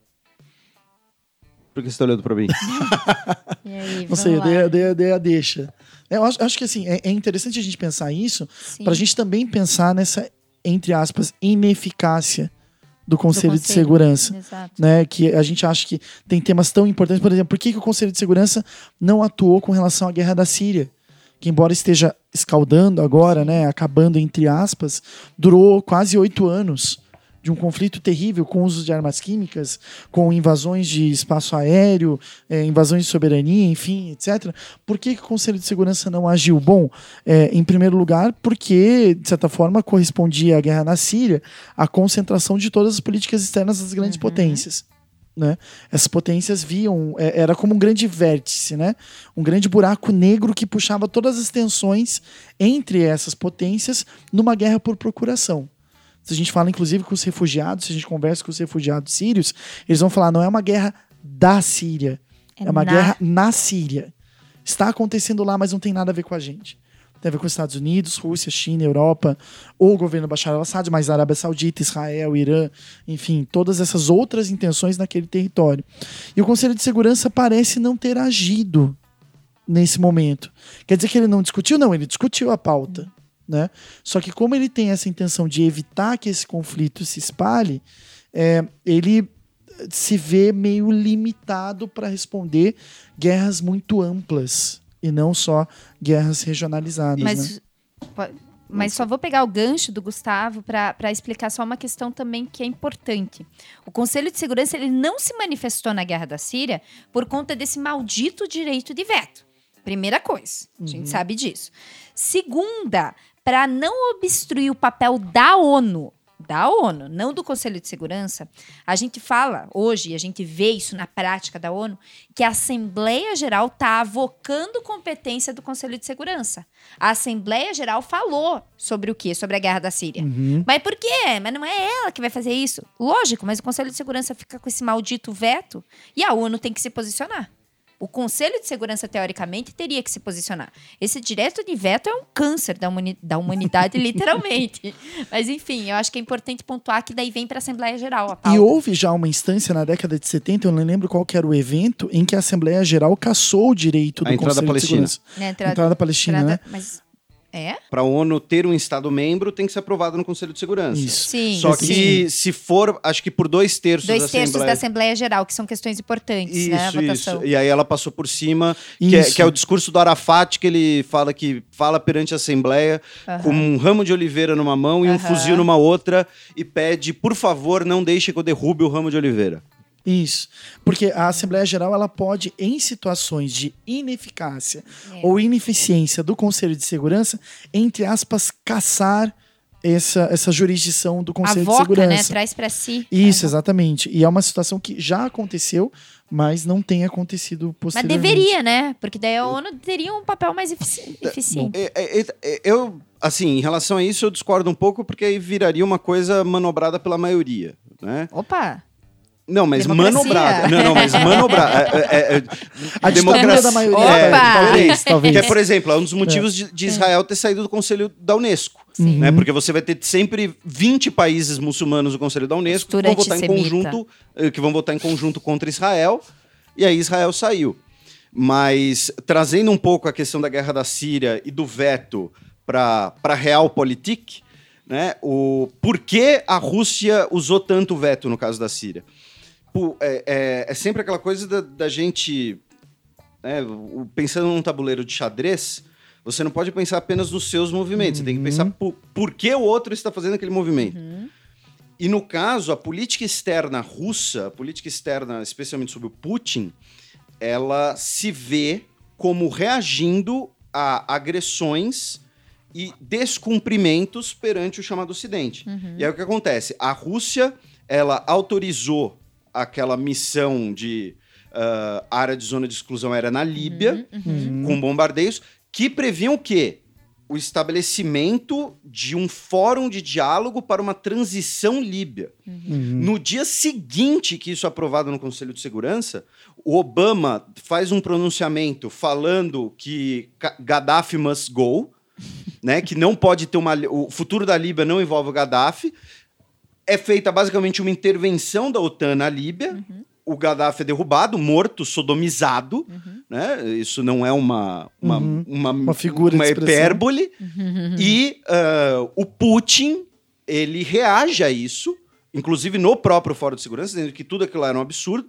Por que você tá olhando pra mim? E aí, Não sei, eu dei, eu dei- eu dei a deixa. Eu acho, acho que assim, é, é interessante a gente pensar isso para a gente também pensar nessa, entre aspas, ineficácia do Do Conselho de Conselho. Segurança. Exato. né, que a gente acha que tem temas tão importantes. Por exemplo, por que, que o Conselho de Segurança não atuou com relação à guerra da Síria? Que, embora esteja escaldando agora, né, acabando entre aspas, durou quase oito anos de um conflito terrível com uso de armas químicas, com invasões de espaço aéreo, eh, invasões de soberania, enfim, etc. Por que, que o Conselho de Segurança não agiu? Bom, eh, em primeiro lugar, porque, de certa forma, correspondia à guerra na Síria à concentração de todas as políticas externas das grandes potências. Né? Essas potências viam, é, era como um grande vértice, né? um grande buraco negro que puxava todas as tensões entre essas potências numa guerra por procuração. Se a gente fala, inclusive, com os refugiados, se a gente conversa com os refugiados sírios, eles vão falar: não é uma guerra da Síria, é, É uma na- guerra na Síria. Está acontecendo lá, mas não tem nada a ver com a gente. Tem a ver com os Estados Unidos, Rússia, China, Europa, ou o governo Bashar al-Assad, mas Arábia Saudita, Israel, Irã, enfim, todas essas outras intenções naquele território. E o Conselho de Segurança parece não ter agido nesse momento. Quer dizer que ele não discutiu? Não, ele discutiu a pauta. Né? Só que como ele tem essa intenção de evitar que esse conflito se espalhe, é, ele se vê meio limitado para responder guerras muito amplas e não só guerras regionalizadas. né? Mas, po- mas só vou pegar o gancho do Gustavo para explicar só uma questão também que é importante. O Conselho de Segurança ele não se manifestou na guerra da Síria por conta desse maldito direito de veto. Primeira coisa, a gente sabe disso. Segunda, para não obstruir o papel da ONU, da ONU, não do Conselho de Segurança, a gente fala hoje, a gente vê isso na prática da ONU, que a Assembleia Geral está avocando competência do Conselho de Segurança. A Assembleia Geral falou sobre o quê? Sobre a guerra da Síria. Uhum. Mas por quê? Mas não é ela que vai fazer isso. Lógico, mas o Conselho de Segurança fica com esse maldito veto e a ONU tem que se posicionar. O Conselho de Segurança, teoricamente, teria que se posicionar. Esse direto de veto é um câncer da, humani- da humanidade, literalmente. Mas, enfim, eu acho que é importante pontuar que daí vem para a Assembleia Geral. A E houve já uma instância na década de 70, eu não lembro qual que era o evento, em que a Assembleia Geral cassou o direito do A entrada Conselho palestina. de Segurança. Né, A entrada- entrada palestina, entrada- né? Mas, é? Para a ONU ter um Estado membro, tem que ser aprovado no Conselho de Segurança. Isso. Sim. Só sim. que se for, acho que por dois terços Dois da terços Assembleia... da Assembleia Geral, que são questões importantes, Isso, né? Isso. E aí ela passou por cima, que é, que é o discurso do Arafat, que ele fala que fala perante a Assembleia com um ramo de oliveira numa mão e um fuzil numa outra e pede, por favor, não deixe que eu derrube o ramo de oliveira. Isso. Porque a Assembleia Geral ela pode, em situações de ineficácia É. ou ineficiência do Conselho de Segurança, entre aspas, caçar essa, essa jurisdição do Conselho de Avoca, né? Segurança. Traz pra si. Isso, exatamente. E é uma situação que já aconteceu, mas não tem acontecido Mas posteriormente. deveria, né? Porque daí a ONU teria um papel mais efici- eficiente. É, é, é, eu, assim, em relação a isso, eu discordo um pouco, porque aí viraria uma coisa manobrada pela maioria, né? Opa! Não, mas Democracia. manobrada. Não, não, mas manobrada. É, é, é, A democracia- da maioria. Opa! é, talvez, talvez. Que é, por exemplo, é um dos motivos de, de Israel ter saído do Conselho da Unesco. Sim. Né? Porque você vai ter sempre 20 países muçulmanos no Conselho da Unesco que vão votar em conjunto, eh, que vão votar em conjunto contra Israel, e aí Israel saiu. Mas trazendo um pouco a questão da guerra da Síria e do veto para a realpolitik, né? O por que a Rússia usou tanto o veto no caso da Síria? Pô, é, é- é sempre aquela coisa da, da gente né, pensando num tabuleiro de xadrez, você não pode pensar apenas nos seus movimentos. Você tem que pensar por, por que o outro está fazendo aquele movimento. E no caso, a política externa russa, a política externa, especialmente sobre o Putin, ela se vê como reagindo a agressões e descumprimentos perante o chamado Ocidente. E aí o que acontece? A Rússia, ela autorizou aquela missão de ah, área de zona de exclusão aérea na Líbia, com bombardeios, que previam o quê? O estabelecimento de um fórum de diálogo para uma transição líbia. No dia seguinte que isso é aprovado no Conselho de Segurança, o Obama faz um pronunciamento falando que Ga- Gaddafi must go, né, que não pode ter uma. O futuro da Líbia não envolve o Gaddafi. É feita basicamente uma intervenção da OTAN na Líbia. O Gaddafi é derrubado, morto, sodomizado. Né? Isso não é uma, uma, Uhum. uma, Uma figura uma hipérbole. E ah, o Putin, ele reage a isso, inclusive no próprio Fórum de Segurança, dizendo que tudo aquilo era um absurdo.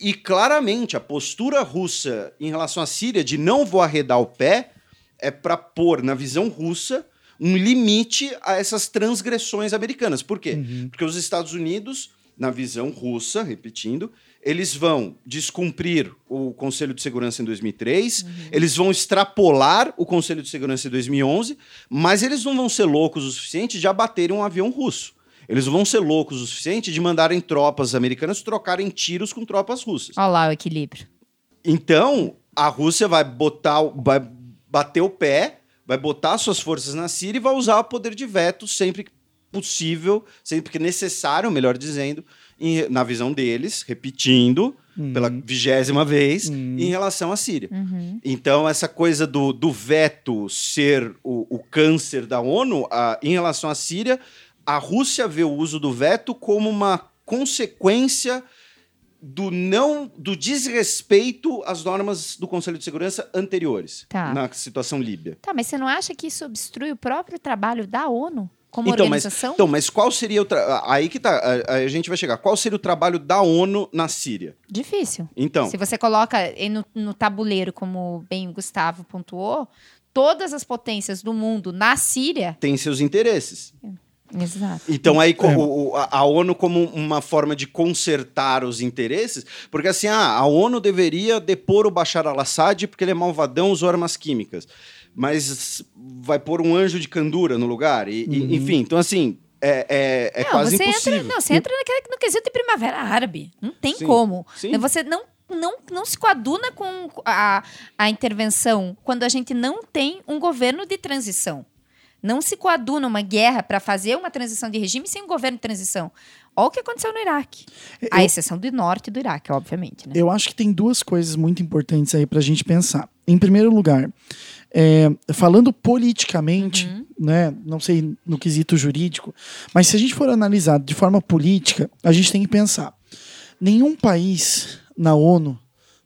E claramente a postura russa em relação à Síria de não vou arredar o pé é para pôr na visão russa um limite a essas transgressões americanas. Por quê? Porque os Estados Unidos, na visão russa, repetindo, eles vão descumprir o Conselho de Segurança em 2003, eles vão extrapolar o Conselho de Segurança em 2011, mas eles não vão ser loucos o suficiente de abaterem um avião russo. Eles vão ser loucos o suficiente de mandarem tropas americanas trocarem tiros com tropas russas. Olha lá o equilíbrio. Então, a Rússia vai botar, vai bater o pé, vai botar suas forças na Síria e vai usar o poder de veto sempre que possível, sempre que necessário, melhor dizendo, em- na visão deles, repetindo pela vigésima vez, em relação à Síria. Então, essa coisa do, do veto ser o, o câncer da ONU, ah, em relação à Síria, a Rússia vê o uso do veto como uma consequência do não do desrespeito às normas do Conselho de Segurança anteriores Tá. na situação líbia. Tá, mas você não acha que isso obstrui o próprio trabalho da ONU como Então mas, organização? então, mas qual seria o tra- aí que tá, a, a gente vai chegar. Qual seria o trabalho da ONU na Síria? Difícil. Então, Se você coloca no, no tabuleiro, como bem o Gustavo pontuou, todas as potências do mundo na Síria. tem seus interesses. Exato. Então aí É. o- a a ONU como uma forma de consertar os interesses, porque assim, ah, a ONU deveria depor o Bashar al-Assad porque ele é malvadão, usou armas químicas. Mas vai pôr um anjo de candura no lugar, e, e- enfim, então assim, é, é, é não, quase você impossível. entra, não, você entra naquele, no quesito de primavera árabe. Não tem Sim, como. sim. Você não, não, não se coaduna com a, a intervenção quando a gente não tem um governo de transição. Não se coaduna uma guerra para fazer uma transição de regime sem um governo de transição. Olha o que aconteceu no Iraque. A Eu- exceção do norte do Iraque, obviamente. Né? Eu acho que tem duas coisas muito importantes aí pra gente pensar. Em primeiro lugar, é, falando politicamente, né, não sei no quesito jurídico, mas se a gente for analisar de forma política, a gente tem que pensar: nenhum país na ONU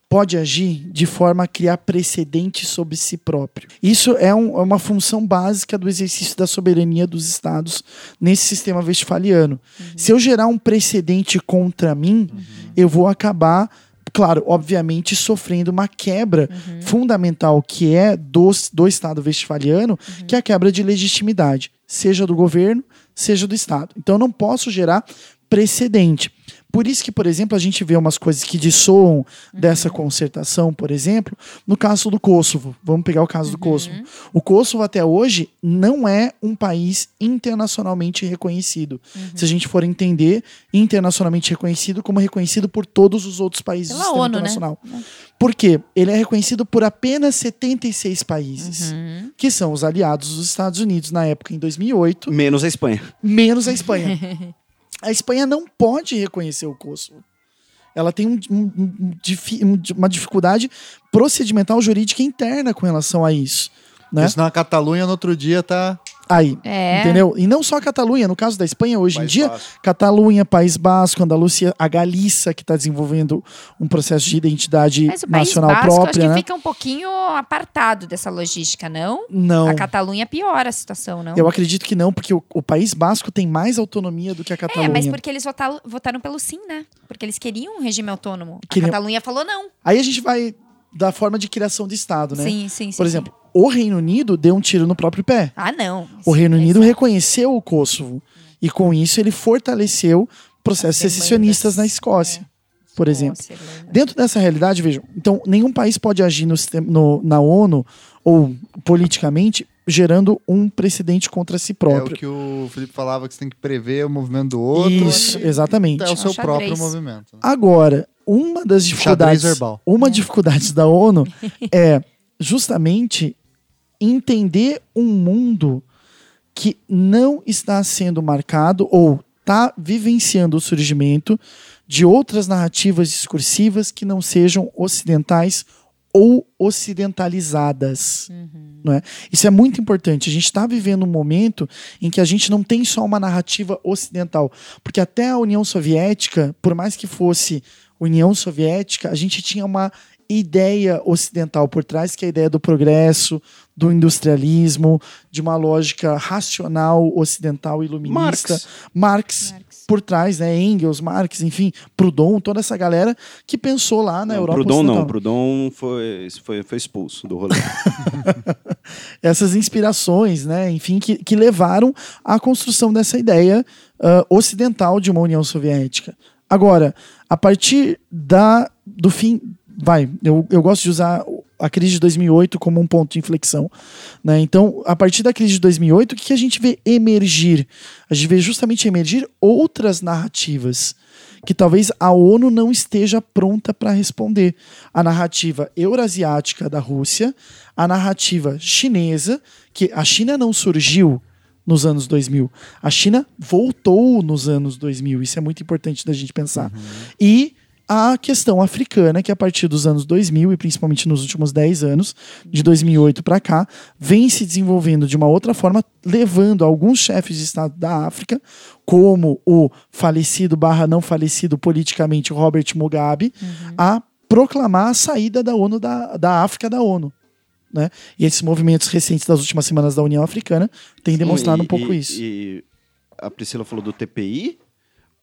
pode agir de forma a criar precedente sobre si próprio. Isso é, um- é uma função básica do exercício da soberania dos estados nesse sistema westphaliano. Se eu gerar um precedente contra mim, eu vou acabar, claro, obviamente, sofrendo uma quebra fundamental que é do, do Estado westphaliano, que é a quebra de legitimidade, seja do governo, seja do Estado. Então eu não posso gerar precedente. Por isso que, por exemplo, a gente vê umas coisas que dissoam Uhum. dessa concertação, por exemplo, no caso do Kosovo. Vamos pegar o caso Uhum. do Kosovo. O Kosovo até hoje não é um país internacionalmente reconhecido. Uhum. Se a gente for entender internacionalmente reconhecido como reconhecido por todos os outros países Pela do sistema ONU, né? internacional. Por quê? Ele é reconhecido por apenas 76 países, Uhum. que são os aliados dos Estados Unidos na época, em 2008, Menos a Espanha. menos a Espanha. a Espanha não pode reconhecer o Kosovo. Ela tem um- um- um um- uma dificuldade procedimental jurídica interna com relação a isso. Né? Porque senão a Catalunha no outro dia tá. Aí, É. entendeu? E não só a Catalunha, no caso da Espanha, hoje País em dia, Basco. Catalunha, País Basco, Andalúcia, a Galícia, que está desenvolvendo um processo de identidade Mas o País nacional Basco acho própria, que né? fica um pouquinho apartado dessa logística, não? Não. A Catalunha piora a situação, não? Eu acredito que não, porque o, o País Basco tem mais autonomia do que a É, Catalunha. mas porque eles votaram, votaram pelo sim, né? Porque eles queriam um regime autônomo. Queriam. A Catalunha falou não. Aí a gente vai da forma de criação de Estado, né? Sim, sim, sim. Por sim. O Reino Unido deu um tiro no próprio pé. Ah, não. O Reino Unido reconheceu o Kosovo. E com isso ele fortaleceu processos As secessionistas na demandas, Escócia, por exemplo. Nossa, Irlanda. Dentro dessa realidade, vejam, então nenhum país pode agir no sistema- no- na ONU ou politicamente gerando um precedente contra si É o próprio. que o Felipe falava que você tem que prever o movimento do outro. Isso, exatamente. É o seu É próprio movimento. né? Agora, uma das dificuldades, verbal. uma dificuldade da ONU é justamente entender um mundo que não está sendo marcado ou está vivenciando o surgimento de outras narrativas discursivas que não sejam ocidentais ou ocidentalizadas. Não é? Isso é muito importante. A gente está vivendo um momento em que a gente não tem só uma narrativa ocidental. Porque até a União Soviética, por mais que fosse União Soviética, a gente tinha uma ideia ocidental por trás, que é a ideia do progresso, do industrialismo, de uma lógica racional ocidental iluminista. Marx. Marx, Marx. por trás, né? Engels, Marx, enfim, Proudhon, toda essa galera que pensou lá na Não, Europa Proudhon não, ocidental. Proudhon foi, foi, foi expulso do rolê. essas inspirações, né, enfim, que, que levaram à construção dessa ideia ah, ocidental de uma União Soviética. Agora, a partir da, do fim, vai, eu, eu gosto de usar a crise de 2008 como um ponto de inflexão, né? Então, a partir da crise de 2008, o que a gente vê emergir? A gente vê justamente emergir outras narrativas que talvez a ONU não esteja pronta para responder. A narrativa eurasiática da Rússia, a narrativa chinesa, que a China não surgiu nos anos 2000. A China voltou nos anos 2000. Isso é muito importante da gente pensar. E a questão africana, que a partir dos anos 2000 e principalmente nos últimos 10 anos, de 2008 para cá, vem se desenvolvendo de uma outra forma, levando alguns chefes de Estado da África, como o falecido barra não falecido politicamente Robert Mugabe, a proclamar a saída da ONU da, da África da ONU. Né? E esses movimentos recentes das últimas semanas da União Africana têm demonstrado E- um pouco e- isso. E a Priscila falou do TPI.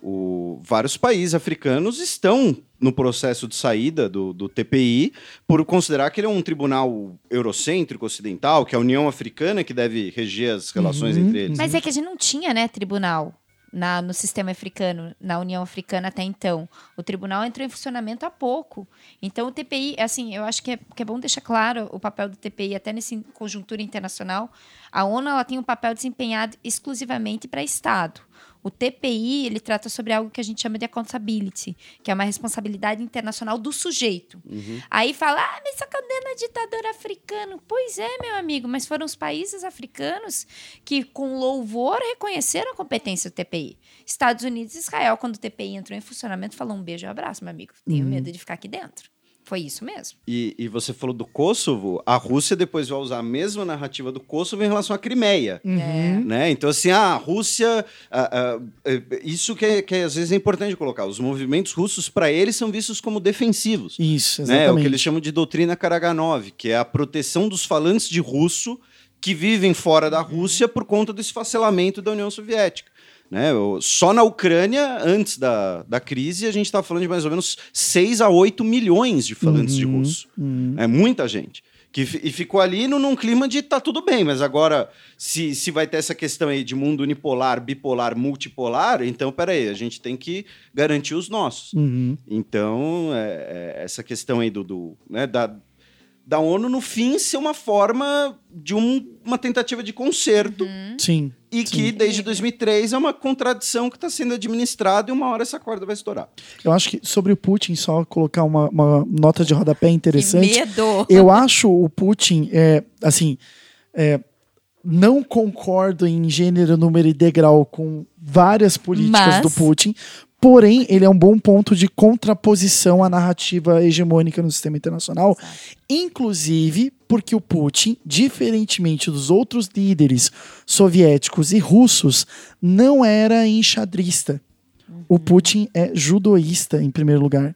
O, vários países africanos estão no processo de saída do, do TPI por considerar que ele é um tribunal eurocêntrico, ocidental, que é a União Africana que deve reger as relações Uhum, entre eles. Mas é que a gente não tinha, né, tribunal na, no sistema africano, na União Africana até então. O tribunal entrou em funcionamento há pouco. Então, o TPI, assim, eu acho que é, que é bom deixar claro o papel do TPI, até nessa conjuntura internacional. A ONU ela tem um papel desempenhado exclusivamente para Estado. O TPI, ele trata sobre algo que a gente chama de accountability, que é uma responsabilidade internacional do sujeito. Aí fala, ah, mas só condena ditador africano. Pois é, meu amigo, mas foram os países africanos que, com louvor, reconheceram a competência do TPI. Estados Unidos e Israel, quando o TPI entrou em funcionamento, falou um beijo e um abraço, meu amigo. Tenho medo de ficar aqui dentro. Foi isso mesmo. E, e você falou do Kosovo, a Rússia depois vai usar a mesma narrativa do Kosovo em relação à Crimeia. Uhum. Né? Então, assim, ah, a Rússia. ah, ah, eh, isso que, é- que às vezes é importante colocar. Os movimentos russos, para eles, são vistos como defensivos. Isso, Né? É exatamente. o que eles chamam de doutrina Karaganov, que é a proteção dos falantes de russo que vivem fora da Rússia por conta do esfacelamento da União Soviética. Né? Só na Ucrânia, antes da, da crise, a gente está falando de mais ou menos 6 a 8 milhões de falantes de russo. É muita gente Que, e ficou ali no, num clima de tá tudo bem, mas agora, se, se vai ter essa questão aí de mundo unipolar, bipolar, multipolar, então peraí, a gente tem que garantir os nossos. Uhum. Então, é- é essa questão aí do, do, né, da, da ONU, no fim, ser uma forma de um- uma tentativa de conserto Sim. e que, desde 2003, é uma contradição que está sendo administrada e uma hora essa corda vai estourar. Eu acho que sobre o Putin, só colocar uma, uma nota de rodapé Que interessante. medo. Eu acho o Putin, é, assim, é, não concordo em gênero, número e degrau com várias políticas Mas- do Putin, porém, ele é um bom ponto de contraposição à narrativa hegemônica no sistema internacional, inclusive porque o Putin, diferentemente dos outros líderes soviéticos e russos, não era enxadrista. O Putin é judoísta, em primeiro lugar.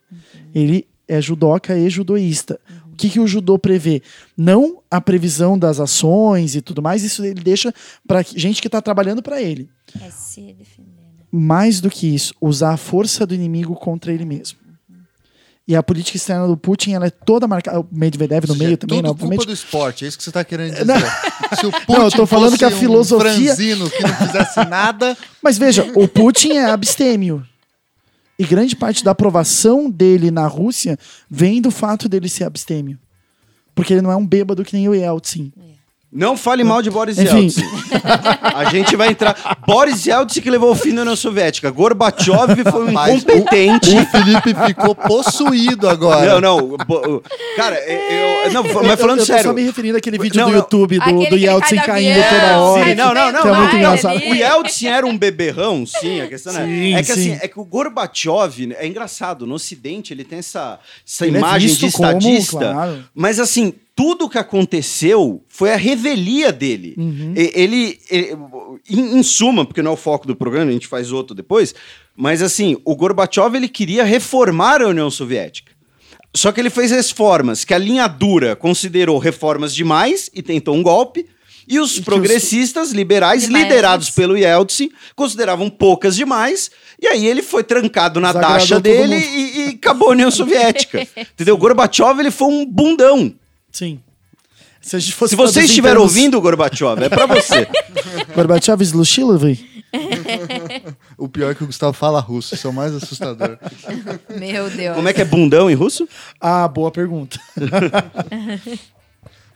Ele é judoca e judoísta. O que, que o judô prevê? Não a previsão das ações e tudo mais, isso ele deixa para gente que está trabalhando para ele. É se defender? Mais do que isso, usar a força do inimigo contra ele mesmo. E a política externa do Putin, ela é toda marcada. O Medvedev no meio é também, né, tudo obviamente. culpa do esporte, é isso que você tá querendo dizer. Não. Se o Putin Não, eu tô falando que a fosse filosofia- Um franzino que não fizesse nada, Mas veja, o Putin é abstêmio. E grande parte da aprovação dele na Rússia vem do fato dele ser abstêmio. Porque ele não é um bêbado que nem o Yeltsin. Não fale mal de Boris Enfim. Yeltsin. A gente vai entrar. Boris Yeltsin que levou o fim da União Soviética. Gorbachev foi um incompetente. o Felipe ficou possuído agora. Não, não. bo- Cara, eu. eu- Não, mas Eu- falando eu, tô sério. só me referindo àquele vídeo Não, do não. YouTube do, Aquele do Yeltsin cai do caindo avião, toda hora. Sim, não, não, não. Que é muito não. engraçado. O Yeltsin era um beberrão, sim, a questão é. Sim, É que assim, sim. é que o Gorbachev é engraçado. No Ocidente ele tem essa, essa Ele é imagem de visto como, estadista. claro. Mas assim, tudo que aconteceu foi a revelia dele. Uhum. E- Ele, ele- em, em suma, porque não é o foco do programa, a gente faz outro depois. Mas assim, o Gorbachev ele queria reformar a União Soviética. Só que ele fez reformas que a linha dura considerou reformas demais e tentou um golpe. E os os- progressistas liberais, Demais. liderados pelo Yeltsin, consideravam poucas demais. E aí ele foi trancado na Desagradou taxa dele e, e acabou a União Soviética. Entendeu? Gorbachev ele foi um bundão. Sim. Se, a gente fosse Se você estiver termos- ouvindo, Gorbachev, é pra você. Gorbachev Slushilov, O pior é que o Gustavo fala russo, isso é o mais assustador. Meu Deus. Como é que é bundão em russo? Ah, boa pergunta.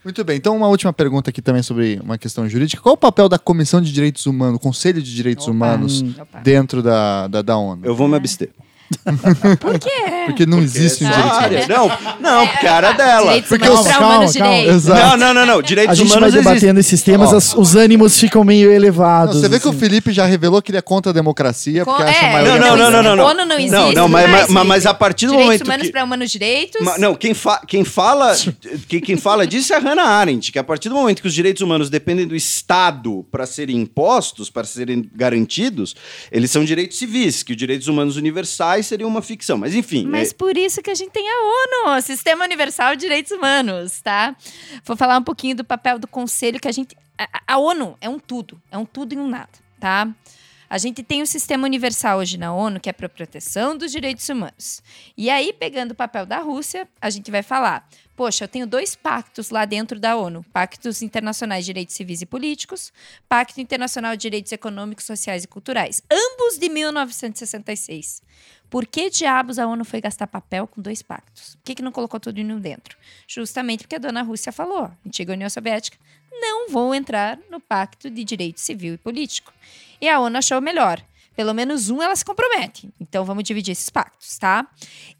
Muito bem, então uma última pergunta aqui também sobre uma questão jurídica. Qual o papel da Comissão de Direitos Humanos, Conselho de Direitos Humanos, Opa. dentro da, da, da ONU? Eu vou me abster. Por quê? Porque não existe um Essa direito área. humano. Não, não, porque a área dela. Direitos Porque humanos calma, direitos. Não, não, não, não. A Direitos gente vai humanos existem. debatendo esses temas, Ó. as- os ânimos ficam meio Não, elevados. você vê que o assim. Felipe já revelou que ele é contra a democracia, Com- porque acha a é, maioria... Não, não, não, não, não, não. ONU não existe. Não, não, mas, mais, mas, mas a partir do Direitos momento humanos que... para humanos direitos. Ma- não, quem, fa- quem fala quem, quem fala disso é a Hannah Arendt, que a partir do momento que os direitos humanos dependem do Estado para serem impostos, para serem garantidos, eles são direitos civis, que os direitos humanos universais seriam uma ficção. Mas enfim, Mas é- por isso que a gente tem a ONU, Sistema Universal de Direitos Humanos, tá? Vou falar um pouquinho do papel do Conselho, que a gente. A, a ONU é um tudo, é um tudo e um nada, tá? A gente tem o sistema universal hoje na ONU, que é para proteção dos direitos humanos. E aí, pegando o papel da Rússia, a gente vai falar: poxa, eu tenho dois pactos lá dentro da ONU: Pactos Internacionais de Direitos Civis e Políticos, Pacto Internacional de Direitos Econômicos, Sociais e Culturais, ambos de 1966. Por que diabos a ONU foi gastar papel com dois pactos? Por que, que não colocou tudo em um dentro? Justamente porque a dona Rússia falou, antiga União Soviética, não vou entrar no pacto de direito civil e político. E a ONU achou melhor. Pelo menos um ela se compromete. Então vamos dividir esses pactos, tá?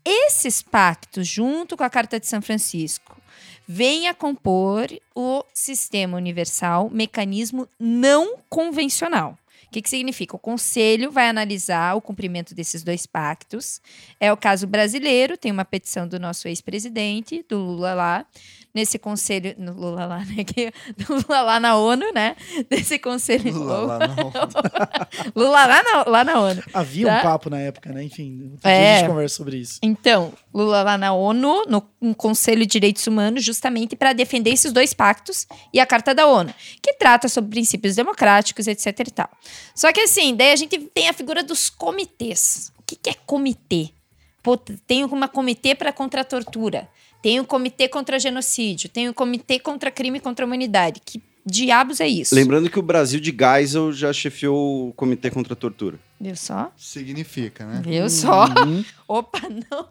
Esses pactos, junto com a Carta de São Francisco, vêm a compor o Sistema Universal, mecanismo não convencional. Que, que significa? O Conselho vai analisar o cumprimento desses dois pactos. É o caso brasileiro, tem uma petição do nosso ex-presidente, do Lula lá, nesse conselho. No Lula lá, né? Que- Lula lá na ONU, né? Desse conselho. Lula lá, não. Lula lá na, lá na ONU. Havia Tá? um papo na época, né? Enfim, É. a gente conversa sobre isso. Então, Lula lá na ONU, no um Conselho de Direitos Humanos, justamente para defender esses dois pactos e a Carta da ONU, que trata sobre princípios democráticos, etc e tal. Só que assim, daí a gente tem a figura dos comitês. O que, que é comitê? Pô, tem uma comitê para contra a tortura. Tem o Comitê contra Genocídio, tem o Comitê contra Crime contra a Humanidade. Que diabos é isso? Lembrando que o Brasil de Geisel já chefiou o Comitê contra a Tortura. Viu só? Significa, né? Viu só? Uhum. Opa, não,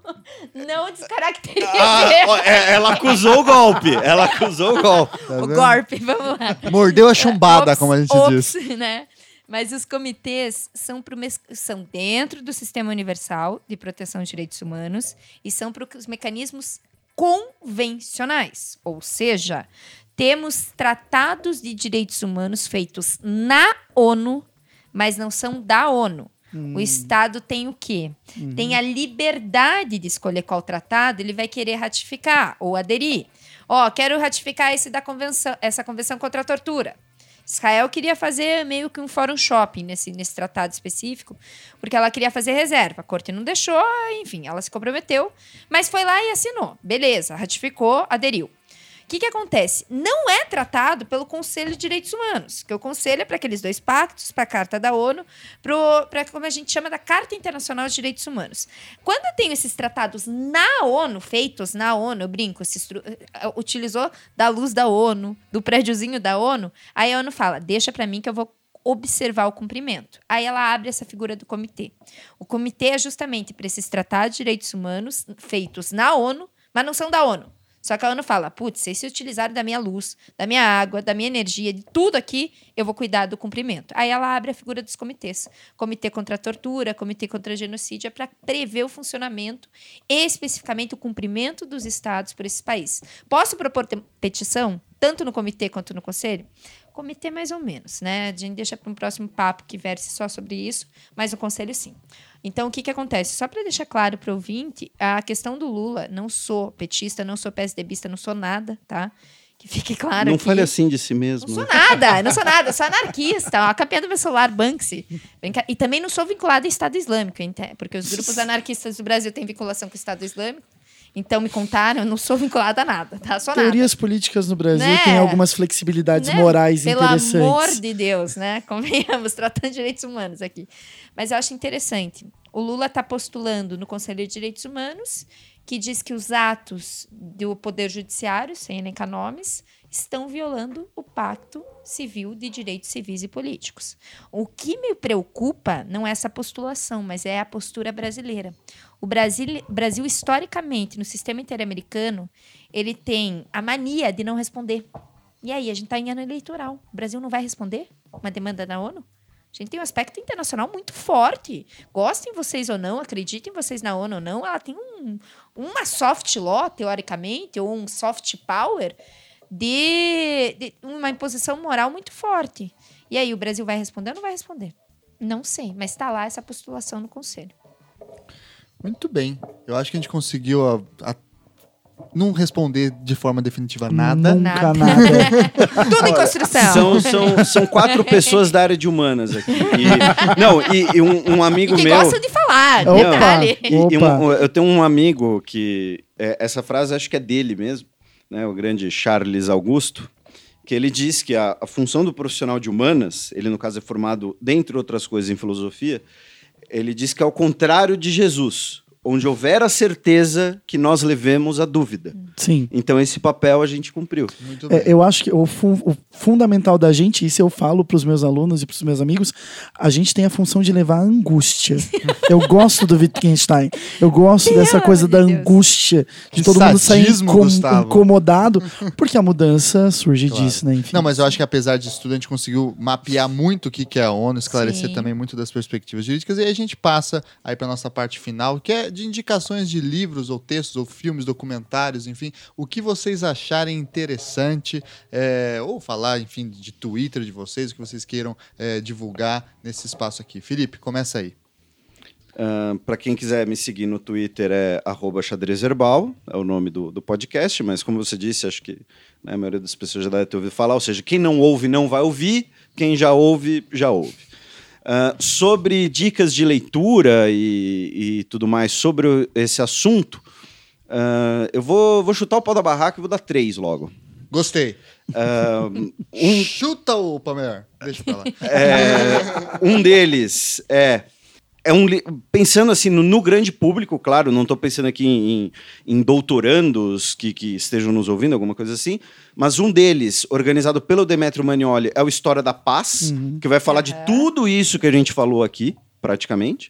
não descaracterize Ah, é- ela acusou o golpe. Ela acusou o golpe. Tá o golpe, vamos lá. Mordeu a chumbada, Ops, como a gente ops, diz. né? Mas os comitês são, pro mes- são dentro do Sistema Universal de Proteção de Direitos Humanos e são para os mecanismos convencionais. Ou seja, temos tratados de direitos humanos feitos na ONU, mas não são da ONU. O Estado tem o quê? Tem a liberdade de escolher qual tratado ele vai querer ratificar ou aderir. Ó, quero ratificar esse da convenção, essa convenção contra a tortura. Israel queria fazer meio que um fórum shopping nesse, nesse tratado específico, porque ela queria fazer reserva. A corte não deixou, enfim, ela se comprometeu, mas foi lá e assinou. Beleza, ratificou, aderiu. Que, que acontece? Não é tratado pelo Conselho de Direitos Humanos, que o Conselho é para aqueles dois pactos, para a Carta da ONU, para como a gente chama da Carta Internacional de Direitos Humanos. Quando eu tenho esses tratados na ONU, feitos na ONU, eu brinco, se eh, utilizou da luz da ONU, do prédiozinho da ONU, aí a ONU fala, deixa para mim que eu vou observar o cumprimento. Aí ela abre essa figura do comitê. O comitê é justamente para esses tratados de direitos humanos feitos na ONU, mas não são da ONU. Só que a ONU fala, putz, vocês se utilizarem da minha luz, da minha água, da minha energia, de tudo aqui, eu vou cuidar do cumprimento. Aí ela abre a figura dos comitês. Comitê contra a tortura, comitê contra a genocídio, é para prever o funcionamento, especificamente o cumprimento dos estados por esses países. Posso propor petição, tanto no comitê quanto no conselho? Comitê mais ou menos, né? A gente deixa para um próximo papo que verse só sobre isso, mas o conselho sim. Então, o que, que acontece? Só para deixar claro para o ouvinte, a questão do Lula, não sou petista, não sou PSDBista, não sou nada, tá? Que fique claro Não aqui. fale assim de si Não mesmo. sou nada, não sou nada, sou anarquista. ó, A capinha do meu celular, Banksy. E também não sou vinculada ao Estado Islâmico, porque os grupos anarquistas do Brasil têm vinculação com o Estado Islâmico. Então me contaram, eu não sou vinculada a nada, tá? Nada. Teorias políticas no Brasil Né? têm algumas flexibilidades Né? morais Pelo interessantes. amor de Deus, né? Convenhamos, tratando de direitos humanos aqui. Mas eu acho interessante. O Lula está postulando no Conselho de Direitos Humanos que diz que os atos do Poder Judiciário, sem elencar nomes, estão violando o Pacto Civil de Direitos Civis e Políticos. O que me preocupa não é essa postulação, mas é a postura brasileira. O Brasil, Brasil historicamente, no sistema interamericano, ele tem a mania de não responder. E aí, a gente está em ano eleitoral. O Brasil não vai responder uma demanda da ONU? A gente tem um aspecto internacional muito forte. Gostem vocês ou não, acreditem vocês na ONU ou não, ela tem um, uma soft law, teoricamente, ou um soft power de, de uma imposição moral muito forte. E aí, o Brasil vai responder ou não vai responder? Não sei, mas está lá essa postulação no Conselho. Muito bem. Eu acho que a gente conseguiu a- a- não responder de forma definitiva nada. Nunca Nada. nada. Tudo em construção. São, são, são quatro pessoas da área de humanas aqui. E- não, e, e um, um amigo e que meu. gostam de falar, detalhe. E- e Opa. um- eu tenho um amigo que. é, essa frase acho que é dele mesmo, né? O grande Charles Augusto, que ele diz que a, a função do profissional de humanas, ele no caso é formado, dentre outras coisas, em filosofia, ele diz que é ao contrário de Jesus, onde houver a certeza que nós levemos a dúvida. Sim. Então esse papel a gente cumpriu. Muito bem. É, eu acho que o, fu- o fundamental da gente, isso eu falo para os meus alunos e para os meus amigos, a gente tem a função de levar a angústia. eu gosto do Wittgenstein. Eu gosto dessa coisa da angústia, de todo mundo sair incom- Gustavo. incomodado, porque a mudança surge Claro. disso, né? Enfim. Não, mas eu acho que apesar disso tudo, a gente conseguiu mapear muito o que que é a ONU, esclarecer Sim. também muito das perspectivas jurídicas, e aí a gente passa aí para nossa parte final, que é de indicações de livros ou textos ou filmes, documentários, enfim, o que vocês acharem interessante, é, ou falar, enfim, de Twitter de vocês, o que vocês queiram é, divulgar nesse espaço aqui. Felipe, começa aí. para quem quiser me seguir no Twitter é xadrezherbal, é o nome do, do podcast, mas como você disse, acho que né, a maioria das pessoas já deve ter ouvido falar, ou seja, quem não ouve não vai ouvir, quem já ouve, já ouve. Ah, sobre dicas de leitura e, e tudo mais sobre esse assunto, ah, eu vou, vou chutar o pau da barraca e vou dar três logo. Gostei. Ah, Chuta o Palmer. Deixa pra lá. É, um deles é é um pensando assim no, no grande público, claro, não estou pensando aqui em, em doutorandos que, que estejam nos ouvindo, alguma coisa assim, mas um deles, organizado pelo Demetrio Magnoli, é o História da Paz, que vai falar de tudo isso que a gente falou aqui, praticamente.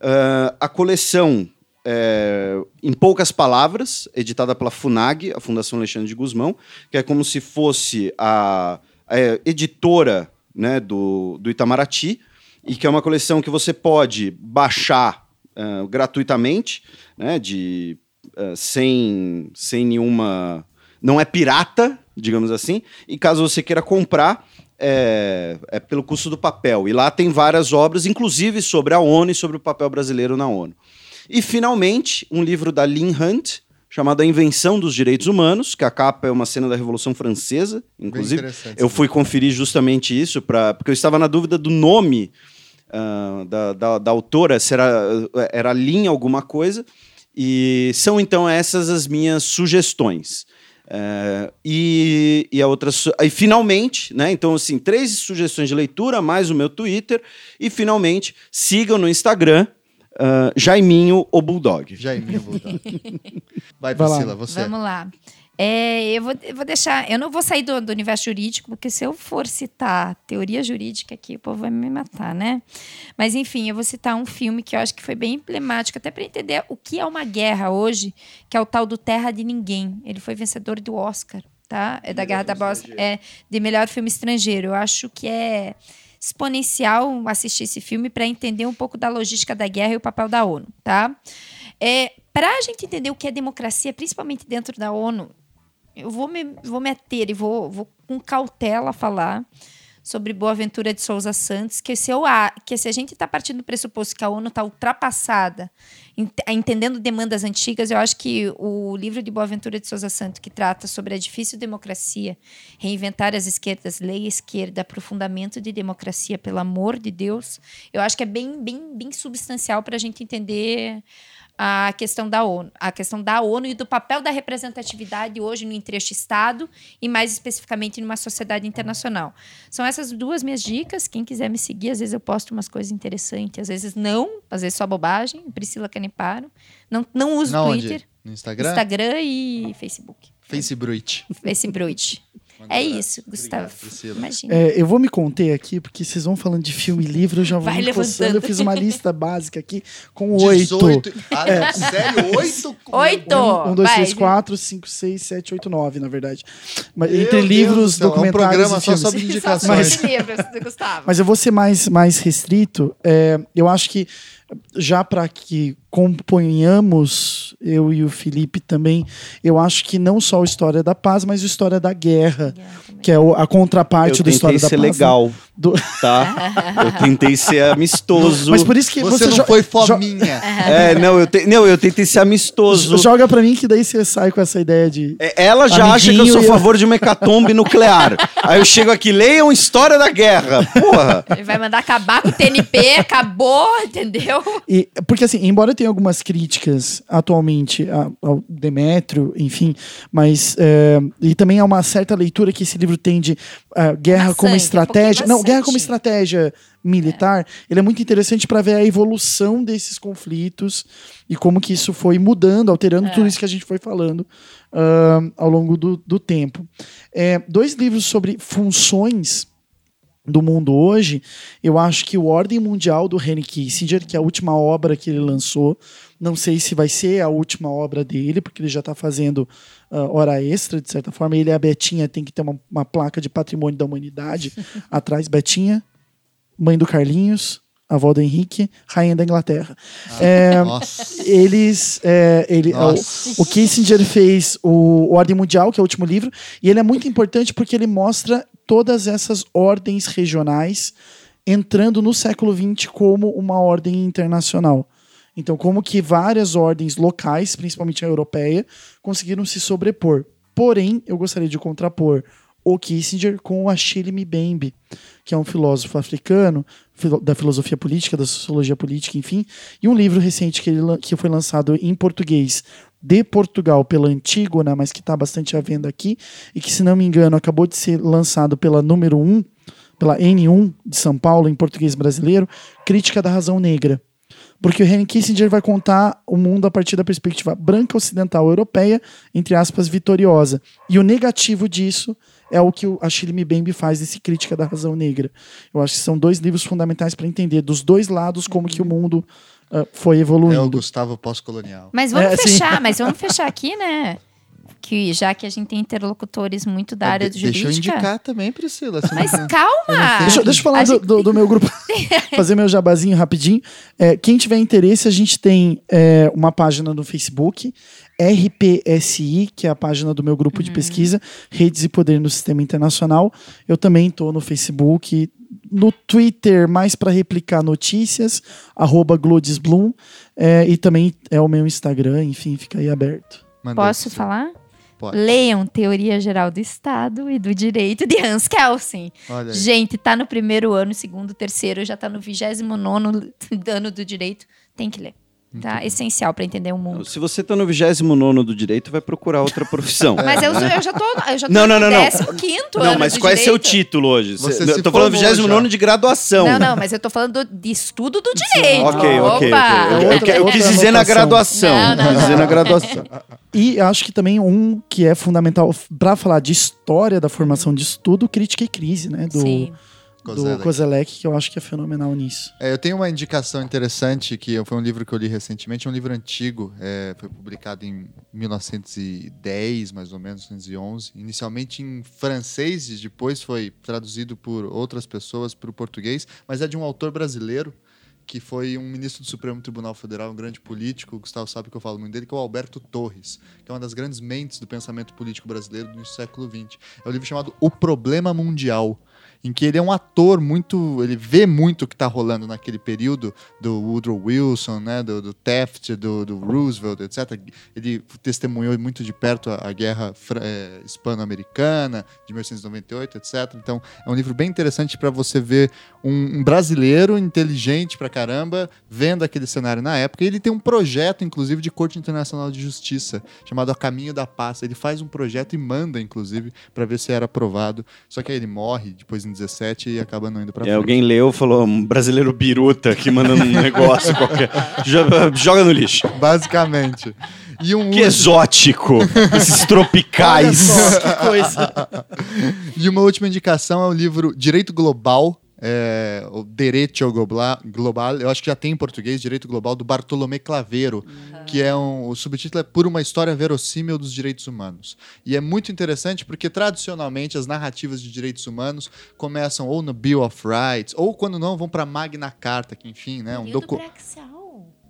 Ah, a coleção, é, em poucas palavras, editada pela FUNAG, a Fundação Alexandre de Guzmão, que é como se fosse a, a editora né, do, do Itamaraty, e que é uma coleção que você pode baixar ah, gratuitamente, né, de, ah, sem, sem nenhuma. Não é pirata, digamos assim, e caso você queira comprar, é, é pelo custo do papel. E lá tem várias obras, inclusive sobre a ONU e sobre o papel brasileiro na ONU. E, finalmente, um livro da Lynn Hunt, chamado A Invenção dos Direitos Humanos, que a capa é uma cena da Revolução Francesa, inclusive. interessante Eu esse fui conferir justamente isso, pra, porque eu estava na dúvida do nome ah, da, da, da autora, se era, era Lin alguma coisa. E são então essas as minhas sugestões. É, e, e a outra. Aí, finalmente, né? Então, assim, três sugestões de leitura, mais o meu Twitter. E finalmente, sigam no Instagram ah, Jaiminho o Bulldog. Jaiminho Bulldog. Vai, Vai lá. Priscila, você. Vamos lá. É, eu, vou, eu vou deixar. Eu não vou sair do, do universo jurídico, porque se eu for citar teoria jurídica aqui, o povo vai me matar, né? Mas, enfim, eu vou citar um filme que eu acho que foi bem emblemático, até para entender o que é uma guerra hoje, que é o tal do Terra de Ninguém. Ele foi vencedor do Oscar, tá? É da Guerra da Bósnia. É de melhor filme estrangeiro. Eu acho que é exponencial assistir esse filme para entender um pouco da logística da guerra e o papel da ONU, tá? É, para a gente entender o que é democracia, principalmente dentro da ONU, eu vou me, vou me ater e vou, vou com cautela falar sobre Boaventura de Souza Santos, que se, eu, a- que se a gente está partindo do pressuposto que a ONU está ultrapassada, ent- entendendo demandas antigas, eu acho que o livro de Boaventura de Souza Santos, que trata sobre a difícil democracia, reinventar as esquerdas, lei esquerda, aprofundamento de democracia, pelo amor de Deus, eu acho que é bem, bem, bem substancial para a gente entender a questão da ONU, a questão da ONU e do papel da representatividade hoje no entrecho Estado e mais especificamente numa sociedade internacional. São essas duas minhas dicas. Quem quiser me seguir, às vezes eu posto umas coisas interessantes, às vezes não, às vezes só bobagem. Priscila Caneparo. Não, não uso Na Twitter, onde? No Instagram? Instagram e Facebook. Facebook. É isso, Gustavo. Priscila. É, Imagina. eu vou me conter aqui, porque vocês vão falando de filme e livro, eu já vou Vai me coçando. levantando. Eu fiz uma lista básica aqui com oito. 18. Ah, sério? Oito? Oito! Um, um, dois, Vai, três, quatro, cinco, seis, sete, oito, nove, na verdade. Mas, Meu entre Deus livros, céu, documentários É um programa e só filmes. sobre Só indicações. sobre livros, Gustavo. Mas eu vou ser mais, mais restrito. É, eu acho que, já para que componhamos, eu e o Felipe também, eu acho que não só o História da Paz, mas o História da Guerra, que é a contraparte Eu do História tentei da ser Paz. né? legal, Do- tá? Eu tentei ser amistoso. Mas por isso que Você, você, não foi fominha. É, não, eu, te- não, eu tentei ser amistoso. joga pra mim que daí você sai com essa ideia de. É, Ela já acha que eu sou a eu- favor de uma hecatombe nuclear. Aí eu chego aqui, leiam História da Guerra. Porra. Ele vai mandar acabar com o TNP, acabou, entendeu? E, porque assim, embora eu tenha algumas críticas atualmente ao Demétrio, enfim, mas é, e também há uma certa leitura que esse livro tem de ah, guerra Maçante, como um estratégia, pouquinho não, guerra como estratégia militar. Ele é muito interessante para ver a evolução desses conflitos e como que isso foi mudando, alterando tudo isso que a gente foi falando ah, ao longo do, do tempo. É, dois livros sobre funções do mundo hoje, eu acho que o Ordem Mundial do Henry Kissinger, que é a última obra que ele lançou, não sei se vai ser a última obra dele, porque ele já está fazendo ah, hora extra, de certa forma. Ele e a Betinha tem que ter uma, uma placa de patrimônio da humanidade atrás. Betinha, mãe do Carlinhos, avó do Henrique, rainha da Inglaterra. É, Nossa. eles é, ele, o, Nossa. o Kissinger fez o Ordem Mundial, que é o último livro, e ele é muito importante porque ele mostra todas essas ordens regionais entrando no século XX como uma ordem internacional. Então, como que várias ordens locais, principalmente a europeia, conseguiram se sobrepor. Porém, eu gostaria de contrapor o Kissinger com o Achille Mbembe, que é um filósofo africano da filosofia política, da sociologia política, enfim, e um livro recente que, ele, que foi lançado em português de Portugal pela Antígona, mas que está bastante à venda aqui, e que, se não me engano, acabou de ser lançado pela número 1, pela N1 de São Paulo, em português brasileiro, Crítica da Razão Negra. Porque o Henry Kissinger vai contar o mundo a partir da perspectiva branca, ocidental, europeia, entre aspas, vitoriosa. E o negativo disso é o que o Achille Mbembe faz desse Crítica da Razão Negra. Eu acho que são dois livros fundamentais para entender dos dois lados como que o mundo foi evoluindo. É o Gustavo pós-colonial. Mas vamos É, fechar, mas vamos fechar aqui, né? Que já que a gente tem interlocutores muito da área De- jurídica. Deixa eu indicar também, Priscila. você Mas não- calma! Deixa, deixa eu falar do, do- do meu grupo, fazer meu jabazinho rapidinho. É, quem tiver interesse, a gente tem é, uma página no Facebook, RPSI, que é a página do meu grupo de pesquisa, Redes e Poder no Sistema Internacional. Eu também estou no Facebook, no Twitter, mais para replicar notícias, arroba Glodisblum, é, e também é o meu Instagram, enfim, fica aí aberto. Manda Posso aí. falar? Pode. Leiam Teoria Geral do Estado e do Direito de Hans Kelsen. Gente, tá no primeiro ano, segundo, terceiro, já tá no 29 ano do direito. Tem que ler. Tá? Essencial pra entender o mundo. Se você tá no 29 do direito, vai procurar outra profissão. Mas eu, eu já tô, eu já tô Não, não, não, no não. 15 Não, ano mas do qual é seu direito. título hoje? Você eu tô falando formou 29 já. de graduação. Não, não, mas eu tô falando do- de estudo do direito. Ok, ok, ok. Opa! Eu, eu, Outra- eu quis dizer na graduação. Não, não, dizer não. na graduação. E acho que também um que é fundamental para falar de história da formação de estudo, crítica e crise, né? Do, Sim. Do Kozelek. Kozelek, que eu acho que é fenomenal nisso. É, eu tenho uma indicação interessante, que foi um livro que eu li recentemente, é um livro antigo, é, foi publicado em 1910, mais ou menos, 1911, inicialmente em francês e depois foi traduzido por outras pessoas para o português, mas é de um autor brasileiro, que foi um ministro do Supremo Tribunal Federal, um grande político, o Gustavo sabe que eu falo muito dele, que é o Alberto Torres, que é uma das grandes mentes do pensamento político brasileiro do século XX. É um livro chamado O Problema Mundial, em que ele é um ator muito, ele vê muito o que está rolando naquele período do Woodrow Wilson, né, do, do Taft, do, do Roosevelt, etc. Ele testemunhou muito de perto a, a guerra eh, hispano-americana de 1898, etc. Então é um livro bem interessante para você ver um, brasileiro inteligente pra caramba vendo aquele cenário na época. E ele tem um projeto, inclusive, de Corte Internacional de Justiça chamado A Caminho da Paz. Ele faz um projeto e manda, inclusive, para ver se era aprovado. Só que aí ele morre depois em 17 e acaba não indo para É, frente. alguém leu falou, um brasileiro biruta aqui mandando um negócio qualquer. Jo- Joga no lixo. Basicamente. E um Que último- exótico. Esses tropicais. que coisa. E uma última indicação é o livro Direito Global, é, o Direito Global, Global, eu acho que já tem em português, Direito Global, do Bartolomé Claveiro, que é um, o subtítulo é Por uma História Verossímil dos Direitos Humanos. E é muito interessante porque, tradicionalmente, as narrativas de direitos humanos começam ou no Bill of Rights, ou quando não, vão para Magna Carta, que enfim, né, um Período docu braxial.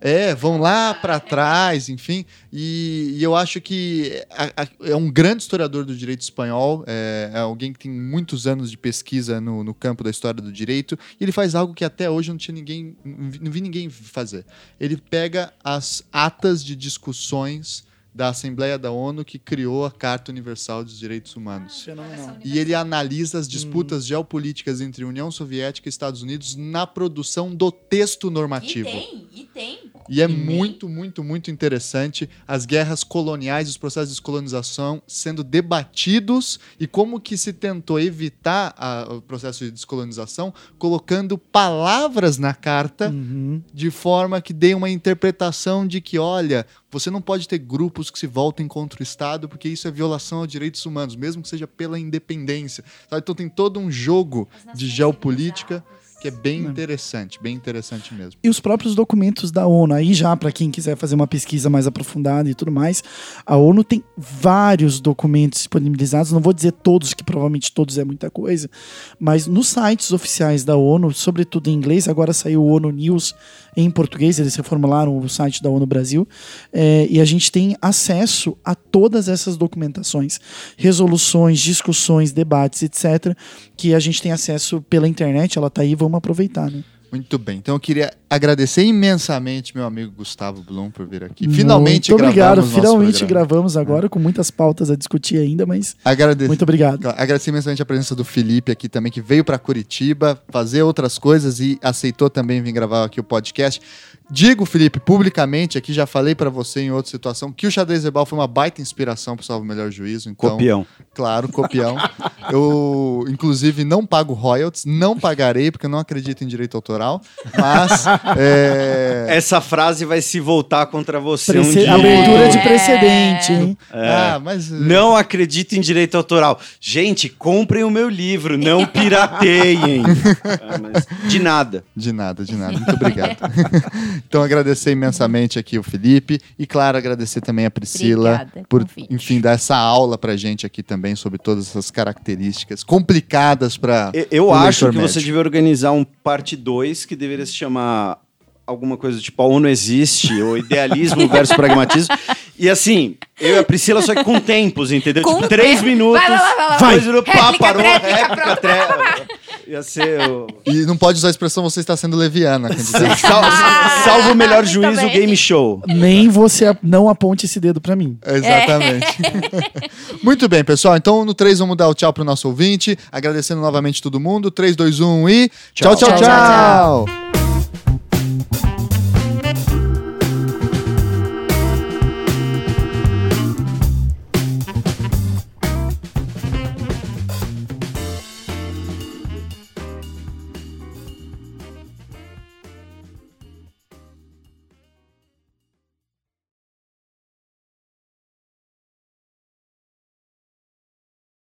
É, vão lá para trás, enfim. E, e eu acho que a- a- é um grande historiador do direito espanhol, é, é alguém que tem muitos anos de pesquisa no, no campo da história do direito, e ele faz algo que até hoje não tinha ninguém, não vi- não vi ninguém fazer. Ele pega as atas de discussões da Assembleia da ONU que criou a Carta Universal dos Direitos Humanos. Fenomenal. E ele analisa as disputas geopolíticas entre União Soviética e Estados Unidos na produção do texto normativo. E tem, e tem. E é E tem. muito, muito, muito interessante as guerras coloniais, os processos de descolonização sendo debatidos e como que se tentou evitar a- o processo de descolonização colocando palavras na carta Uhum. de forma que dê uma interpretação de que, olha, você não pode ter grupos que se voltem contra o Estado porque isso é violação aos direitos humanos, mesmo que seja pela independência. sabe? Então tem todo um jogo de geopolítica que é bem interessante, bem interessante mesmo. E os próprios documentos da ONU, aí já para quem quiser fazer uma pesquisa mais aprofundada e tudo mais, a ONU tem vários documentos disponibilizados, não vou dizer todos, que provavelmente todos é muita coisa, mas nos sites oficiais da ONU, sobretudo em inglês, agora saiu o ONU News em português, eles reformularam o site da ONU Brasil, é, e a gente tem acesso a todas essas documentações, resoluções, discussões, debates, etc., que a gente tem acesso pela internet, ela tá aí, vamos aproveitar, né? Muito bem. Então eu queria agradecer imensamente meu amigo Gustavo Blum por vir aqui. Finalmente Muito obrigado. gravamos Finalmente programa. É. gravamos agora com muitas pautas a discutir ainda, mas Agrade... muito obrigado. Agradecer imensamente a presença do Felipe aqui também, que veio para Curitiba fazer outras coisas e aceitou também vir gravar aqui o podcast. Digo, Felipe, publicamente, aqui já falei para você em outra situação, que o xadrez verbal foi uma baita inspiração para Salvo o Melhor Juízo. Então, Copião. Claro, copião. eu, inclusive, não pago royalties, não pagarei, porque eu não acredito em direito autoral, mas É... Essa frase vai se voltar contra você um Prece- dia. Abertura de É. precedente, hein? Ah, mas... Não acredito em direito autoral. Gente, comprem o meu livro, não pirateiem. Ah, mas de nada. De nada, de nada. Muito obrigado. então, agradecer imensamente aqui o Felipe e, claro, agradecer também a Priscila Obrigada, por, convite. enfim, dar essa aula pra gente aqui também sobre todas essas características complicadas para Eu, eu acho que você devia organizar um parte 2 que deveria se chamar alguma coisa tipo a ONU existe, ou idealismo versus pragmatismo. E assim, eu e a Priscila só que com tempos, entendeu? Com tipo, três tempo. minutos. Vai, vai, vai, vai, pá, parou, réplica, réplica, pronto. Ia ser o... E não pode usar a expressão você está sendo leviana. quer dizer, Sal- salvo o melhor Muito juízo, bem. game show. Nem você não aponte esse dedo pra mim. Exatamente. Muito bem, pessoal. Então, no 3, vamos dar o tchau pro nosso ouvinte. Agradecendo novamente todo mundo. 3, 2, 1 e. tchau, tchau. Tchau. tchau. Tchau, tchau, tchau.